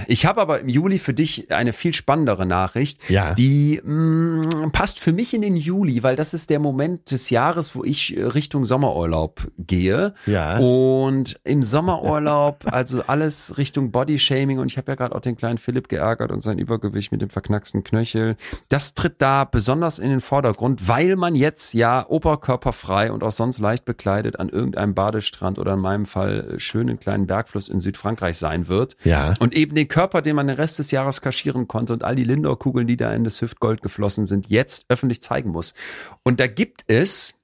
Ich habe aber im Juli für dich eine viel spannendere Nachricht, Ja. die mh, passt für mich in den Juli, weil das ist der Moment des Jahres, wo ich äh, Richtung Sommerurlaub gehe. Ja. Und im Sommerurlaub, also alles Richtung Bodyshaming und ich habe ja gerade auch den kleinen Philipp geärgert und sein Übergewicht mit dem verknacksten Knöchel. Das tritt da besonders in den Vordergrund, weil man jetzt ja oberkörperfrei und auch sonst leicht bekleidet an irgendeinem Badestrand oder in meinem Fall äh, schönen kleinen Bergfluss in Südfrankreich sein wird. Ja. Und eben den Körper, den man den Rest des Jahres kaschieren konnte und all die Lindor-Kugeln, die da in das Hüftgold geflossen sind, jetzt öffentlich zeigen muss. Und da gibt es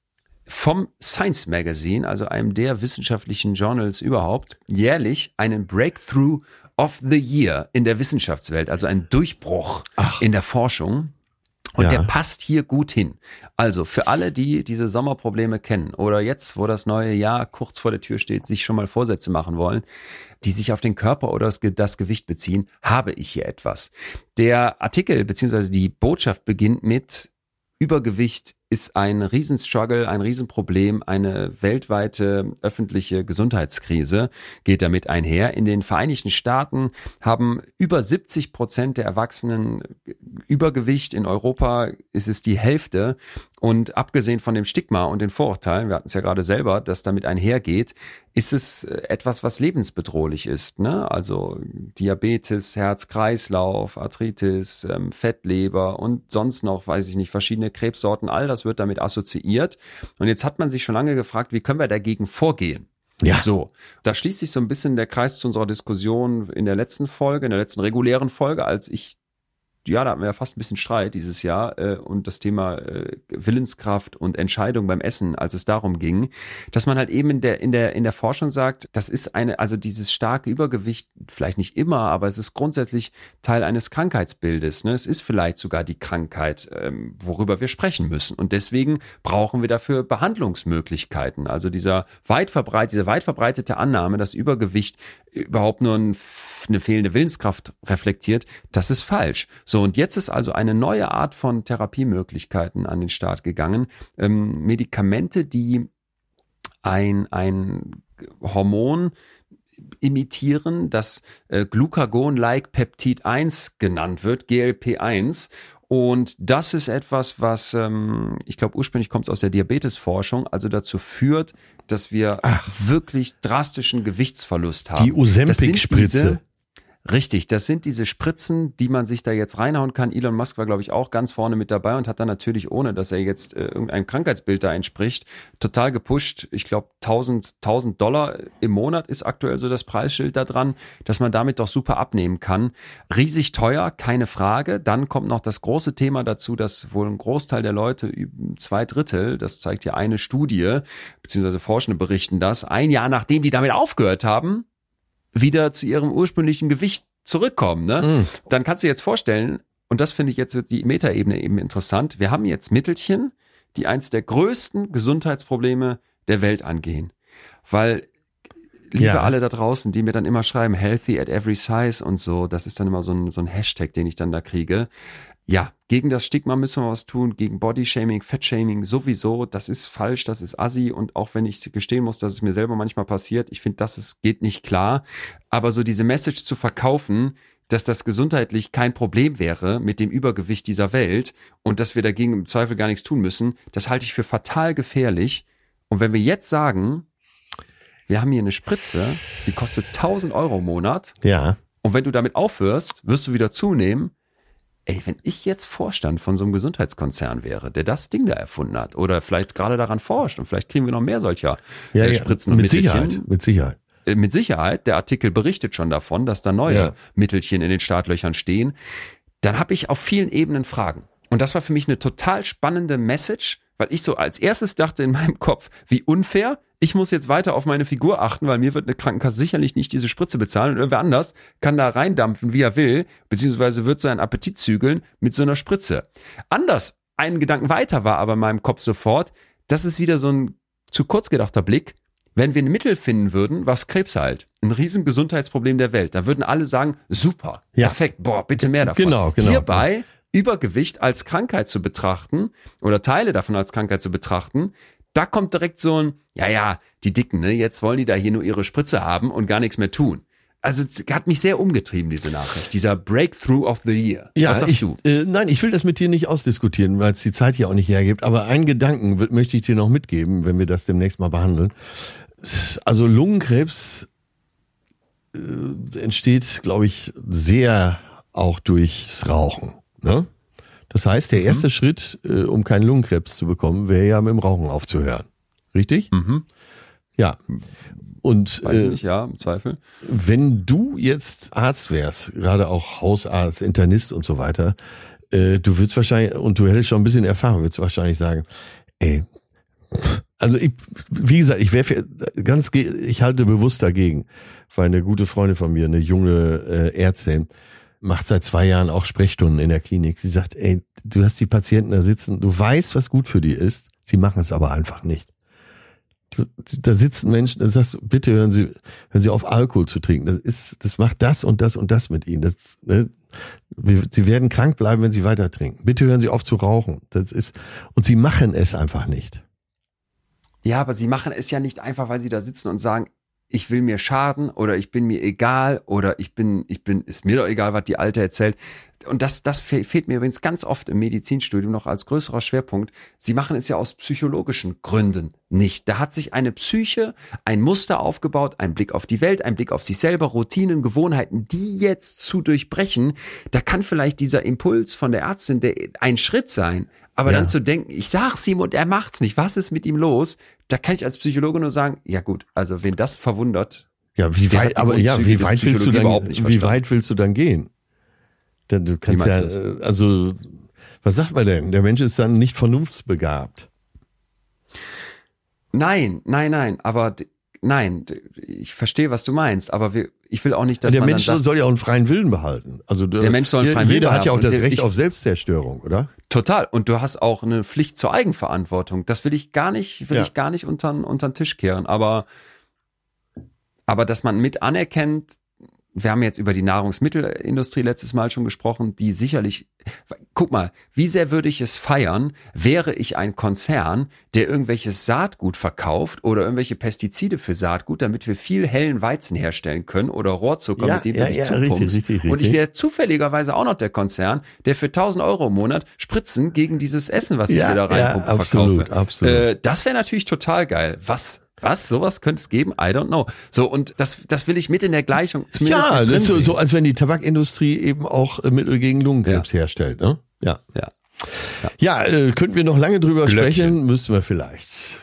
vom Science Magazine, also einem der wissenschaftlichen Journals überhaupt, jährlich einen Breakthrough of the Year in der Wissenschaftswelt, also ein Durchbruch in der Forschung. Und Ja. der passt hier gut hin. Also für alle, die diese Sommerprobleme kennen oder jetzt, wo das neue Jahr kurz vor der Tür steht, sich schon mal Vorsätze machen wollen, die sich auf den Körper oder das, Ge- das Gewicht beziehen, habe ich hier etwas. Der Artikel beziehungsweise die Botschaft beginnt mit Übergewicht ist ein Riesenstruggle, ein Riesenproblem, eine weltweite öffentliche Gesundheitskrise geht damit einher. In den Vereinigten Staaten haben über 70 Prozent der Erwachsenen Übergewicht. In Europa ist es die Hälfte. Und abgesehen von dem Stigma und den Vorurteilen, wir hatten es ja gerade selber, das damit einhergeht, ist es äh, etwas, was lebensbedrohlich ist. Ne? Also Diabetes, Herz-Kreislauf, Arthritis, ähm, Fettleber und sonst noch, weiß ich nicht, verschiedene Krebssorten, all das wird damit assoziiert. Und jetzt hat man sich schon lange gefragt, wie können wir dagegen vorgehen? Ja. So, da schließt sich so ein bisschen der Kreis zu unserer Diskussion in der letzten Folge, in der letzten regulären Folge, als ich ja, da hatten wir ja fast ein bisschen Streit dieses Jahr äh, und das Thema äh, Willenskraft und Entscheidung beim Essen, als es darum ging, dass man halt eben in der in der in der Forschung sagt, das ist eine also dieses starke Übergewicht vielleicht nicht immer, aber es ist grundsätzlich Teil eines Krankheitsbildes. Ne? Es ist vielleicht sogar die Krankheit, ähm, worüber wir sprechen müssen und deswegen brauchen wir dafür Behandlungsmöglichkeiten. Also dieser weit verbreitet, diese weit verbreitete Annahme, dass Übergewicht überhaupt nur ein eine fehlende Willenskraft reflektiert, das ist falsch. So, und jetzt ist also eine neue Art von Therapiemöglichkeiten an den Start gegangen. Ähm, Medikamente, die ein, ein Hormon imitieren, das äh, Glucagon-like Peptid 1 genannt wird, GLP1. Und das ist etwas, was, ähm, ich glaube, ursprünglich kommt es aus der Diabetesforschung, also dazu führt, dass wir wirklich drastischen Gewichtsverlust haben. Die Ozempic-Spritze. Richtig, das sind diese Spritzen, die man sich da jetzt reinhauen kann. Elon Musk war, glaube ich, auch ganz vorne mit dabei und hat dann natürlich, ohne dass er jetzt äh, irgendein Krankheitsbild da entspricht, total gepusht. Ich glaube, 1000, 1000 Dollar im Monat ist aktuell so das Preisschild da dran, dass man damit doch super abnehmen kann. Riesig teuer, keine Frage. Dann kommt noch das große Thema dazu, dass wohl ein Großteil der Leute, zwei Drittel, das zeigt ja eine Studie, beziehungsweise Forschende berichten das, ein Jahr nachdem die damit aufgehört haben, wieder zu ihrem ursprünglichen Gewicht zurückkommen. Ne? Mm. Dann kannst du dir jetzt vorstellen, und das finde ich jetzt die Metaebene eben interessant, wir haben jetzt Mittelchen, die eins der größten Gesundheitsprobleme der Welt angehen. Weil liebe Ja. alle da draußen, die mir dann immer schreiben, healthy at every size und so, das ist dann immer so ein, so ein Hashtag, den ich dann da kriege. Ja, gegen das Stigma müssen wir was tun, gegen Bodyshaming, Fettshaming sowieso, das ist falsch, das ist assi und auch wenn ich gestehen muss, dass es mir selber manchmal passiert, ich finde, das ist, geht nicht klar, aber so diese Message zu verkaufen, dass das gesundheitlich kein Problem wäre mit dem Übergewicht dieser Welt und dass wir dagegen im Zweifel gar nichts tun müssen, das halte ich für fatal gefährlich. Und wenn wir jetzt sagen, wir haben hier eine Spritze, die kostet 1000 Euro im Monat Ja. und wenn du damit aufhörst, wirst du wieder zunehmen. Ey, wenn ich jetzt Vorstand von so einem Gesundheitskonzern wäre, der das Ding da erfunden hat oder vielleicht gerade daran forscht und vielleicht kriegen wir noch mehr solcher Ja, äh, ja. Spritzen und mit Mittelchen. Sicherheit, mit Sicherheit. Äh, mit Sicherheit, der Artikel berichtet schon davon, dass da neue Ja. Mittelchen in den Startlöchern stehen, dann habe ich auf vielen Ebenen Fragen. Und das war für mich eine total spannende Message, weil ich so als erstes dachte in meinem Kopf, wie unfair, ich muss jetzt weiter auf meine Figur achten, weil mir wird eine Krankenkasse sicherlich nicht diese Spritze bezahlen und irgendwer anders kann da reindampfen, wie er will, beziehungsweise wird seinen Appetit zügeln mit so einer Spritze. Anders, einen Gedanken weiter war aber in meinem Kopf sofort, das ist wieder so ein zu kurz gedachter Blick, wenn wir ein Mittel finden würden, was Krebs heilt, ein riesen Gesundheitsproblem der Welt, dann würden alle sagen, super, Ja. perfekt, boah, bitte mehr davon. Genau, genau. Hierbei Übergewicht als Krankheit zu betrachten oder Teile davon als Krankheit zu betrachten, da kommt direkt so ein, ja, ja, die Dicken, ne, jetzt wollen die da hier nur ihre Spritze haben und gar nichts mehr tun. Also es hat mich sehr umgetrieben, diese Nachricht, dieser Breakthrough of the Year. Ja, Was sagst ich, du? Äh, nein, ich will das mit dir nicht ausdiskutieren, weil es die Zeit hier auch nicht hergibt. Aber einen Gedanken möchte ich dir noch mitgeben, wenn wir das demnächst mal behandeln. Also Lungenkrebs äh, entsteht, glaube ich, sehr auch durchs Rauchen. Ne? Das heißt, der erste Schritt, äh, um keinen Lungenkrebs zu bekommen, wäre ja mit dem Rauchen aufzuhören. Richtig? Mhm. Ja. Und Weiß ich äh, nicht, ja, im Zweifel. wenn du jetzt Arzt wärst, gerade auch Hausarzt, Internist und so weiter, äh, du würdest wahrscheinlich, und du hättest schon ein bisschen Erfahrung, würdest wahrscheinlich sagen, ey, also ich, wie gesagt, ich wäre ganz, ich halte bewusst dagegen, weil eine gute Freundin von mir, eine junge äh, Ärztin, macht seit zwei Jahren auch Sprechstunden in der Klinik. Sie sagt, ey, du hast die Patienten da sitzen, du weißt, was gut für die ist, sie machen es aber einfach nicht. Da sitzen Menschen, da sagst du, bitte hören Sie, hören Sie auf, Alkohol zu trinken. Das ist, das macht das und das und das mit Ihnen. Das, ne? Sie werden krank bleiben, wenn Sie weiter trinken. Bitte hören Sie auf zu rauchen. Das ist, und Sie machen es einfach nicht. Ja, aber sie machen es ja nicht einfach, weil sie da sitzen und sagen, ich will mir schaden oder ich bin mir egal oder ich bin, ich bin, ist mir doch egal, was die Alte erzählt. Und das, das fe- fehlt mir übrigens ganz oft im Medizinstudium noch als größerer Schwerpunkt. Sie machen es ja aus psychologischen Gründen nicht. Da hat sich eine Psyche, ein Muster aufgebaut, ein Blick auf die Welt, ein Blick auf sich selber, Routinen, Gewohnheiten, die jetzt zu durchbrechen. Da kann vielleicht dieser Impuls von der Ärztin der, ein Schritt sein. Aber Ja. dann zu denken, ich sag's ihm und er macht's nicht. Was ist mit ihm los? Da kann ich als Psychologe nur sagen, ja gut, also wen das verwundert, Ja, wie weit, aber ja, wie weit willst du dann, wie verstanden. weit willst du dann gehen? Denn du kannst ja, du äh, also, was sagt man denn? Der Mensch ist dann nicht vernunftsbegabt. Nein, nein, nein, aber nein, ich verstehe, was du meinst, aber wir, ich will auch nicht, dass der man Mensch sagt, soll ja auch einen freien Willen behalten. Also Der Mensch soll einen freien jeder Willen hat ja auch das Recht ich- auf Selbstzerstörung, oder? total. Und du hast auch eine Pflicht zur Eigenverantwortung. Das will ich gar nicht, will Ja. ich gar nicht unter, unter den Tisch kehren. Aber, aber dass man mit anerkennt, wir haben jetzt über die Nahrungsmittelindustrie letztes Mal schon gesprochen, die sicherlich, guck mal, wie sehr würde ich es feiern, wäre ich ein Konzern, der irgendwelches Saatgut verkauft oder irgendwelche Pestizide für Saatgut, damit wir viel hellen Weizen herstellen können oder Rohrzucker, Ja, mit dem ja, du dich ja, zupumpst. richtig, richtig, Und ich wäre zufälligerweise auch noch der Konzern, der für 1000 Euro im Monat Spritzen gegen dieses Essen, was ich Ja, dir da ja, reinpumpe, absolut, verkaufe. absolut. Äh, das wäre natürlich total geil. Was? Was? Sowas könnte es geben? I don't know. So, und das, das will ich mit in der Gleichung zumindest Ja, das ist so, so, als wenn die Tabakindustrie eben auch äh, Mittel gegen Lungenkrebs herstellt, ne? Ja. Ja. Ja, äh, könnten wir noch lange drüber Glöckchen. sprechen, müssen wir vielleicht.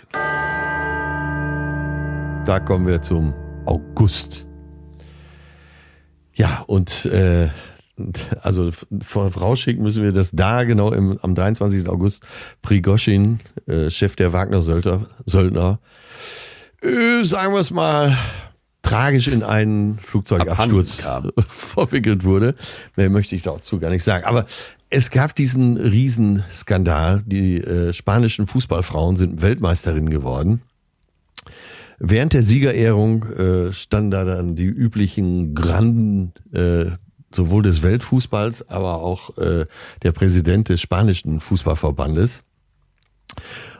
Da kommen wir zum August. Ja, und äh, also vorausschicken müssen wir, dass da genau im, am 23. August Prigoschin, äh, Chef der Wagner-Söldner, Söldner, äh, sagen wir es mal, tragisch in einen Flugzeugabsturz verwickelt wurde. Mehr möchte ich dazu gar nicht sagen. Aber es gab diesen Riesenskandal. Die äh, spanischen Fußballfrauen sind Weltmeisterinnen geworden. Während der Siegerehrung äh, standen da dann die üblichen Granden äh, sowohl des Weltfußballs, aber auch äh, der Präsident des spanischen Fußballverbandes.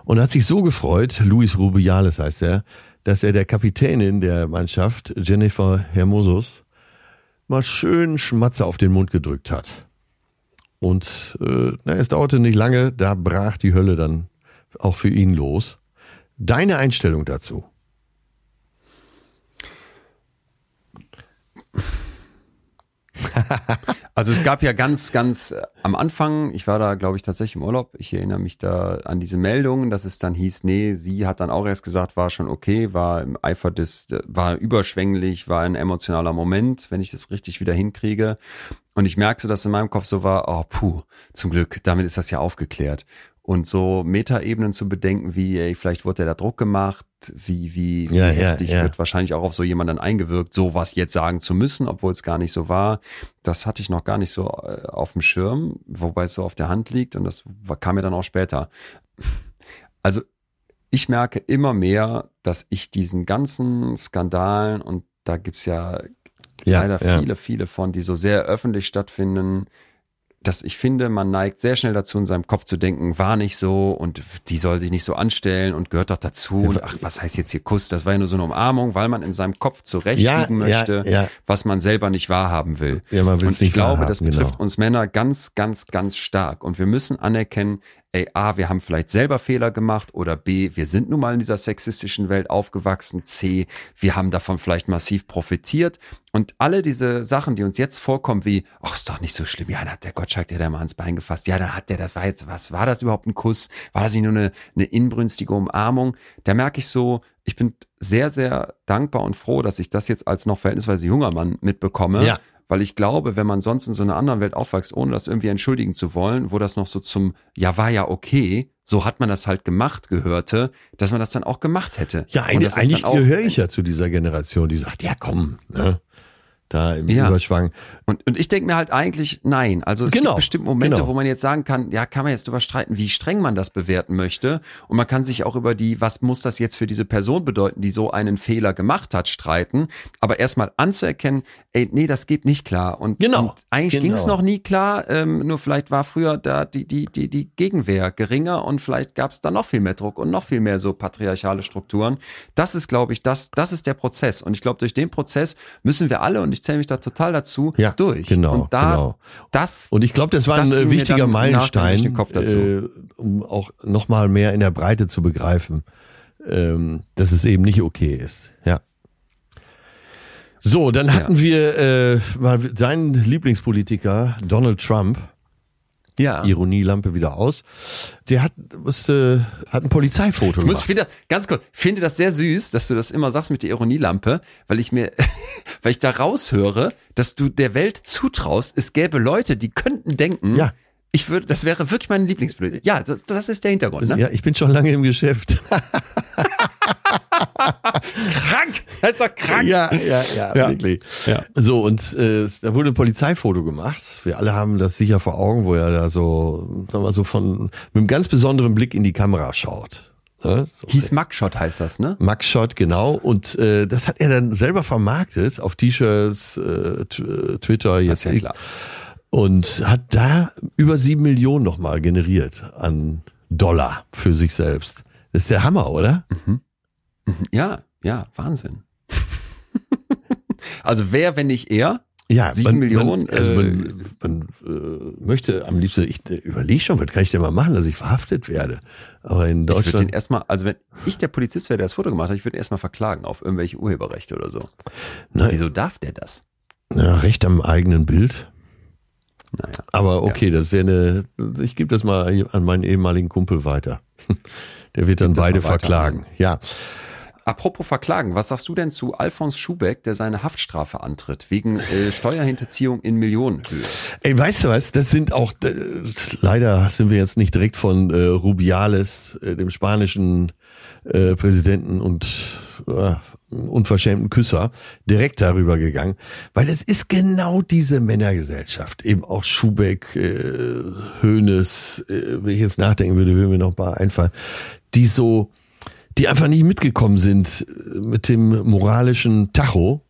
Und hat sich so gefreut, Luis Rubiales heißt er, dass er der Kapitänin der Mannschaft, Jennifer Hermosos, mal schön Schmatzer auf den Mund gedrückt hat. Und äh, na, es dauerte nicht lange, da brach die Hölle dann auch für ihn los. Deine Einstellung dazu? Also es gab ja ganz, ganz äh, am Anfang, ich war da, glaube ich, tatsächlich im Urlaub. Ich erinnere mich da an diese Meldungen, dass es dann hieß, nee, sie hat dann auch erst gesagt, war schon okay, war im Eifer des, war überschwänglich, war ein emotionaler Moment, wenn ich das richtig wieder hinkriege. Und ich merkte, dass in meinem Kopf so war, oh puh, zum Glück, damit ist das ja aufgeklärt und so Metaebenen zu bedenken, wie ey, vielleicht wurde da Druck gemacht, wie wie, wie Ja, ja, heftig ja. wird wahrscheinlich auch auf so jemanden eingewirkt, so was jetzt sagen zu müssen, obwohl es gar nicht so war. Das hatte ich noch gar nicht so äh, auf dem Schirm, wobei es so auf der Hand liegt und das kam mir dann auch später. Also ich merke immer mehr, dass ich diesen ganzen Skandalen und da gibt's ja Ja, leider ja. viele, viele von, die so sehr öffentlich stattfinden, dass ich finde, man neigt sehr schnell dazu, in seinem Kopf zu denken, war nicht so und die soll sich nicht so anstellen und gehört doch dazu. Und ach, was heißt jetzt hier Kuss? Das war ja nur so eine Umarmung, weil man in seinem Kopf zurechtbiegen Ja, ja, möchte, ja. was man selber nicht wahrhaben will. Ja, und ich glaube, das betrifft genau. uns Männer ganz, ganz, ganz stark. Und wir müssen anerkennen, ey, A, wir haben vielleicht selber Fehler gemacht oder B, wir sind nun mal in dieser sexistischen Welt aufgewachsen, C, wir haben davon vielleicht massiv profitiert. Und alle diese Sachen, die uns jetzt vorkommen, wie, ach, ist doch nicht so schlimm, ja, dann hat der Gottschalk dir da mal ans Bein gefasst, ja, dann hat der, das war jetzt, was war das überhaupt ein Kuss? War das nicht nur eine, eine inbrünstige Umarmung? Da merke ich so, ich bin sehr, sehr dankbar und froh, dass ich das jetzt als noch verhältnisweise junger Mann mitbekomme. Ja. Weil ich glaube, wenn man sonst in so einer anderen Welt aufwächst, ohne das irgendwie entschuldigen zu wollen, wo das noch so zum, ja, war ja okay, so hat man das halt gemacht gehörte, dass man das dann auch gemacht hätte. Ja, eigentlich, eigentlich gehöre ich ja zu dieser Generation, die sagt, ja komm, ne? Da im Ja. Überschwang. Und, und ich denke mir halt eigentlich, nein. Also es Genau, gibt bestimmt Momente, genau. wo man jetzt sagen kann, ja, kann man jetzt drüber streiten, wie streng man das bewerten möchte. Und man kann sich auch über die, was muss das jetzt für diese Person bedeuten, die so einen Fehler gemacht hat, streiten. Aber erstmal anzuerkennen, ey, nee, das geht nicht klar. Und, Genau, und eigentlich genau. ging es noch nie klar, ähm, nur vielleicht war früher da die, die, die, die Gegenwehr geringer und vielleicht gab es da noch viel mehr Druck und noch viel mehr so patriarchale Strukturen. Das ist, glaube ich, das, das ist der Prozess. Und ich glaube, durch den Prozess müssen wir alle, und ich zähle mich da total dazu, Ja, durch. genau, Und da, genau. das, Und ich glaube, das war Das ein äh, wichtiger Meilenstein, äh, um auch nochmal mehr in der Breite zu begreifen, ähm, dass es eben nicht okay ist. Ja. So, dann hatten wir äh, mal deinen Lieblingspolitiker Donald Trump. Ja. Ironielampe wieder aus. Der hat, musste, hat ein Polizeifoto Ich muss gemacht. wieder, ganz kurz, finde das sehr süß, dass du das immer sagst mit der Ironielampe, weil ich mir, weil ich da raushöre, dass du der Welt zutraust, es gäbe Leute, die könnten denken, Ja. ich würde, das wäre wirklich mein Lieblingsbild. Ja, das, das ist der Hintergrund, ne? Ja, ich bin schon lange im Geschäft. Krank! Das ist doch krank! Ja, ja, ja, Ja. wirklich. Ja. So, und äh, da wurde ein Polizeifoto gemacht. Wir alle haben das sicher vor Augen, wo er da so, sagen wir so von, mit einem ganz besonderen Blick in die Kamera schaut. Ne? So Hieß Mugshot heißt das, ne? Mugshot, genau. Und äh, das hat er dann selber vermarktet auf T-Shirts, äh, äh, Twitter, jetzt ja klar. Und hat da über sieben Millionen nochmal generiert an Dollar für sich selbst. Das ist der Hammer, oder? Ja, ja, Wahnsinn. also wer, wenn nicht er? Ja, Sieben Millionen, Man, also äh, man, man äh, möchte am liebsten, ich äh, überlege schon, was kann ich denn mal machen, dass ich verhaftet werde. Aber in Ich würde den Deutschland. erstmal, also wenn ich der Polizist wäre, der das Foto gemacht hat, ich würde ihn erstmal verklagen auf irgendwelche Urheberrechte oder so. Na, Wieso darf der das? ja, recht am eigenen Bild. Naja. Aber okay, das wäre eine, ich gebe das mal an meinen ehemaligen Kumpel weiter. Der wird dann beide verklagen. Ja. Apropos Verklagen, was sagst du denn zu Alfons Schubeck, der seine Haftstrafe antritt, wegen äh, Steuerhinterziehung in Millionenhöhe? Ey, weißt du was? Das sind auch, äh, leider sind wir jetzt nicht direkt von äh, Rubiales, äh, dem spanischen äh, Präsidenten und äh, unverschämten Küsser, direkt darüber gegangen, weil es ist genau diese Männergesellschaft, eben auch Schubeck, äh, Hoeneß, äh, wenn ich jetzt nachdenken würde, würde mir noch ein paar einfallen, die so, die einfach nicht mitgekommen sind äh, mit dem moralischen Tacho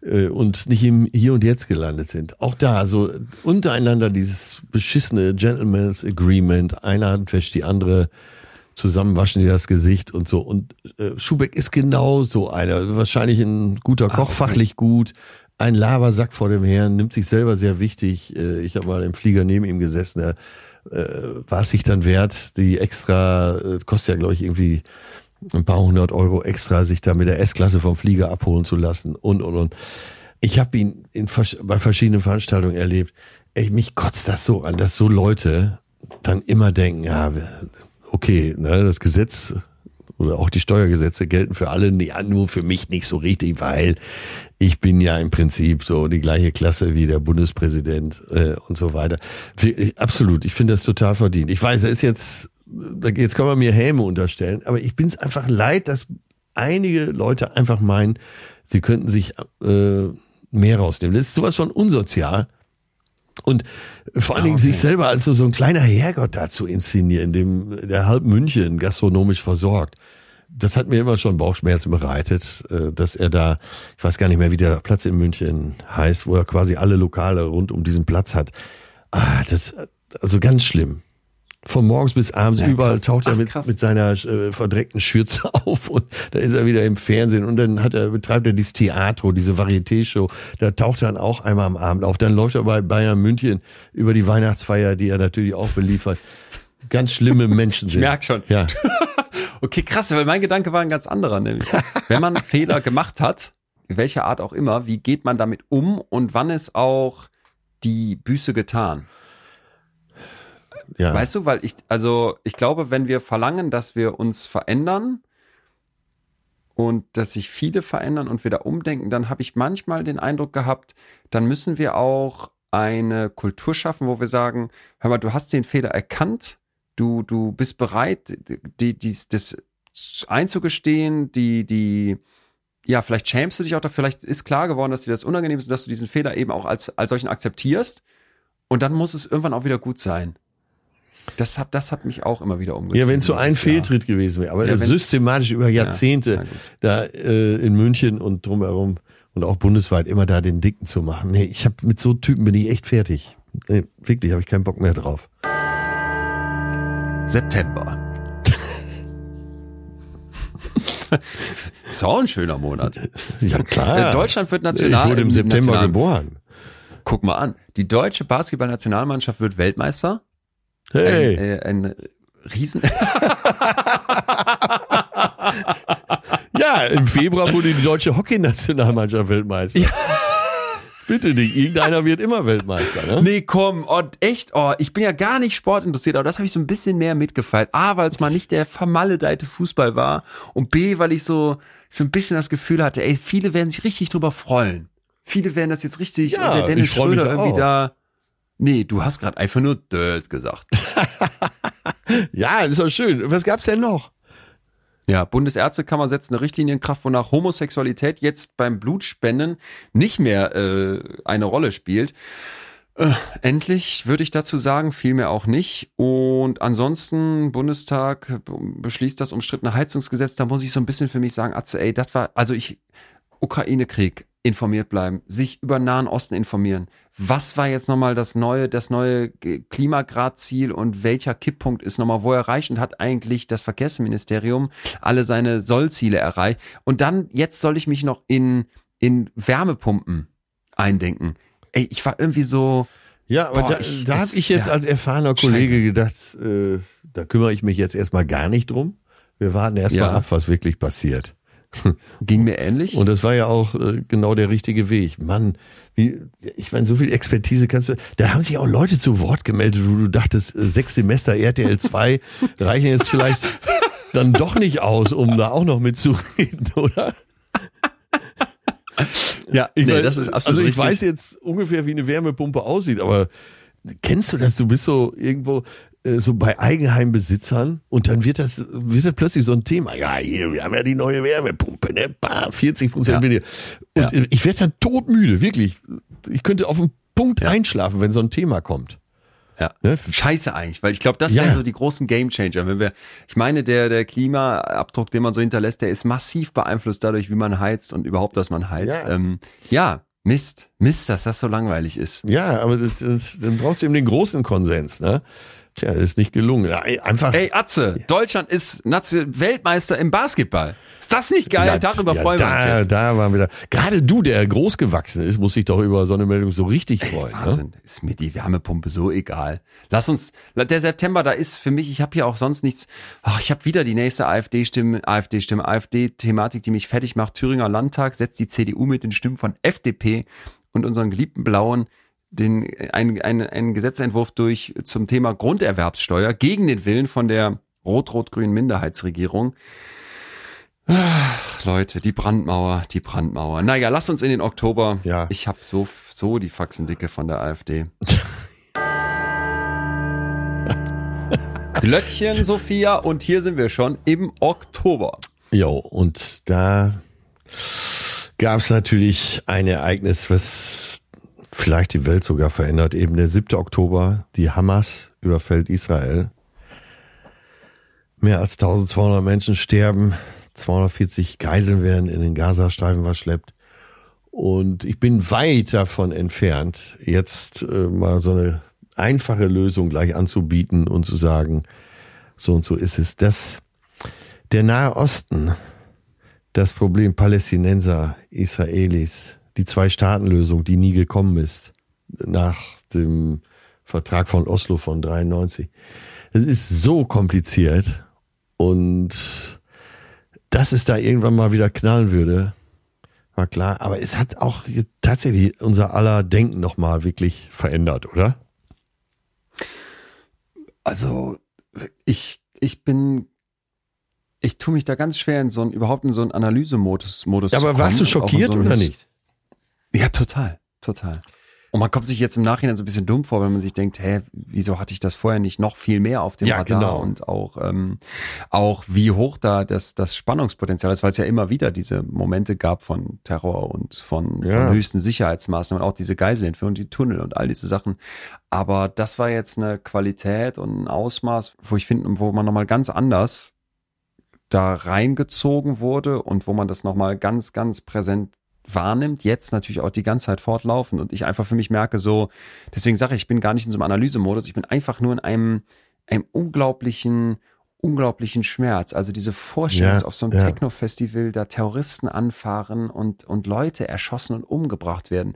äh, und nicht im Hier und Jetzt gelandet sind. Auch da, so untereinander dieses beschissene Gentleman's Agreement, eine Hand wäscht die andere, zusammen waschen die das Gesicht und so. Und äh, Schubeck ist genau so einer. Wahrscheinlich ein guter Koch, fachlich gut, ein Labersack vor dem Herrn, nimmt sich selber sehr wichtig. Ich habe mal im Flieger neben ihm gesessen, er war es sich dann wert, die extra, äh, kostet ja glaube ich irgendwie ein paar hundert Euro extra, sich da mit der S-Klasse vom Flieger abholen zu lassen und und und. Ich habe ihn in, bei verschiedenen Veranstaltungen erlebt. Ey, mich kotzt das so an, dass so Leute dann immer denken, ja, okay, ne, das Gesetz oder auch die Steuergesetze gelten für alle, ja, nur für mich nicht so richtig, weil ich bin ja im Prinzip so die gleiche Klasse wie der Bundespräsident äh, und so weiter. Absolut, ich finde das total verdient. Ich weiß, er ist jetzt, jetzt kann man mir Häme unterstellen, aber ich bin es einfach leid, dass einige Leute einfach meinen, sie könnten sich äh, mehr rausnehmen. Das ist sowas von unsozial. Und vor allen Dingen okay. sich selber als so, so ein kleiner Herrgott da zu inszenieren, dem der halb München gastronomisch versorgt. Das hat mir immer schon Bauchschmerzen bereitet, äh, dass er da, ich weiß gar nicht mehr, wie der Platz in München heißt, wo er quasi alle Lokale rund um diesen Platz hat. Ah, das, also ganz schlimm. Von morgens bis abends ja, überall taucht er mit, mit seiner äh, verdreckten Schürze auf und da ist er wieder im Fernsehen und dann hat er, betreibt er dieses Theatro, diese Varieté-Show. Da taucht er dann auch einmal am Abend auf. Dann läuft er bei Bayern München über die Weihnachtsfeier, die er natürlich auch beliefert. Ganz schlimme Menschen sind. Ich merke schon. Ja. okay, krass, weil mein Gedanke war ein ganz anderer, nämlich. Wenn man Fehler gemacht hat, welcher Art auch immer, wie geht man damit um und wann ist auch die Büße getan? Ja. Weißt du, weil ich, also ich glaube, wenn wir verlangen, dass wir uns verändern und dass sich viele verändern und wir da umdenken, dann habe ich manchmal den Eindruck gehabt, dann müssen wir auch eine Kultur schaffen, wo wir sagen, hör mal, du hast den Fehler erkannt, du, du bist bereit, die, die, das einzugestehen, die, die, ja, vielleicht schämst du dich auch da, vielleicht ist klar geworden, dass dir das unangenehm ist und dass du diesen Fehler eben auch als, als solchen akzeptierst. Und dann muss es irgendwann auch wieder gut sein. Das hat, das hat mich auch immer wieder umgetrieben. Ja, wenn es so ein Fehltritt gewesen wäre, aber ja, systematisch über Jahrzehnte ja, da äh, in München und drumherum und auch bundesweit immer da den Dicken zu machen. Nee, ich habe mit so Typen bin ich echt fertig. Nee, wirklich, habe ich keinen Bock mehr drauf. September. ist auch ein schöner Monat. Ja, klar. Äh, Deutschland wird national. Ich wurde im September national geboren. Guck mal an. Die deutsche Basketballnationalmannschaft wird Weltmeister. Hey. Ein, äh, ein Riesen. ja, im Februar wurde die deutsche Hockeynationalmannschaft Weltmeister. Ja. Bitte nicht, irgendeiner wird immer Weltmeister, ne? Nee, komm, oh, echt, oh, ich bin ja gar nicht sportinteressiert, aber das habe ich so ein bisschen mehr mitgefeiert. A, weil es mal nicht der vermaledeite Fußball war und B, weil ich so, so ein bisschen das Gefühl hatte, ey, viele werden sich richtig drüber freuen. Viele werden das jetzt richtig, ja, der Dennis Schröder irgendwie auch. da Nee, du hast gerade einfach nur Dirt gesagt. ja, ist doch schön. Was gab's denn noch? Ja, Bundesärztekammer setzt eine Richtlinie in Kraft, wonach Homosexualität jetzt beim Blutspenden nicht mehr äh, eine Rolle spielt. Äh, endlich würde ich dazu sagen, vielmehr auch nicht. Und ansonsten, Bundestag beschließt das umstrittene Heizungsgesetz. Da muss ich so ein bisschen für mich sagen, Atze, ey, das war, also ich, Ukraine-Krieg, informiert bleiben, sich über Nahen Osten informieren. Was war jetzt nochmal das neue, das neue Klimagradziel und welcher Kipppunkt ist nochmal wo erreicht und hat eigentlich das Verkehrsministerium alle seine Sollziele erreicht? Und dann, jetzt soll ich mich noch in, in Wärmepumpen eindenken. Ey, ich war irgendwie so. Ja, aber boah, da, ich, da habe ich jetzt ja, als erfahrener Kollege gedacht, äh, da kümmere ich mich jetzt erstmal gar nicht drum. Wir warten erstmal ja. ab, was wirklich passiert. Ging mir ähnlich. Und das war ja auch äh, genau der richtige Weg. Mann, wie, ich meine, so viel Expertise kannst du. Da haben sich auch Leute zu Wort gemeldet, wo du dachtest, äh, sechs Semester RTL 2 reichen jetzt vielleicht dann doch nicht aus, um da auch noch mitzureden, oder? Ja, ich nee, mein, das ist absolut Also ich richtig. weiß jetzt ungefähr, wie eine Wärmepumpe aussieht, aber kennst du das? Du bist so irgendwo, so bei Eigenheimbesitzern und dann wird das, wird das plötzlich so ein Thema. Ja, hier, wir haben ja die neue Wärmepumpe, ne? Bah, 40 Prozent ja. weniger. Und ja. ich werde dann todmüde, wirklich. Ich könnte auf den Punkt ja. einschlafen, wenn so ein Thema kommt. ja. Ne? Scheiße eigentlich, weil ich glaube, das Ja. wären so die großen Gamechanger. Wenn wir, ich meine, der, der Klimaabdruck, den man so hinterlässt, der ist massiv beeinflusst dadurch, wie man heizt und überhaupt, dass man heizt. Ja. Ähm, ja Mist, Mist, dass das so langweilig ist. Ja, aber das, das, dann brauchst du eben den großen Konsens, ne? Tja, ist nicht gelungen. Einfach. Ey, Atze, Deutschland ist Weltmeister im Basketball. Ist das nicht geil? Ja, Darüber ja, freuen wir da, uns jetzt. Da waren wir da. Gerade du, der groß gewachsen ist, muss sich doch über so eine Meldung so richtig freuen. Ne? Wahnsinn, ist mir die Wärmepumpe so egal. Lass uns, der September, da ist für mich, ich habe hier auch sonst nichts, ach, ich habe wieder die nächste AfD-Stimme, AfD-Stimme, AfD-Thematik, die mich fertig macht. Thüringer Landtag setzt die CDU mit den Stimmen von FDP und unseren geliebten Blauen den, ein, ein, einen Gesetzentwurf durch zum Thema Grunderwerbssteuer gegen den Willen von der rot-rot-grünen Minderheitsregierung. Ach, Leute, die Brandmauer, die Brandmauer. Naja, lass uns in den Oktober. Ja. Ich habe so, so die Faxendicke von der AfD. Glöckchen, Sophia, und hier sind wir schon im Oktober. Jo, und da gab es natürlich ein Ereignis, was vielleicht die Welt sogar verändert. Eben der 7. Oktober, die Hamas überfällt Israel. Mehr als 1200 Menschen sterben, 240 Geiseln werden in den Gazastreifen verschleppt. Und ich bin weit davon entfernt, jetzt äh, mal so eine einfache Lösung gleich anzubieten und zu sagen, so und so ist es. Das, der Nahe Osten, das Problem Palästinenser, Israelis, die Zwei-Staaten-Lösung, die nie gekommen ist, nach dem Vertrag von Oslo von 93. Es ist so kompliziert und dass es da irgendwann mal wieder knallen würde, war klar. Aber es hat auch tatsächlich unser aller Denken nochmal wirklich verändert, oder? Also, ich, ich bin, ich tue mich da ganz schwer in so einen, überhaupt in so einen Analysemodus Modus Ja, aber warst du schockiert so oder nicht? Ja, total, total. Und man kommt sich jetzt im Nachhinein so ein bisschen dumm vor, wenn man sich denkt, hä, wieso hatte ich das vorher nicht noch viel mehr auf dem Ja, Radar genau. und auch ähm, auch wie hoch da das das Spannungspotenzial ist, weil es ja immer wieder diese Momente gab von Terror und von, Ja. von höchsten Sicherheitsmaßnahmen und auch diese Geiselentführung, die Tunnel und all diese Sachen. Aber das war jetzt eine Qualität und ein Ausmaß, wo ich finde, wo man nochmal ganz anders da reingezogen wurde und wo man das nochmal ganz, ganz präsent wahrnimmt, jetzt natürlich auch die ganze Zeit fortlaufend und ich einfach für mich merke so, deswegen sage ich, ich bin gar nicht in so einem Analysemodus, ich bin einfach nur in einem, einem unglaublichen, unglaublichen Schmerz. Also diese Vorstellung, Ja, dass auf so einem ja. Techno-Festival da Terroristen anfahren und, und Leute erschossen und umgebracht werden.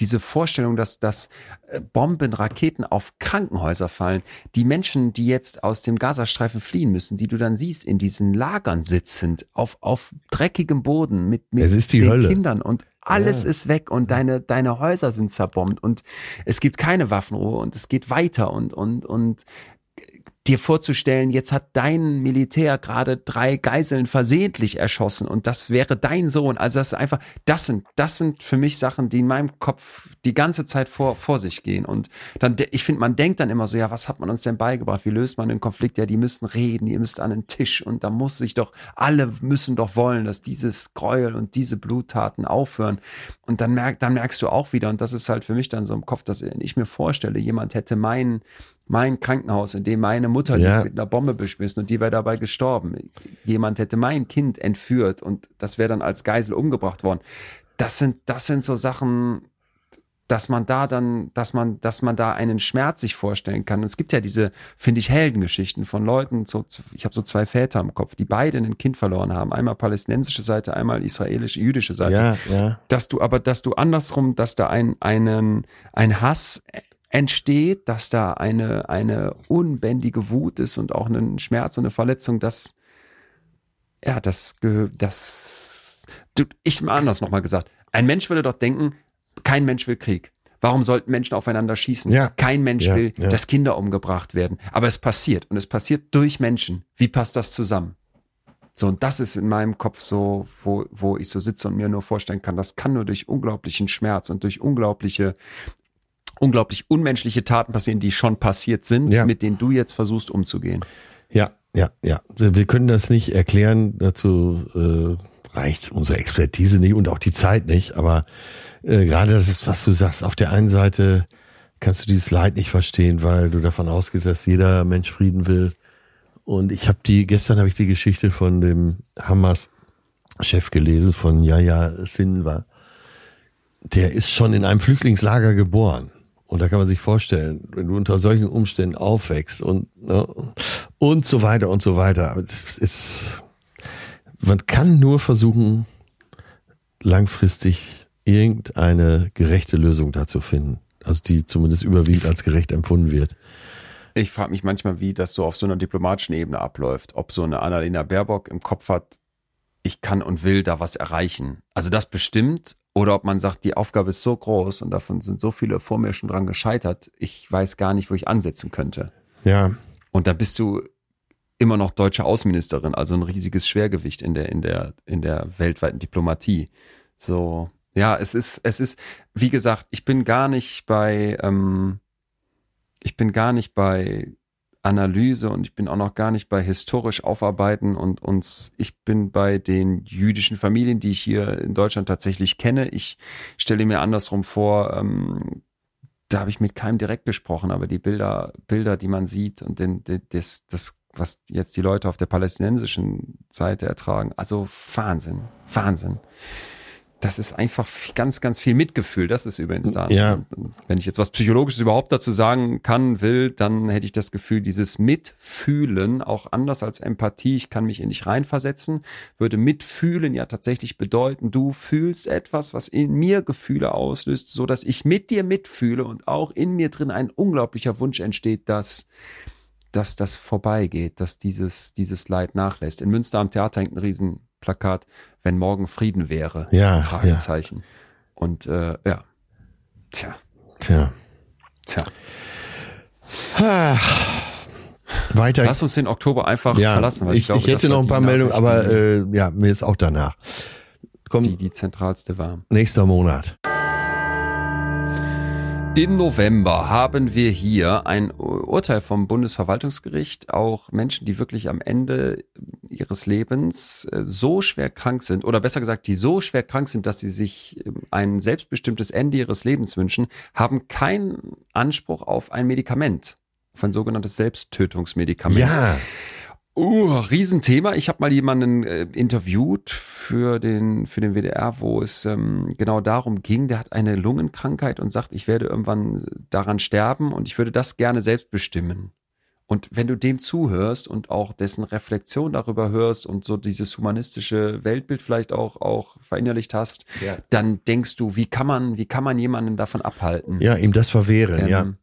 Diese Vorstellung, dass, dass äh, Bomben, Raketen auf Krankenhäuser fallen. Die Menschen, die jetzt aus dem Gazastreifen fliehen müssen, die du dann siehst in diesen Lagern sitzend, auf, auf dreckigem Boden mit, mit den Hölle. Kindern und alles Ja. ist weg und deine, deine Häuser sind zerbombt und es gibt keine Waffenruhe und es geht weiter und, und, und dir vorzustellen, jetzt hat dein Militär gerade drei Geiseln versehentlich erschossen und das wäre dein Sohn. Also das ist einfach, das sind, das sind für mich Sachen, die in meinem Kopf die ganze Zeit vor, vor sich gehen. Und dann, ich finde, man denkt dann immer so, ja, was hat man uns denn beigebracht? Wie löst man den Konflikt? Ja, die müssen reden, ihr müsst an den Tisch und da muss sich doch, alle müssen doch wollen, dass dieses Gräuel und diese Bluttaten aufhören. Und dann merk, dann merkst du auch wieder, und das ist halt für mich dann so im Kopf, dass ich mir vorstelle, jemand hätte mein, mein Krankenhaus, in dem meine Mutter Ja. liegt, mit einer Bombe beschmissen und die wäre dabei gestorben. Jemand hätte mein Kind entführt und das wäre dann als Geisel umgebracht worden. Das sind, das sind so Sachen, dass man da dann, dass man, dass man da einen Schmerz sich vorstellen kann. Und es gibt ja diese, finde ich, Heldengeschichten von Leuten, so, ich habe so zwei Väter im Kopf, die beide ein Kind verloren haben. Einmal palästinensische Seite, einmal israelische, jüdische Seite Ja, ja. dass du aber, dass du andersrum, dass da ein, einen, ein Hass entsteht, dass da eine, eine unbändige Wut ist und auch ein Schmerz und eine Verletzung, das, ja, das, das, ich mal anders nochmal gesagt. Ein Mensch würde doch denken, kein Mensch will Krieg. Warum sollten Menschen aufeinander schießen? Ja. Kein Mensch Ja, will, ja. dass Kinder umgebracht werden. Aber es passiert und es passiert durch Menschen. Wie passt das zusammen? So, und das ist in meinem Kopf so, wo, wo ich so sitze und mir nur vorstellen kann, das kann nur durch unglaublichen Schmerz und durch unglaubliche, unglaublich unmenschliche Taten passieren, die schon passiert sind, Ja. mit denen du jetzt versuchst umzugehen. Ja, ja, ja. Wir können das nicht erklären, dazu äh, reicht unsere Expertise nicht und auch die Zeit nicht, aber äh, gerade das ist, was du sagst, auf der einen Seite kannst du dieses Leid nicht verstehen, weil du davon ausgehst, dass jeder Mensch Frieden will. Und ich habe die, gestern habe ich die Geschichte von dem Hamas-Chef gelesen, von Yahya Sinwar. Der ist schon in einem Flüchtlingslager geboren. Und da kann man sich vorstellen, wenn du unter solchen Umständen aufwächst und, ne, und so weiter und so weiter. Es ist, man kann nur versuchen, langfristig irgendeine gerechte Lösung dazu finden. Also die zumindest überwiegend als gerecht empfunden wird. Ich frage mich manchmal, wie das so auf so einer diplomatischen Ebene abläuft. Ob so eine Annalena Baerbock im Kopf hat, ich kann und will da was erreichen. Also das bestimmt. Oder ob man sagt, die Aufgabe ist so groß und davon sind so viele vor mir schon dran gescheitert, ich weiß gar nicht, wo ich ansetzen könnte. Ja. Und da bist du immer noch deutsche Außenministerin, also ein riesiges Schwergewicht in der, in der, in der weltweiten Diplomatie. So, ja, es ist, es ist, wie gesagt, ich bin gar nicht bei, ähm, ich bin gar nicht bei Analyse und ich bin auch noch gar nicht bei historisch aufarbeiten und uns, ich bin bei den jüdischen Familien, die ich hier in Deutschland tatsächlich kenne. Ich stelle mir andersrum vor, ähm, da habe ich mit keinem direkt gesprochen, aber die Bilder, Bilder, die man sieht und den, den, das, das, was jetzt die Leute auf der palästinensischen Seite ertragen, also Wahnsinn, Wahnsinn das ist einfach ganz, ganz viel Mitgefühl. Das ist übrigens da. Ja. Wenn ich jetzt was Psychologisches überhaupt dazu sagen kann, will, dann hätte ich das Gefühl, dieses Mitfühlen, auch anders als Empathie, ich kann mich in dich reinversetzen, würde Mitfühlen ja tatsächlich bedeuten, du fühlst etwas, was in mir Gefühle auslöst, so dass ich mit dir mitfühle und auch in mir drin ein unglaublicher Wunsch entsteht, dass dass das vorbeigeht, dass dieses, dieses Leid nachlässt. In Münster am Theater hängt ein riesen Plakat, wenn morgen Frieden wäre. Ja. Fragezeichen. Ja. Und äh, ja. Tja. Tja. Tja. Weiter. Lass uns den Oktober einfach ja, verlassen. Weil ich, ich, glaube, ich hätte noch ein paar Meldungen, aber äh, ja, mir ist auch danach. Komm, die, die zentralste war. Nächster Monat. Im November haben wir hier ein Urteil vom Bundesverwaltungsgericht. Auch Menschen, die wirklich am Ende ihres Lebens äh, so schwer krank sind, oder besser gesagt, die so schwer krank sind, dass sie sich ähm, ein selbstbestimmtes Ende ihres Lebens wünschen, haben keinen Anspruch auf ein Medikament, auf ein sogenanntes Selbsttötungsmedikament. Ja. Uh, Riesenthema. Ich habe mal jemanden äh, interviewt für den für den WDR, wo es ähm, genau darum ging. Der hat eine Lungenkrankheit und sagt, ich werde irgendwann daran sterben und ich würde das gerne selbst bestimmen. Und wenn du dem zuhörst und auch dessen Reflexion darüber hörst und so dieses humanistische Weltbild vielleicht auch auch verinnerlicht hast, ja. dann denkst du, wie kann man wie kann man jemanden davon abhalten? Ja, ihm das verwehren, ähm, ja.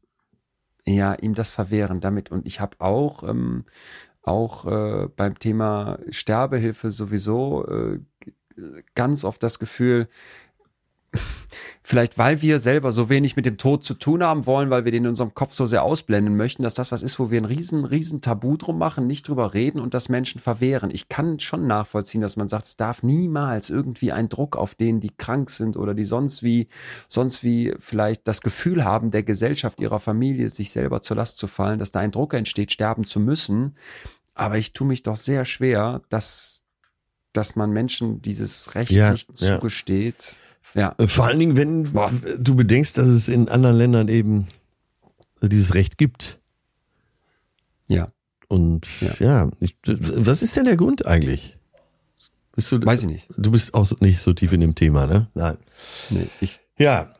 Ja, ihm das verwehren damit. Und ich habe auch ähm, auch äh, beim Thema Sterbehilfe sowieso äh, ganz oft das Gefühl, vielleicht weil wir selber so wenig mit dem Tod zu tun haben wollen, weil wir den in unserem Kopf so sehr ausblenden möchten, dass das was ist, wo wir ein riesen, riesen Tabu drum machen, nicht drüber reden und das Menschen verwehren. Ich kann schon nachvollziehen, dass man sagt, es darf niemals irgendwie ein Druck auf denen, die krank sind oder die sonst wie, sonst wie vielleicht das Gefühl haben, der Gesellschaft, ihrer Familie, sich selber zur Last zu fallen, dass da ein Druck entsteht, sterben zu müssen. Aber ich tue mich doch sehr schwer, dass, dass man Menschen dieses Recht ja, nicht zugesteht. Ja ja. Äh, vor allen Dingen, wenn Boah. du bedenkst, dass es in anderen Ländern eben dieses Recht gibt. Ja. Und ja, ja ich, was ist denn der Grund eigentlich? Bist du, weiß ich nicht. Du bist auch nicht so tief in dem Thema, ne? Nein. Nee, ich ja.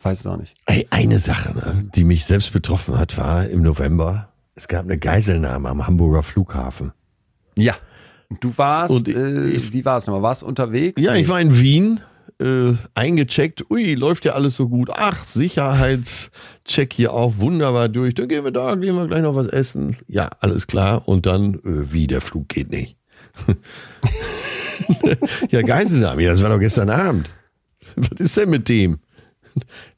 weiß es auch nicht. Ey, eine Sache, ne, die mich selbst betroffen hat, war im November, es gab eine Geiselnahme am Hamburger Flughafen. Ja. Du warst, Und äh, wie war es nochmal? Warst unterwegs? Ja, ich war in Wien äh, eingecheckt. Ui, läuft ja alles so gut. Ach, Sicherheitscheck hier auch wunderbar durch. Dann gehen wir da, gehen wir gleich noch was essen. Ja, alles klar. Und dann, äh, wie, der Flug geht nicht. ja, Geiselnahme, das war doch gestern Abend. Was ist denn mit dem?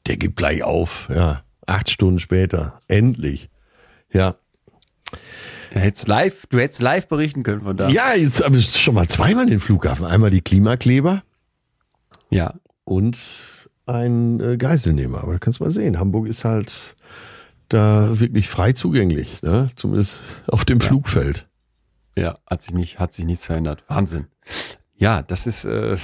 Der gibt gleich auf. Ja, acht Stunden später. Endlich. Ja. Du hättest live, du hättest live berichten können von da. Ja, jetzt habe ich schon mal zweimal den Flughafen. Einmal die Klimakleber ja. Und ein äh, Geiselnehmer. Aber da kannst du mal sehen, Hamburg ist halt da wirklich frei zugänglich, ne? zumindest auf dem ja. Flugfeld. Ja, hat sich nicht, hat sich nichts verändert. Wahnsinn. Ja, das ist, äh,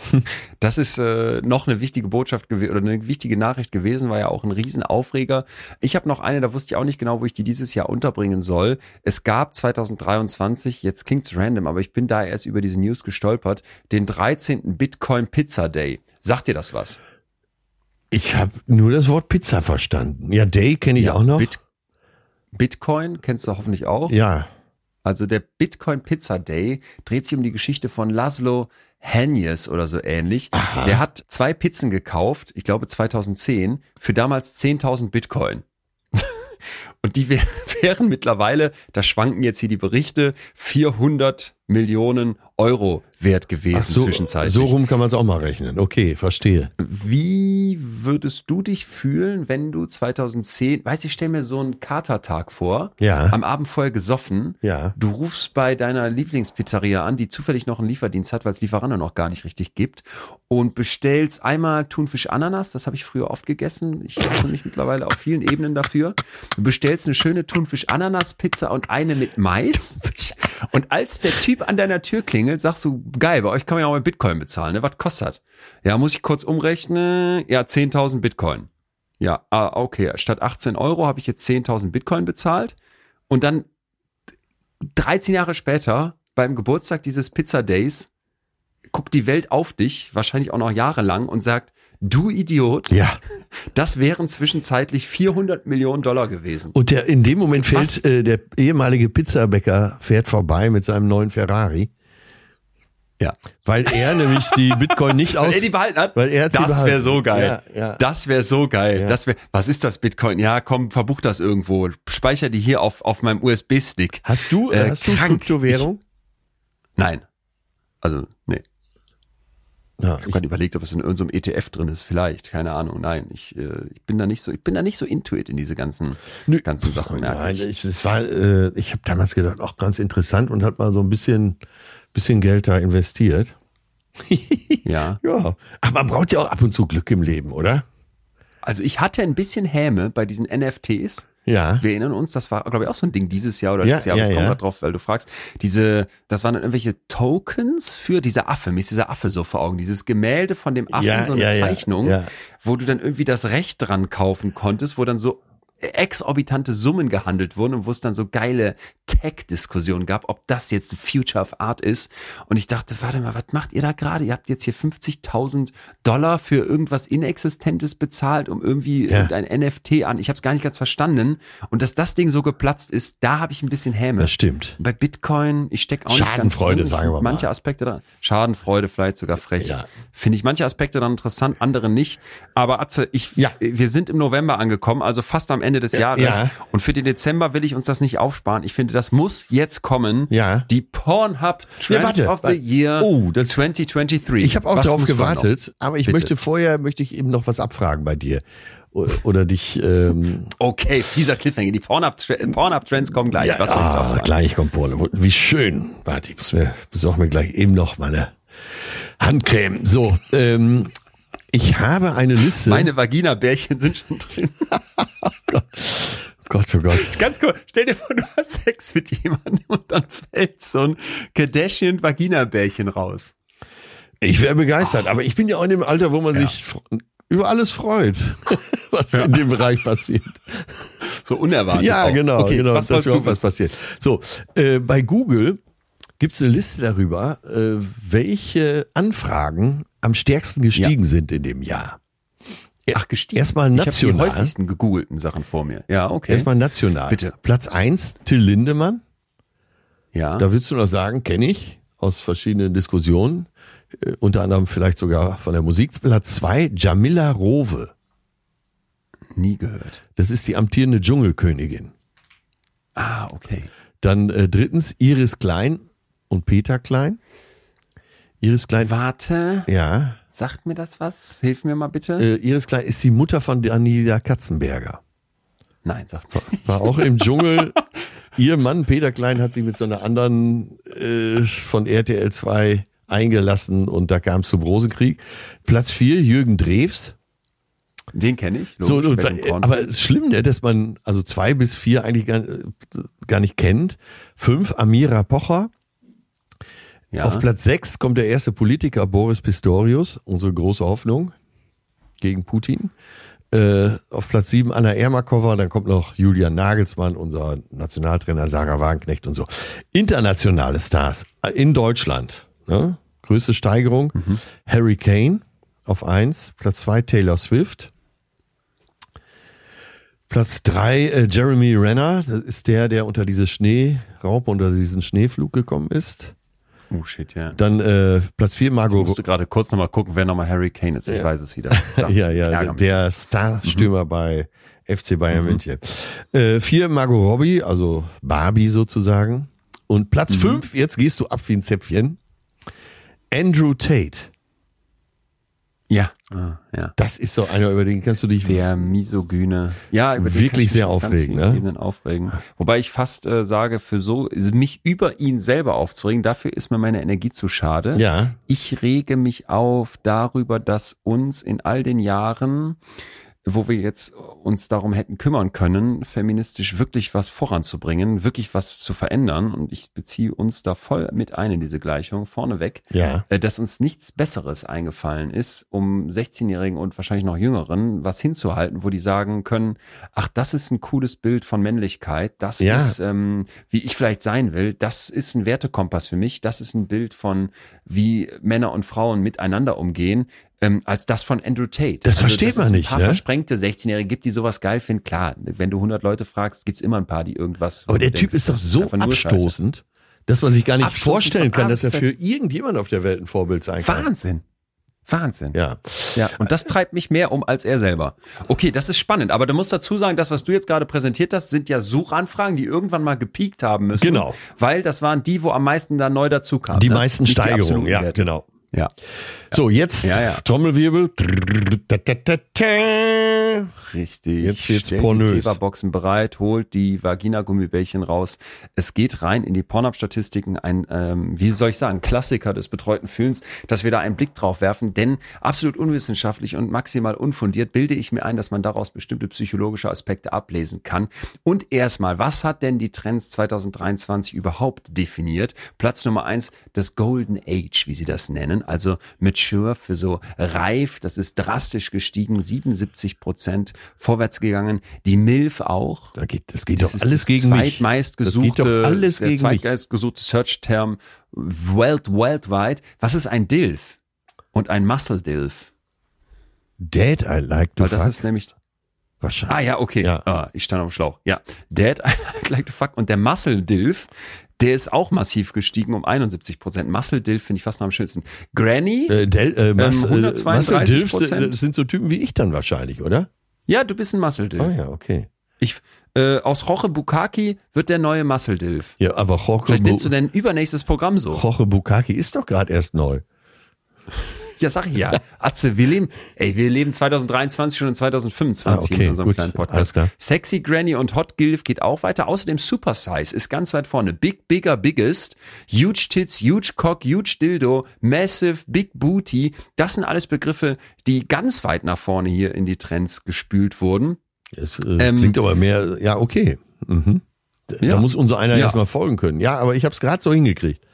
Das ist äh, noch eine wichtige Botschaft gewesen oder eine wichtige Nachricht gewesen, war ja auch ein Riesenaufreger. Ich habe noch eine, da wusste ich auch nicht genau, wo ich die dieses Jahr unterbringen soll. Es gab 2023, jetzt klingt's random, aber ich bin da erst über diese News gestolpert, den 13. Bitcoin Pizza Day. Sagt dir das was? Ich habe nur das Wort Pizza verstanden. Ja, Day kenne ich auch noch. Bit Bitcoin kennst du hoffentlich auch. ja. Also der Bitcoin Pizza Day dreht sich um die Geschichte von Laszlo Hanyes oder so ähnlich. Aha. Der hat zwei Pizzen gekauft, ich glaube 2010, für damals 10.000 Bitcoin. Und die wär, wären mittlerweile, da schwanken jetzt hier die Berichte, 400 Millionen Euro wert gewesen so, zwischenzeitlich. so rum kann man es auch mal rechnen. Okay, verstehe. Wie würdest du dich fühlen, wenn du 2010, weiß ich, stell mir so einen Katertag vor, Ja. am Abend vorher gesoffen, Ja. du rufst bei deiner Lieblingspizzeria an, die zufällig noch einen Lieferdienst hat, weil es Lieferando noch gar nicht richtig gibt und bestellst einmal Thunfisch Ananas, das habe ich früher oft gegessen, ich hasse mich mittlerweile auf vielen Ebenen dafür. Du bestellst eine schöne Thunfisch Ananas Pizza und eine mit Mais und als der Typ an deiner Tür klingelt, sagst du, geil, bei euch kann man ja auch mit Bitcoin bezahlen, ne? Was kostet? das? Ja, muss ich kurz umrechnen. Ja, 10.000 Bitcoin. Ja, ah, okay. Statt 18 Euro habe ich jetzt 10.000 Bitcoin bezahlt. Und dann 13 Jahre später, beim Geburtstag dieses Pizza Days, guckt die Welt auf dich, wahrscheinlich auch noch jahrelang, und sagt, du Idiot, Ja. das wären zwischenzeitlich 400 Millionen Dollar gewesen. Und der, in dem Moment Was? fährt äh, der ehemalige Pizzabäcker fährt vorbei mit seinem neuen Ferrari, Ja. weil er nämlich die Bitcoin nicht aus. Weil er die behalten hat? Weil er hat das wäre so geil. Ja, ja. Das wäre so geil. Ja. Das wär, was ist das Bitcoin? Ja, komm, verbuch das irgendwo. Speicher die hier auf, auf meinem USB-Stick. Hast du, Äh, hast du krank. Kryptowährung? Nein. Also, nee. Ja, Ich habe gerade überlegt, ob es in irgendeinem ETF drin ist. Vielleicht, keine Ahnung. Nein, ich, äh, ich bin da nicht so, ich bin da nicht so intuit in diese ganzen, Nö. ganzen Sachen. merke Nein, ich. ich, es war, äh, ich habe damals gedacht, auch ganz interessant und hat mal so ein bisschen, bisschen Geld da investiert. Ja. Ja, ach, man braucht ja auch ab und zu Glück im Leben, oder? Also ich hatte ein bisschen Häme bei diesen NFTs. Ja. Wir erinnern uns, das war, glaube ich, auch so ein Ding dieses Jahr oder Ja, letztes Jahr, ja, ich komme ja. drauf, weil du fragst. Diese, das waren dann irgendwelche Tokens für diese Affe. Mir ist dieser Affe so vor Augen. Dieses Gemälde von dem Affen, Ja, so eine Zeichnung, wo du dann irgendwie das Recht dran kaufen konntest, wo dann so exorbitante Summen gehandelt wurden und wo es dann so geile Tech-Diskussionen gab, ob das jetzt Future of Art ist. Und ich dachte, warte mal, was macht ihr da gerade? Ihr habt jetzt hier 50.000 Dollar für irgendwas Inexistentes bezahlt, um irgendwie Ja. irgendein NFT an. Ich habe es gar nicht ganz verstanden. Und dass das Ding so geplatzt ist, da habe ich ein bisschen Häme. Das stimmt. Bei Bitcoin, ich stecke auch nicht Schadenfreude, drin. Ich sagen wir mal. Manche Aspekte da, Schadenfreude vielleicht sogar frech. Ja. Finde ich manche Aspekte dann interessant, andere nicht. Aber Atze, ich, Ja. wir sind im November angekommen, also fast am Ende des Jahres. ja. Und für den Dezember will ich uns das nicht aufsparen. Ich finde, das muss jetzt kommen. Ja. Die Pornhub Trends warte, of the. Year Oh, das- 2023. Ich habe auch Was darauf gewartet, aber ich Bitte. möchte vorher, möchte ich eben noch was abfragen bei dir. Oder dich, ähm, Okay, fieser Cliffhanger. Die Pornhub, Pornhub Trends kommen gleich. ja, ah, gleich kommt Pole. Wie schön. Warte, ich muss mir, besorge mir gleich eben noch meine Handcreme. So, ähm, ich habe eine Liste. Meine Vagina-Bärchen sind schon drin. Gott, oh Gott. Ganz cool. Stell dir vor, du hast Sex mit jemandem und dann fällt so ein Kardashian-Vagina-Bärchen raus. Ich wäre begeistert, aber ich bin ja auch in dem Alter, wo man sich fr- über alles freut, was in dem Bereich passiert. So unerwartet. Ja, auch. genau, okay, genau, Was wolltest du überhaupt was passiert. So, äh, bei Google gibt's eine Liste darüber, äh, welche Anfragen am stärksten gestiegen sind in dem Jahr. Ach, gestiegen. Erstmal Ich national. habe die häufigsten gegoogelten Sachen vor mir. Ja, okay. Erstmal national. Bitte. Platz eins Till Lindemann. ja. Da willst du noch sagen, kenne ich aus verschiedenen Diskussionen, äh, unter anderem vielleicht sogar von der Musik. Platz zwei Jamila Rowe. nie gehört. Das ist die amtierende Dschungelkönigin. Ah, okay. Dann äh, drittens Iris Klein und Peter Klein. Iris Klein, Warte, ja. sagt mir das was? Hilf mir mal bitte. Äh, Iris Klein ist die Mutter von Daniela Katzenberger. Nein, sagt mir. War auch im Dschungel. Ihr Mann Peter Klein hat sich mit so einer anderen äh, von RTL 2 eingelassen und da kam es zum Rosenkrieg. Platz vier Jürgen Drews. Den kenne ich. So, logisch, und, aber es ist schlimm, ne, dass man also zwei bis vier eigentlich gar, gar nicht kennt. Fünf Amira Pocher. Ja. Auf Platz 6 kommt der erste Politiker Boris Pistorius, unsere große Hoffnung gegen Putin. Äh, auf Platz 7 Anna Ermakova, dann kommt noch Julian Nagelsmann, unser Nationaltrainer Sarah Wagenknecht und so. Internationale Stars äh, in Deutschland. Ne? Größte Steigerung. Harry Kane auf 1, Platz 2 Taylor Swift. Platz 3 äh, Jeremy Renner, das ist der, der unter diese Schneeraupe, unter diesen Schneeflug gekommen ist. Oh shit, ja. Dann äh, Platz 4 Ich Margot musste gerade kurz nochmal gucken, wer nochmal Harry Kane ist. Ich weiß es wieder. So, Ja, ja, der Starstürmer bei FC Bayern Mhm. München. Äh, vier Margot Robbie, also Barbie sozusagen. Und Platz Mhm. fünf, jetzt gehst du ab wie ein Zäpfchen. Andrew Tate. Ja, ah, ja. Das ist so einer, über den kannst du dich Der misogyne. Ja, über den Wirklich sehr aufregen, ne? Aufregen. Wobei ich fast äh, sage, für so, mich über ihn selber aufzuregen, dafür ist mir meine Energie zu schade. Ja, Ich rege mich auf darüber, dass uns in all den Jahren, wo wir jetzt uns darum hätten kümmern können, feministisch wirklich was voranzubringen, wirklich was zu verändern. Und ich beziehe uns da voll mit ein in diese Gleichung, vorneweg, ja. äh, dass uns nichts Besseres eingefallen ist, um 16-Jährigen und wahrscheinlich noch Jüngeren was hinzuhalten, wo die sagen können, ach, das ist ein cooles Bild von Männlichkeit, das Ja. ist, ähm, wie ich vielleicht sein will, das ist ein Wertekompass für mich, das ist ein Bild von, wie Männer und Frauen miteinander umgehen, ähm, als das von Andrew Tate. Das versteht dass man nicht, Ein paar ne? versprengte 16-Jährige gibt, die sowas geil finden. Klar, wenn du 100 Leute fragst, gibt's immer ein paar, die irgendwas. Aber der Typ denkst, ist doch so nur Scheiße. abstoßend, dass man sich gar nicht Abstoßend vorstellen kann, dass er für irgendjemand auf der Welt ein Vorbild sein kann. Wahnsinn. Wahnsinn. Ja. Ja, und das treibt mich mehr um als er selber. Okay, das ist spannend, aber du musst dazu sagen, das, was du jetzt gerade präsentiert hast, sind ja Suchanfragen, die irgendwann mal gepiekt haben müssen. Genau. Weil das waren die, wo am meisten da neu dazu kamen. Die ne? meisten Steigerungen, ja, genau. Ja. So, jetzt Ja, ja. Trommelwirbel. Richtig. Jetzt wird's Stellt pornös. Die Zewa-Boxen bereit, holt die Vagina-Gummibärchen raus. Es geht rein in die Pornhub-Statistiken. Ein, ähm, wie soll ich sagen, Klassiker des betreuten Fühlens, dass wir da einen Blick drauf werfen. Denn absolut unwissenschaftlich und maximal unfundiert bilde ich mir ein, dass man daraus bestimmte psychologische Aspekte ablesen kann. Und erstmal, was hat denn die Trends 2023 überhaupt definiert? Platz Nummer eins, das Golden Age, wie sie das nennen. Also mature für so reif. Das ist drastisch gestiegen. 77 Prozent vorwärts gegangen. Die MILF auch. Da geht, das geht Das doch ist alles das gegen mich. zweitmeist Das geht gesuchte, doch alles gegen mich. zweitmeist gesuchte Search-Term world, worldwide. Was ist ein DILF? Und ein Muscle DILF? Dad, I like to Weil das fuck. ist nämlich, Wahrscheinlich. ah ja, okay. Ja. Ah, ich stand auf dem Schlauch. Ja. Dad, I like to fuck. Und der Muscle DILF, der ist auch massiv gestiegen um 71 Prozent. Muscle DILF finde ich fast noch am schönsten. Granny? Äh, Del, äh, Mas, Ähm, 132 Muscle Dilfs, Prozent. äh, sind so Typen wie ich dann wahrscheinlich, oder? Ja, du bist ein Muscle DILF. Oh ja, okay. Ich, äh, aus Roche Bukaki wird der neue Muscle DILF. Ja, aber Jorge, Vielleicht nennst du dein übernächstes Programm so. Jorge Bukaki ist doch gerade erst neu. Ja, sag ich ja. Atze, wir leben, ey, wir leben 2023 schon in 2025 Ah, okay, in unserem gut, kleinen Podcast. Sexy Granny und Hot Gilf geht auch weiter. Außerdem Super Size ist ganz weit vorne. Big, bigger, biggest. Huge Tits, huge Cock, huge Dildo, Massive, Big Booty. Das sind alles Begriffe, die ganz weit nach vorne hier in die Trends gespült wurden. Es äh, Ähm, klingt aber mehr, ja, okay. Mhm. Da Ja. muss unser einer Ja. erstmal folgen können. Ja, aber ich habe es gerade so hingekriegt.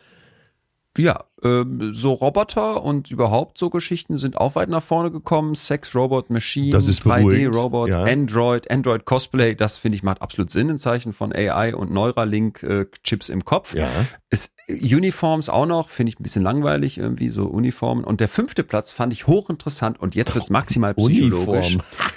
Ja, ähm, so Roboter und überhaupt so Geschichten sind auch weit nach vorne gekommen. Sex, Robot, Machine, Das ist beruhigend, Robot, ja. Android, Android Cosplay, das finde ich macht absolut Sinn in Zeichen von AI und Neuralink äh, Chips im Kopf. Ja. Ist Uniforms auch noch, finde ich ein bisschen langweilig irgendwie, so Uniformen. Und der fünfte Platz fand ich hochinteressant und jetzt wird's maximal psychologisch. Uniform.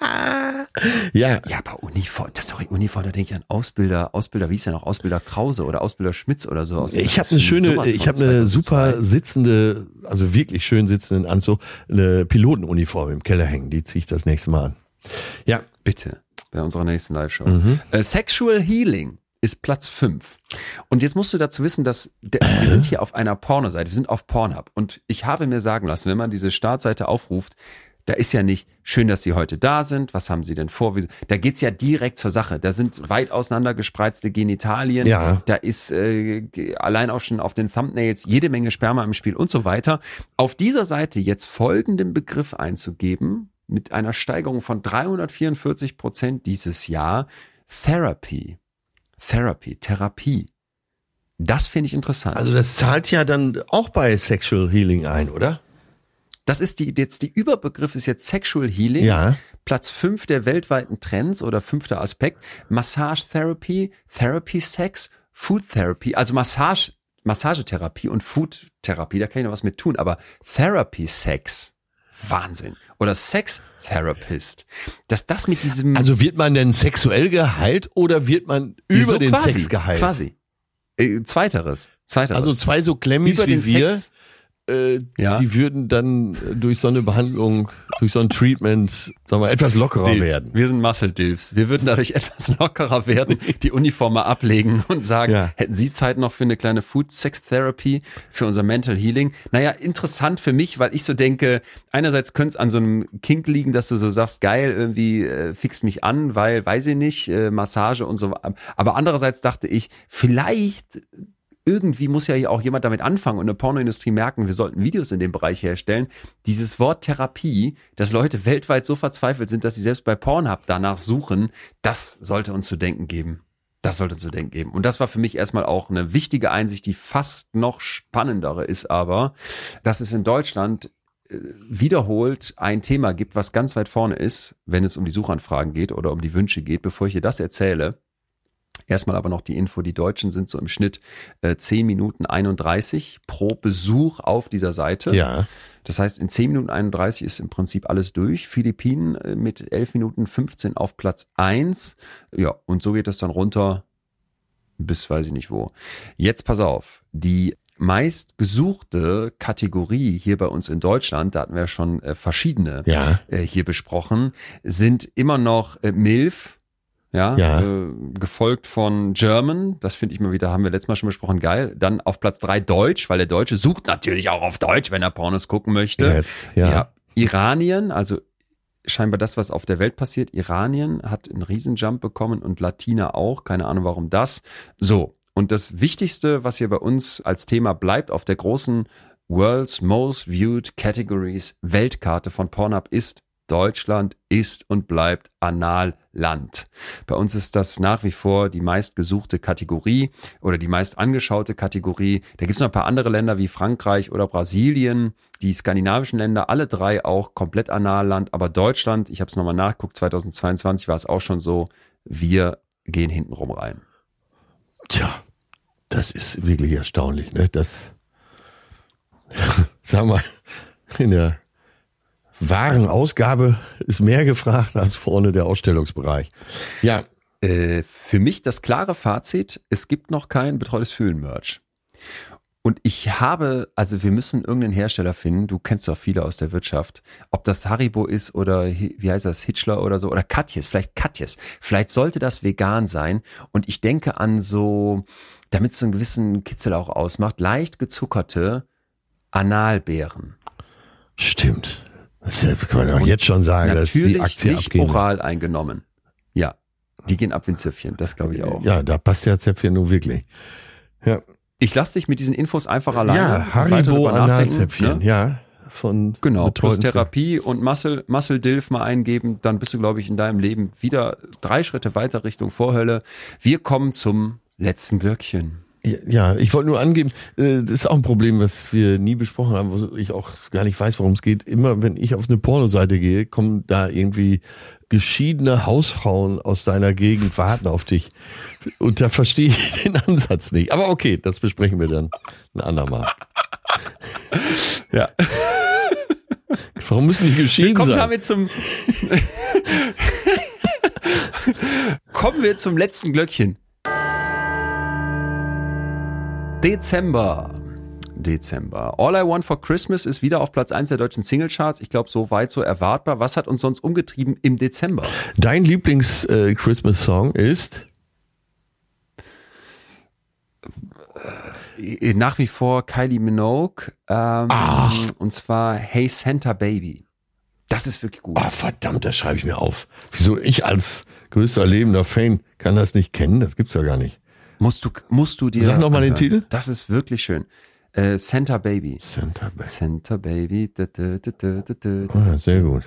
ja, Ja, aber Uniform, das ist doch Uniform, da denke ich an Ausbilder, Ausbilder, wie ist ja noch, Ausbilder Krause oder Ausbilder Schmitz oder so. Aus ich habe eine schöne, ich habe eine 2002. super sitzende, also wirklich schön sitzenden Anzug, eine Pilotenuniform im Keller hängen. Die ziehe ich das nächste Mal an. Ja, Bitte, bei unserer nächsten Live-Show. Mhm. Äh, Sexual Healing ist Platz 5. Und jetzt musst du dazu wissen, dass der, wir sind hier auf einer Pornoseite, wir sind auf Pornhub. Und ich habe mir sagen lassen, wenn man diese Startseite aufruft, da ist ja nicht schön, dass Sie heute da sind. Was haben Sie denn vor? Da geht's ja direkt zur Sache. Da sind weit auseinander gespreizte Genitalien. Ja. Da ist äh, allein auch schon auf den Thumbnails jede Menge Sperma im Spiel und so weiter. Auf dieser Seite jetzt folgenden Begriff einzugeben, mit einer Steigerung von 344 Prozent dieses Jahr, Therapy. Therapy, Therapie. Das finde ich interessant. Also das zahlt ja dann auch bei Sexual Healing ein, oder? Das ist die, jetzt die Überbegriff ist jetzt Sexual Healing. Ja. Platz fünf der weltweiten Trends oder fünfter Aspekt. Massage Therapy, Therapy Sex, Food Therapy, also Massage, Massagetherapie und Food Therapie, da kann ich noch was mit tun, aber Therapy Sex, Wahnsinn. Oder Sex Therapist. Dass das mit diesem. Also wird man denn sexuell geheilt oder wird man über so den quasi, Sex geheilt? Quasi. Äh, zweiteres. Zweiteres. Also zwei so Klemmis über wie den wir, Sex. Äh, Ja. die würden dann durch so eine Behandlung, durch so ein Treatment, sagen wir, etwas lockerer Dilfs. werden. Wir sind Muscle Dilfs. Wir würden dadurch etwas lockerer werden, die Uniform mal ablegen und sagen, Ja. hätten Sie Zeit noch für eine kleine Food Sex Therapy, für unser Mental Healing? Naja, interessant für mich, weil ich so denke, einerseits könnte es an so einem Kink liegen, dass du so sagst, geil, irgendwie äh, fixt mich an, weil, weiß ich nicht, äh, Massage und so. Aber andererseits dachte ich, vielleicht irgendwie muss ja auch jemand damit anfangen und eine Pornoindustrie merken, wir sollten Videos in dem Bereich herstellen. Dieses Wort Therapie, dass Leute weltweit so verzweifelt sind, dass sie selbst bei Pornhub danach suchen, das sollte uns zu denken geben. Das sollte uns zu denken geben. Und das war für mich erstmal auch eine wichtige Einsicht, die fast noch spannendere ist aber, dass es in Deutschland äh, wiederholt ein Thema gibt, was ganz weit vorne ist, wenn es um die Suchanfragen geht oder um die Wünsche geht. Bevor ich dir das erzähle, Erstmal aber noch die Info, die Deutschen sind so im Schnitt äh, 10 Minuten 31 pro Besuch auf dieser Seite. Ja. Das heißt, in 10 Minuten 31 ist im Prinzip alles durch. Philippinen äh, mit 11 Minuten 15 auf Platz 1. Ja, und so geht es dann runter bis weiß ich nicht wo. Jetzt pass auf, die meistgesuchte Kategorie hier bei uns in Deutschland, da hatten wir schon äh, verschiedene Ja. äh, hier besprochen, sind immer noch äh, MILF, ja, Ja. Äh, gefolgt von German, das finde ich mal wieder, haben wir letztes Mal schon besprochen, geil. Dann auf Platz drei Deutsch, weil der Deutsche sucht natürlich auch auf Deutsch, wenn er Pornos gucken möchte. Ja, jetzt, ja. Iranien, also scheinbar das, was auf der Welt passiert. Iranien hat einen Riesenjump bekommen und Latina auch. Keine Ahnung, warum das. So. Und das Wichtigste, was hier bei uns als Thema bleibt auf der großen World's Most Viewed Categories Weltkarte von Pornhub ist Deutschland ist und bleibt Analland. Bei uns ist das nach wie vor die meistgesuchte Kategorie oder die meist angeschaute Kategorie. Da gibt es noch ein paar andere Länder wie Frankreich oder Brasilien, die skandinavischen Länder, alle drei auch komplett Analland. Aber Deutschland, ich habe es nochmal nachgeguckt, 2022 war es auch schon so, wir gehen hintenrum rein. Tja, das ist wirklich erstaunlich, ne? Das, sag mal, in der wahren Ausgabe ist mehr gefragt als vorne der Ausstellungsbereich. Ja, Äh, für mich das klare Fazit, es gibt noch kein betreutes Fühlen-Merch. Und ich habe, also wir müssen irgendeinen Hersteller finden, du kennst doch viele aus der Wirtschaft, ob das Haribo ist oder wie heißt das, Hitchler oder so, oder Katjes, vielleicht Katjes. Vielleicht sollte das vegan sein. Und ich denke an so, damit es so einen gewissen Kitzel auch ausmacht, leicht gezuckerte Analbeeren. stimmt. Das kann man doch jetzt schon sagen, dass die Aktie nicht abgehen. oral eingenommen. Ja, die gehen ab wie ein Zäpfchen, das glaube ich auch. Ja, da passt der Zäpfchen nun wirklich. Ja, Ich lasse dich mit diesen Infos einfach alleine. ja Haribo Analzäpfchen, ne? ja. Von Genau, plus Therapie und Muscle, Muscle Dilf mal eingeben, dann bist du, glaube ich, in deinem Leben wieder drei Schritte weiter Richtung Vorhölle. Wir kommen zum letzten Glöckchen. Ja, ich wollte nur angeben, äh, das ist auch ein Problem, was wir nie besprochen haben, wo ich auch gar nicht weiß, worum es geht. Immer wenn ich auf eine Pornoseite gehe, kommen da irgendwie geschiedene Hausfrauen aus deiner Gegend warten auf dich. Und da verstehe ich den Ansatz nicht. Aber okay, das besprechen wir dann ein andermal. Ja. Warum müssen die geschieden sein? damit zum Kommen wir zum letzten Glöckchen. Dezember. Dezember. All I Want for Christmas ist wieder auf Platz 1 der deutschen Singlecharts. Ich glaube, so weit so erwartbar. Was hat uns sonst umgetrieben im Dezember? Dein Lieblings-Christmas-Song ist? Äh, Nach wie vor Kylie Minogue. Ähm. Und zwar Hey Santa Baby. Das ist wirklich gut. Ah, verdammt, das schreibe ich mir auf. Wieso ich als größter lebender Fan kann das nicht kennen? Das gibt's ja gar nicht. Musst du, musst du dir. Sag noch mal den. Titel. Das ist wirklich schön. Äh, Santa Baby. Santa Baby. Santa Baby. Da, da, da, sehr gut.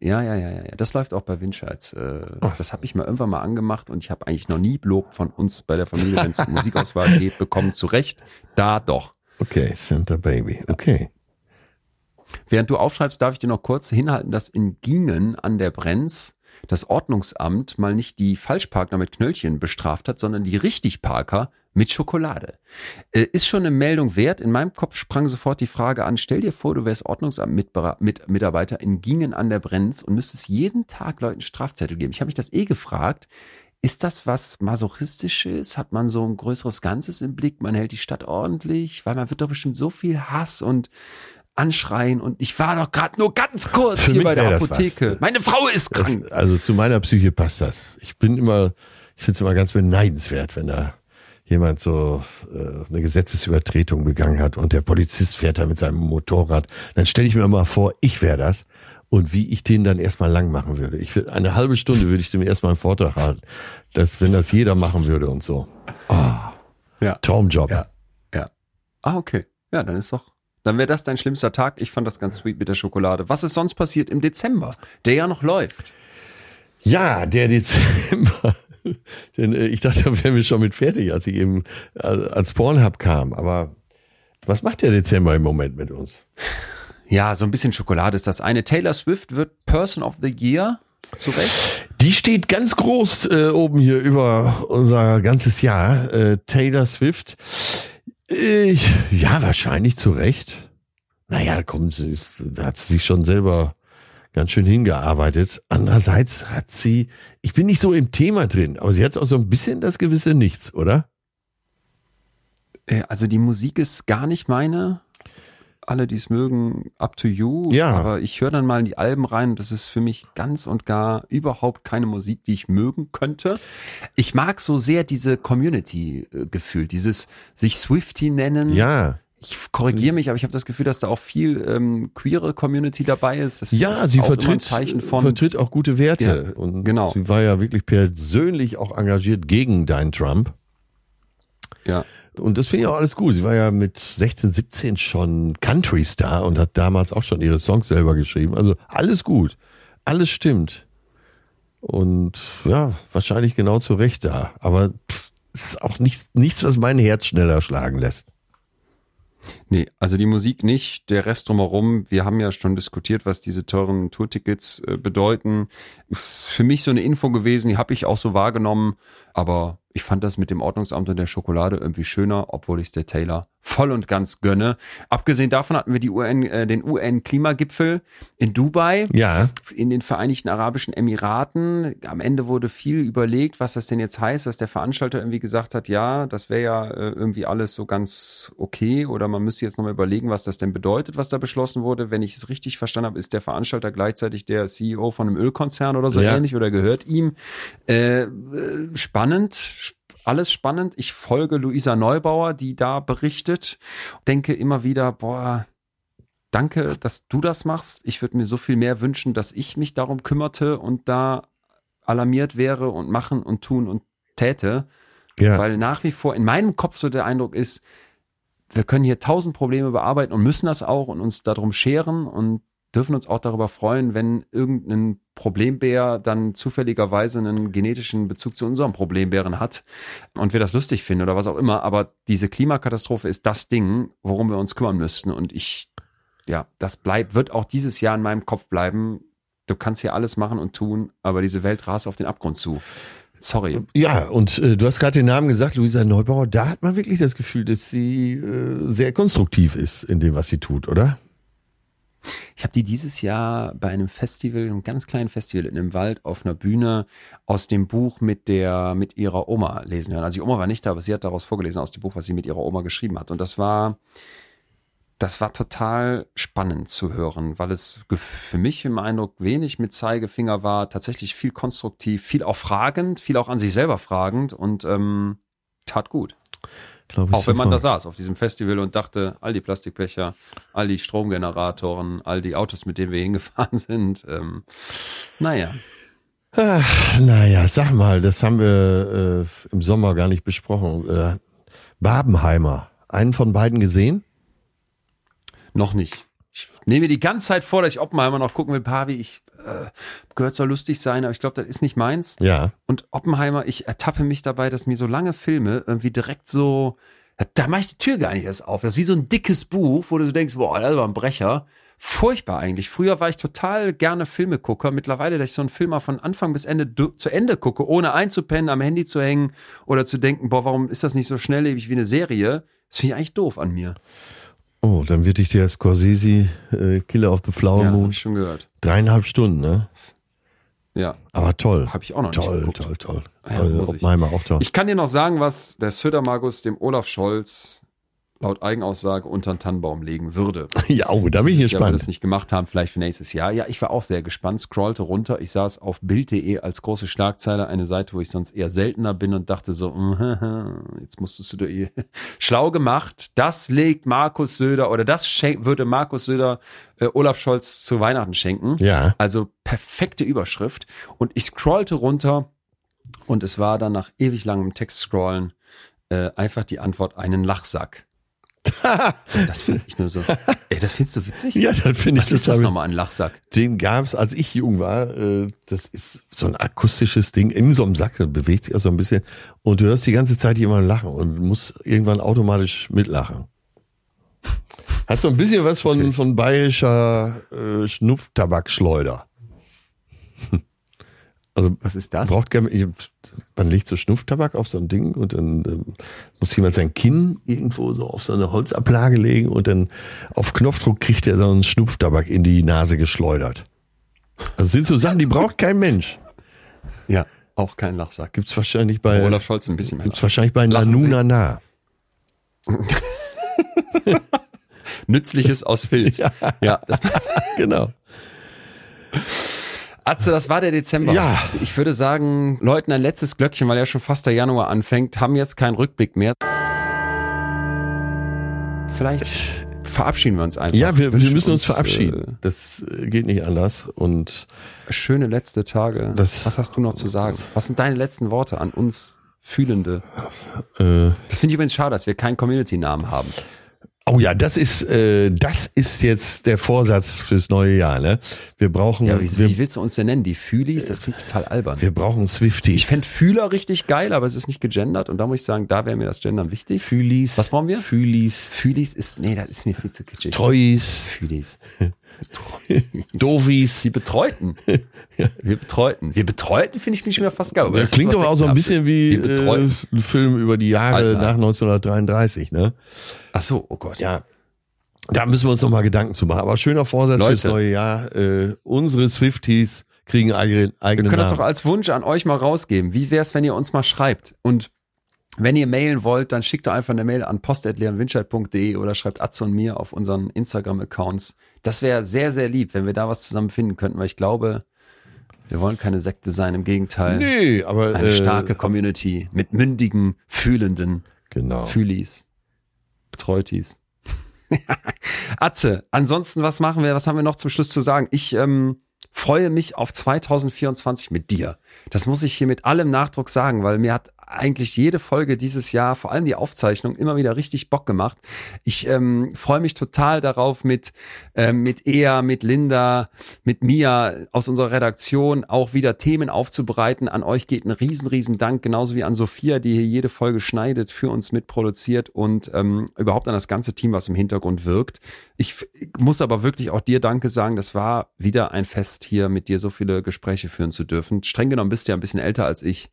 Ja, ja, ja, ja. Das läuft auch bei Windscheids. Äh, das habe ich mal irgendwann mal angemacht und ich habe eigentlich noch nie Lob von uns bei der Familie, wenn es Musikauswahl geht, bekommen. Zu Recht. Da doch. Okay, Santa Baby. Okay. Während du aufschreibst, darf ich dir noch kurz hinhalten, dass in Gingen an der Brenz das Ordnungsamt mal nicht die Falschparker mit Knöllchen bestraft hat, sondern die Richtigparker mit Schokolade. Äh, ist schon eine Meldung wert. In meinem Kopf sprang sofort die Frage an, stell dir vor, du wärst Ordnungsamt-Mitarbeiter in Gingen an der Brenz und müsstest jeden Tag Leuten Strafzettel geben. Ich habe mich das eh gefragt. Ist das was Masochistisches? Hat man so ein größeres Ganzes im Blick? Man hält die Stadt ordentlich? Weil man wird doch bestimmt so viel Hass und anschreien und ich war doch gerade nur ganz kurz Für hier bei der das Apotheke. Meine Frau ist Das, krank. also zu meiner Psyche passt das. Ich bin immer, ich finde es immer ganz beneidenswert, wenn da jemand so äh, eine Gesetzesübertretung begangen hat und der Polizist fährt da mit seinem Motorrad. Dann stelle ich mir immer vor, ich wäre das und wie ich den dann erstmal lang machen würde. Ich eine halbe Stunde würde ich dem erstmal einen Vortrag halten, dass wenn das jeder machen würde und so. Ah, Ja. Traumjob. Ja. Ja. Ah, okay. Ja, dann ist doch. Dann wäre das dein schlimmster Tag. Ich fand das ganz sweet mit der Schokolade. Was ist sonst passiert im Dezember, der ja noch läuft? Ja, der Dezember. Denn äh, ich dachte, da wären wir schon mit fertig, als ich eben äh, als Pornhub kam. Aber was macht der Dezember im Moment mit uns? Ja, so ein bisschen Schokolade ist das eine. Taylor Swift wird Person of the Year. Zu Recht. Die steht ganz groß äh, oben hier über unser ganzes Jahr. Äh, Taylor Swift. Äh, ja, wahrscheinlich zu Recht. Naja, komm, sie ist, da hat sie sich schon selber ganz schön hingearbeitet. Andererseits hat sie, ich bin nicht so im Thema drin, aber sie hat auch so ein bisschen das gewisse Nichts, oder? Äh, Also die Musik ist gar nicht meine. Alle, die es mögen, up to you. Ja. Aber ich höre dann mal in die Alben rein das ist für mich ganz und gar überhaupt keine Musik, die ich mögen könnte. Ich mag so sehr diese Community-Gefühl, dieses sich Swifty nennen. Ja. Ich korrigiere mich, aber ich habe das Gefühl, dass da auch viel ähm, queere Community dabei ist. Das Ja, ist sie vertritt, von vertritt auch gute Werte. Ja, und genau. sie war ja wirklich persönlich auch engagiert gegen deinen Trump. ja. Und das finde ich auch alles gut. Sie war ja mit 16, 17 schon Country-Star und hat damals auch schon ihre Songs selber geschrieben. Also alles gut. Alles stimmt. Und ja, wahrscheinlich genau zu Recht da. Aber es ist auch nichts, nichts, was mein Herz schneller schlagen lässt. Nee, also die Musik nicht, der Rest drumherum. Wir haben ja schon diskutiert, was diese teuren Tourtickets äh, bedeuten. Ist für mich so eine Info gewesen, die habe ich auch so wahrgenommen. Aber ich fand das mit dem Ordnungsamt und der Schokolade irgendwie schöner, obwohl ich es der Taylor voll und ganz gönne. Abgesehen davon hatten wir die UN, äh, den UN-Klimagipfel in Dubai Ja, in den Vereinigten Arabischen Emiraten. Am Ende wurde viel überlegt, was das denn jetzt heißt, dass der Veranstalter irgendwie gesagt hat, ja, das wäre ja äh, irgendwie alles so ganz okay oder man müsste jetzt nochmal überlegen, was das denn bedeutet, was da beschlossen wurde. Wenn ich es richtig verstanden habe, ist der Veranstalter gleichzeitig der CEO von einem Ölkonzern oder so Ja. ähnlich oder gehört ihm. Äh, äh, spannend. Alles spannend. Ich folge Luisa Neubauer, die da berichtet. Denke immer wieder, boah, danke, dass du das machst. Ich würde mir so viel mehr wünschen, dass ich mich darum kümmerte und da alarmiert wäre und machen und tun und täte. ja. Weil nach wie vor in meinem Kopf so der Eindruck ist, wir können hier tausend Probleme bearbeiten und müssen das auch und uns darum scheren und dürfen uns auch darüber freuen, wenn irgendein Problembär dann zufälligerweise einen genetischen Bezug zu unserem Problembären hat und wir das lustig finden oder was auch immer. Aber diese Klimakatastrophe ist das Ding, worum wir uns kümmern müssten. Und ich, ja, das bleibt, wird auch dieses Jahr in meinem Kopf bleiben. Du kannst hier alles machen und tun, aber diese Welt rast auf den Abgrund zu. Sorry. Ja, und äh, du hast gerade den Namen gesagt, Luisa Neubauer. Da hat man wirklich das Gefühl, dass sie äh, sehr konstruktiv ist in dem, was sie tut, oder? Ich habe die dieses Jahr bei einem Festival, einem ganz kleinen Festival in einem Wald auf einer Bühne aus dem Buch mit der mit ihrer Oma lesen hören. Also die Oma war nicht da, aber sie hat daraus vorgelesen aus dem Buch, was sie mit ihrer Oma geschrieben hat. Und das war das war total spannend zu hören, weil es für mich im Eindruck wenig mit Zeigefinger war, tatsächlich viel konstruktiv, viel auch fragend, viel auch an sich selber fragend und ähm, tat gut. Glaube ich Auch wenn man da sofort. saß auf diesem Festival und dachte, all die Plastikbecher, all die Stromgeneratoren, all die Autos, mit denen wir hingefahren sind. Ähm, naja, Ach, naja, sag mal, das haben wir äh, im Sommer gar nicht besprochen. Äh, Babenheimer, einen von beiden gesehen? noch nicht. Ich nehme mir die ganze Zeit vor, dass ich Oppenheimer noch gucken will. Pavi, ich äh, gehört soll lustig sein, aber ich glaube, das ist nicht meins. Ja. Und Oppenheimer, ich ertappe mich dabei, dass mir so lange Filme irgendwie direkt so, da mache ich die Tür gar nicht erst auf. Das ist wie so ein dickes Buch, wo du so denkst, boah, das war ein Brecher. Furchtbar eigentlich. Früher war ich total gerne Filmegucker. Mittlerweile, dass ich so einen Film mal von Anfang bis Ende zu Ende gucke, ohne einzupennen, am Handy zu hängen oder zu denken, boah, warum ist das nicht so schnelllebig wie eine Serie? Das finde ich eigentlich doof an mir. Oh, dann wird dich der Scorsese äh, Killer of the Flower Ja, Moon. hab ich schon gehört. Dreieinhalb Stunden, ne? Ja, Aber toll. habe ich auch noch nicht Toll, geguckt. toll, toll. Ja, muss ich. Oppenheimer auch toll. Ich kann dir noch sagen, was der Södermagus dem Olaf Scholz laut Eigenaussage unter den Tannenbaum legen würde. ja, oh, da bin ich Jahr, weil wir gespannt. das nicht gemacht haben, vielleicht für nächstes Jahr. Ja, ich war auch sehr gespannt, scrollte runter. Ich saß auf Bild.de als große Schlagzeile, eine Seite, wo ich sonst eher seltener bin und dachte so, mm, jetzt musstest du dir schlau gemacht. Das legt Markus Söder oder das würde Markus Söder äh, Olaf Scholz zu Weihnachten schenken. Ja. Also perfekte Überschrift. Und ich scrollte runter und es war dann nach ewig langem Text-Scrollen äh, einfach die Antwort einen Lachsack. Das finde ich nur so. Ey, das findest du witzig? Ja, dann finde ich Was ist das nochmal ein Lachsack? Den gab's, als ich jung war. Äh, das ist so ein akustisches Ding in so einem Sack, das bewegt sich auch so ein bisschen. Und du hörst die ganze Zeit jemanden lachen und musst irgendwann automatisch mitlachen. Hat so ein bisschen was von, von bayerischer äh, Schnupftabakschleuder. Also Was ist das? braucht gerne, man legt so Schnupftabak auf so ein Ding und dann ähm, muss jemand sein Kinn irgendwo so auf so eine Holzablage legen und dann auf Knopfdruck kriegt er so einen Schnupftabak in die Nase geschleudert. Das sind so Sachen, die braucht kein Mensch. Ja, auch kein Lachsack. Gibt's wahrscheinlich bei, Olaf Scholz ein bisschen mehr. gibt's wahrscheinlich bei Sie? Nanunana. Nützliches aus Filz. Ja. ja das, Genau. Atze, das war der Dezember. Ja. Ich würde sagen, Leuten ein letztes Glöckchen, weil ja schon fast der Januar anfängt, haben jetzt keinen Rückblick mehr. Vielleicht verabschieden wir uns einfach. Ja, wir, wir müssen uns verabschieden. Äh, Das geht nicht anders. Und schöne letzte Tage. Was hast du noch zu sagen? Was sind deine letzten Worte an uns Fühlende? äh, Das finde ich übrigens schade, dass wir keinen Community-Namen haben. Oh ja, das ist äh, das ist jetzt der Vorsatz fürs neue Jahr. Ne? Wir brauchen Ja, wie, wir, wie willst du uns denn nennen? Die Fühlis? Das klingt total albern. wir brauchen Swifties. Ich fände Fühler richtig geil, aber es ist nicht gegendert und da muss ich sagen, da wäre mir das Gendern wichtig. Fühlis. Was brauchen wir? Fühlis, Fühlis ist, nee, das ist mir viel zu kitschig. Treus, Fühlis. Dovis. Die Betreuten. Wir Betreuten. Wir Betreuten finde ich nicht mehr fast geil. aber Das klingt doch auch so ein bisschen wie Wir äh, ein Film über die Jahre Alter. nach 1933. Ne? Ach so, oh Gott. Ja, da müssen wir uns noch mal Gedanken zu machen. Aber schöner Vorsatz Leute. fürs neue Jahr. Äh, unsere Swifties kriegen eigene, Wir eigene können das doch Namen. als Wunsch an euch mal rausgeben. Wie wäre es, wenn ihr uns mal schreibt? Und wenn ihr mailen wollt, dann schickt doch einfach eine Mail an post.leonwinscheid.de oder schreibt Atze und mir auf unseren Instagram-Accounts. Das wäre sehr, sehr lieb, wenn wir da was zusammen finden könnten, weil ich glaube, wir wollen keine Sekte sein, im Gegenteil. Nee, aber Eine äh, starke Community mit mündigen, fühlenden genau. Fühlis, Betreutis. Atze, ansonsten, was machen wir, was haben wir noch zum Schluss zu sagen? Ich ähm, freue mich auf 2024 mit dir. Das muss ich hier mit allem Nachdruck sagen, weil mir hat eigentlich jede Folge dieses Jahr, vor allem die Aufzeichnung, immer wieder richtig Bock gemacht. Ich ähm, freue mich total darauf, mit, ähm, mit Ea, mit Linda, mit Mia aus unserer Redaktion auch wieder Themen aufzubereiten. An euch geht ein riesen, riesen Dank, genauso wie an Sophia, die hier jede Folge schneidet, für uns mitproduziert und ähm, überhaupt an das ganze Team, was im Hintergrund wirkt. Ich muss aber wirklich auch dir Danke sagen. Das war wieder ein Fest hier, mit dir so viele Gespräche führen zu dürfen. Streng genommen bist du ja ein bisschen älter als ich.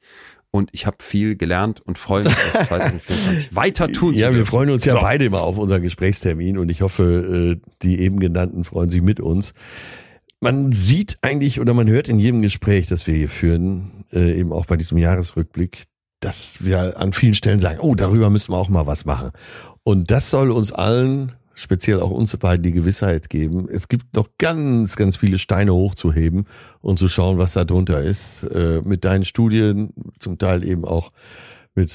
Und ich habe viel gelernt und freue mich, das 2024 weiter tun zu Ja, wir freuen uns ja So. beide immer auf unseren Gesprächstermin und ich hoffe, äh, die eben genannten freuen sich mit uns. Man sieht eigentlich oder man hört in jedem Gespräch, das wir hier führen, äh, eben auch bei diesem Jahresrückblick, dass wir an vielen Stellen sagen, oh, darüber müssen wir auch mal was machen. Und das soll uns allen, speziell auch uns beiden, die Gewissheit geben. Es gibt noch ganz, ganz viele Steine hochzuheben und zu schauen, was da drunter ist. Äh, mit deinen Studien, zum Teil eben auch mit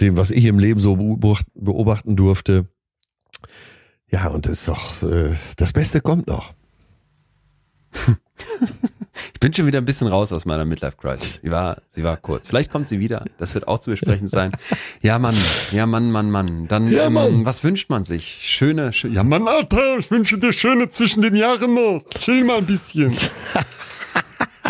dem, was ich im Leben so beobacht- beobachten durfte. Ja, und das ist doch, äh, das Beste kommt noch. Ich bin schon wieder ein bisschen raus aus meiner Midlife-Crisis. Sie war, sie war kurz. Vielleicht kommt sie wieder. Das wird auch zu besprechen sein. Ja, Mann. Ja, Mann, Mann, Mann. Dann, Ja, ähm, Mann. was wünscht man sich? Schöne, schöne. Ja, Mann, Alter, ich wünsche dir schöne zwischen den Jahren noch. Chill mal ein bisschen.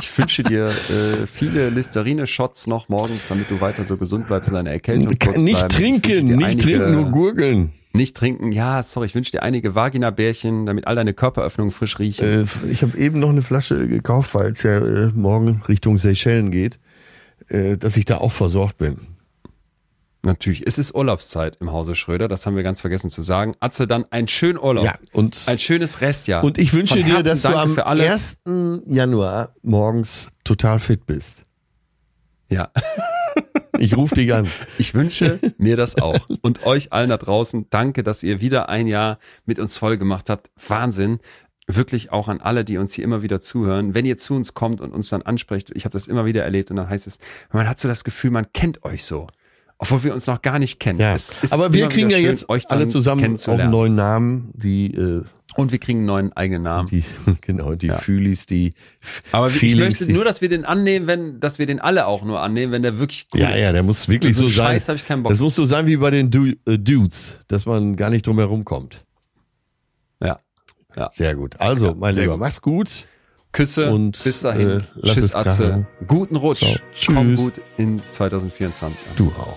Ich wünsche dir äh, viele Listerine-Shots noch morgens, damit du weiter so gesund bleibst und deine Erkältung Nicht trinken, nicht einige- trinken, nur gurgeln. Nicht trinken, ja, sorry, ich wünsche dir einige Vagina-Bärchen, damit all deine Körperöffnungen frisch riechen. Äh, ich habe eben noch eine Flasche gekauft, weil es ja äh, morgen Richtung Seychellen geht, äh, dass ich da auch versorgt bin. Natürlich, es ist Urlaubszeit im Hause Schröder, das haben wir ganz vergessen zu sagen. Atze, dann einen schönen Urlaub. Ja, und, Ein schönes Restjahr. und ich wünsche Von dir, Herzen dass du danke am für alles. 1. Januar morgens total fit bist. Ja, Ich rufe dich an. ich wünsche mir das auch. Und euch allen da draußen, danke, dass ihr wieder ein Jahr mit uns voll gemacht habt. Wahnsinn. Wirklich auch an alle, die uns hier immer wieder zuhören. Wenn ihr zu uns kommt und uns dann ansprecht, ich habe das immer wieder erlebt und dann heißt es, man hat so das Gefühl, man kennt euch so. Obwohl wir uns noch gar nicht kennen. Ja. Aber wir kriegen ja schön, jetzt alle zusammen auch einen neuen Namen, die, äh, Und wir kriegen einen neuen eigenen Namen. die genau, die Ja. Fühlis, die Aber ich Feelings, möchte die, nur, dass wir den annehmen, wenn, dass wir den alle auch nur annehmen, wenn der wirklich gut Ja, ist. ja, der muss wirklich so so sein. Scheiß habe ich keinen Bock. Das muss so sein wie bei den du äh, Dudes, dass man gar nicht drum herum kommt. Ja. Ja. Sehr gut. Also, mein sehr Lieber, gut. mach's gut. Küsse Und, bis dahin. äh, lass Tschüss, Atze. krachen. Guten Rutsch. Ciao. Tschüss. Komm gut in 2024 an. Du auch.